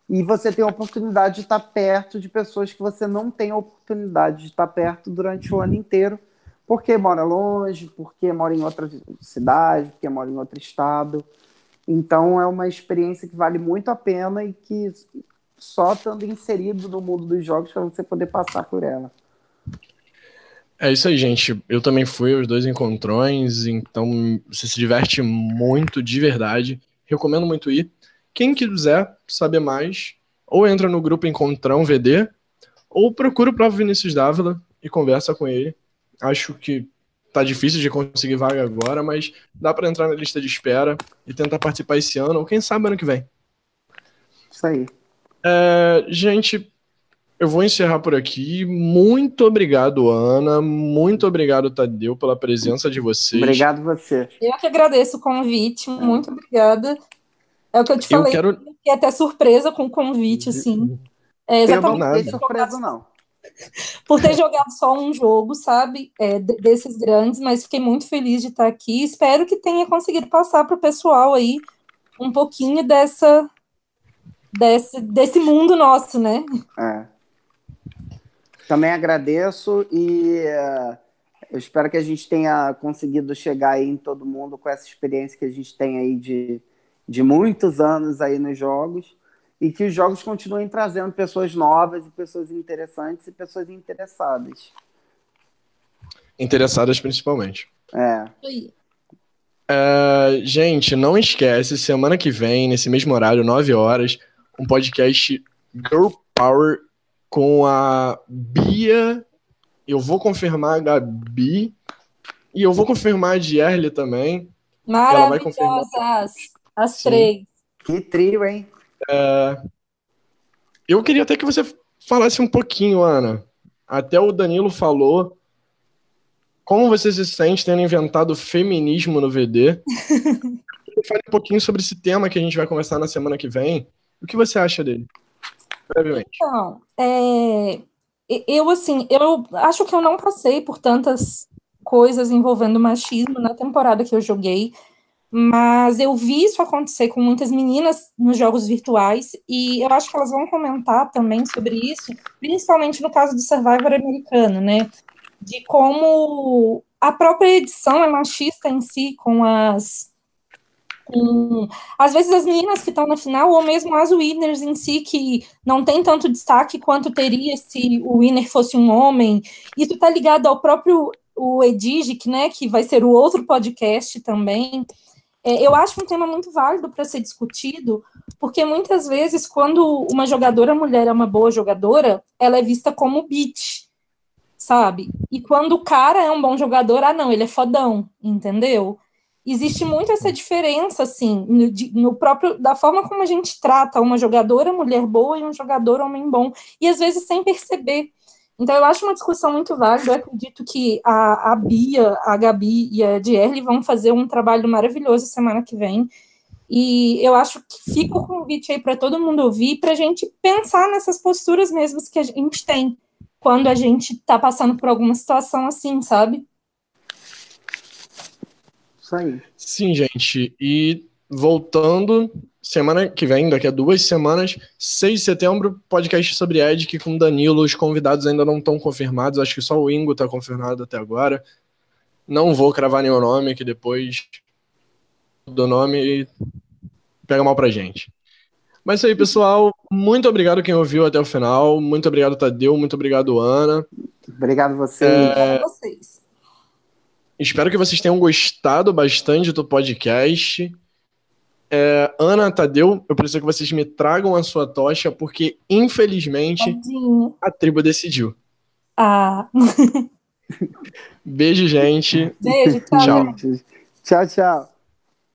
E você tem a oportunidade de estar perto de pessoas que você não tem a oportunidade de estar perto durante o ano inteiro, porque mora longe, porque mora em outra cidade, porque mora em outro estado. Então é uma experiência que vale muito a pena e que só estando inserido no mundo dos jogos para você poder passar por ela. É isso aí, gente. Eu também fui aos dois encontrões, então você se diverte muito de verdade. Recomendo muito ir. Quem quiser saber mais, ou entra no grupo Encontrão VD, ou procura o próprio Vinícius Dávila e conversa com ele. Acho que tá difícil de conseguir vaga agora, mas dá para entrar na lista de espera e tentar participar esse ano, ou quem sabe ano que vem. Isso aí. É, gente, eu vou encerrar por aqui. Muito obrigado, Ana. Muito obrigado, Tadeu, pela presença de vocês. Obrigado você. Eu que agradeço o convite. Muito obrigada. É o que eu te falei. Eu quero... Fiquei até surpresa com o convite, assim. É exatamente. Eu não fiquei surpresa, não. Por ter jogado só um jogo, sabe? É, desses grandes, mas fiquei muito feliz de estar aqui. Espero que tenha conseguido passar para o pessoal aí um pouquinho dessa desse, desse mundo nosso, né? É. Também agradeço e uh, eu espero que a gente tenha conseguido chegar aí em todo mundo com essa experiência que a gente tem aí de, de muitos anos aí nos jogos e que os jogos continuem trazendo pessoas novas e pessoas interessantes e pessoas interessadas. Interessadas principalmente. É. é. gente, não esquece, semana que vem, nesse mesmo horário, 9 horas, um podcast Girl Power com a Bia. Eu vou confirmar a Gabi. E eu vou confirmar a Dierle também. Maravilhosas, as Sim. três. Que trio, hein? É... Eu queria até que você falasse um pouquinho, Ana. Até o Danilo falou. Como você se sente tendo inventado feminismo no VD? Fale um pouquinho sobre esse tema que a gente vai conversar na semana que vem. O que você acha dele? Brevemente. Então, é, eu, assim, eu acho que eu não passei por tantas coisas envolvendo machismo na temporada que eu joguei, mas eu vi isso acontecer com muitas meninas nos jogos virtuais, e eu acho que elas vão comentar também sobre isso, principalmente no caso do Survivor americano, né? De como a própria edição é machista em si, com as com, às vezes as meninas que estão na final, ou mesmo as winners em si, que não tem tanto destaque quanto teria se o winner fosse um homem. Isso está ligado ao próprio o Edigic, né, que vai ser o outro podcast também, é, eu acho um tema muito válido para ser discutido, porque muitas vezes, quando uma jogadora mulher é uma boa jogadora, ela é vista como bitch, sabe? E quando o cara é um bom jogador, ah, não, ele é fodão, entendeu? Existe muito essa diferença, assim, no, no, próprio, da forma como a gente trata uma jogadora mulher boa e um jogador homem bom, e às vezes sem perceber. Então, eu acho uma discussão muito válida. Eu acredito que a, a Bia, a Gabi e a Dierle vão fazer um trabalho maravilhoso semana que vem. E eu acho que fica o convite aí para todo mundo ouvir, para a gente pensar nessas posturas mesmas que a gente tem quando a gente está passando por alguma situação assim, sabe? Isso aí. Sim, gente. E voltando, semana que vem, daqui a duas semanas, 6 de setembro, podcast sobre Edic com Danilo. Os convidados ainda não estão confirmados, acho que só o Ingo está confirmado até agora. Não vou cravar nenhum nome, que depois do nome pega mal pra gente. Mas é isso aí, pessoal. Muito obrigado quem ouviu até o final. Muito obrigado, Tadeu. Muito obrigado, Ana. Obrigado vocês. É... Obrigado vocês. Espero que vocês tenham gostado bastante do podcast. É, Ana, Tadeu, eu preciso que vocês me tragam a sua tocha, porque, infelizmente, Tadinho. a tribo decidiu. Ah. Beijo, gente. Beijo, tchau. Tchau. Tchau, tchau.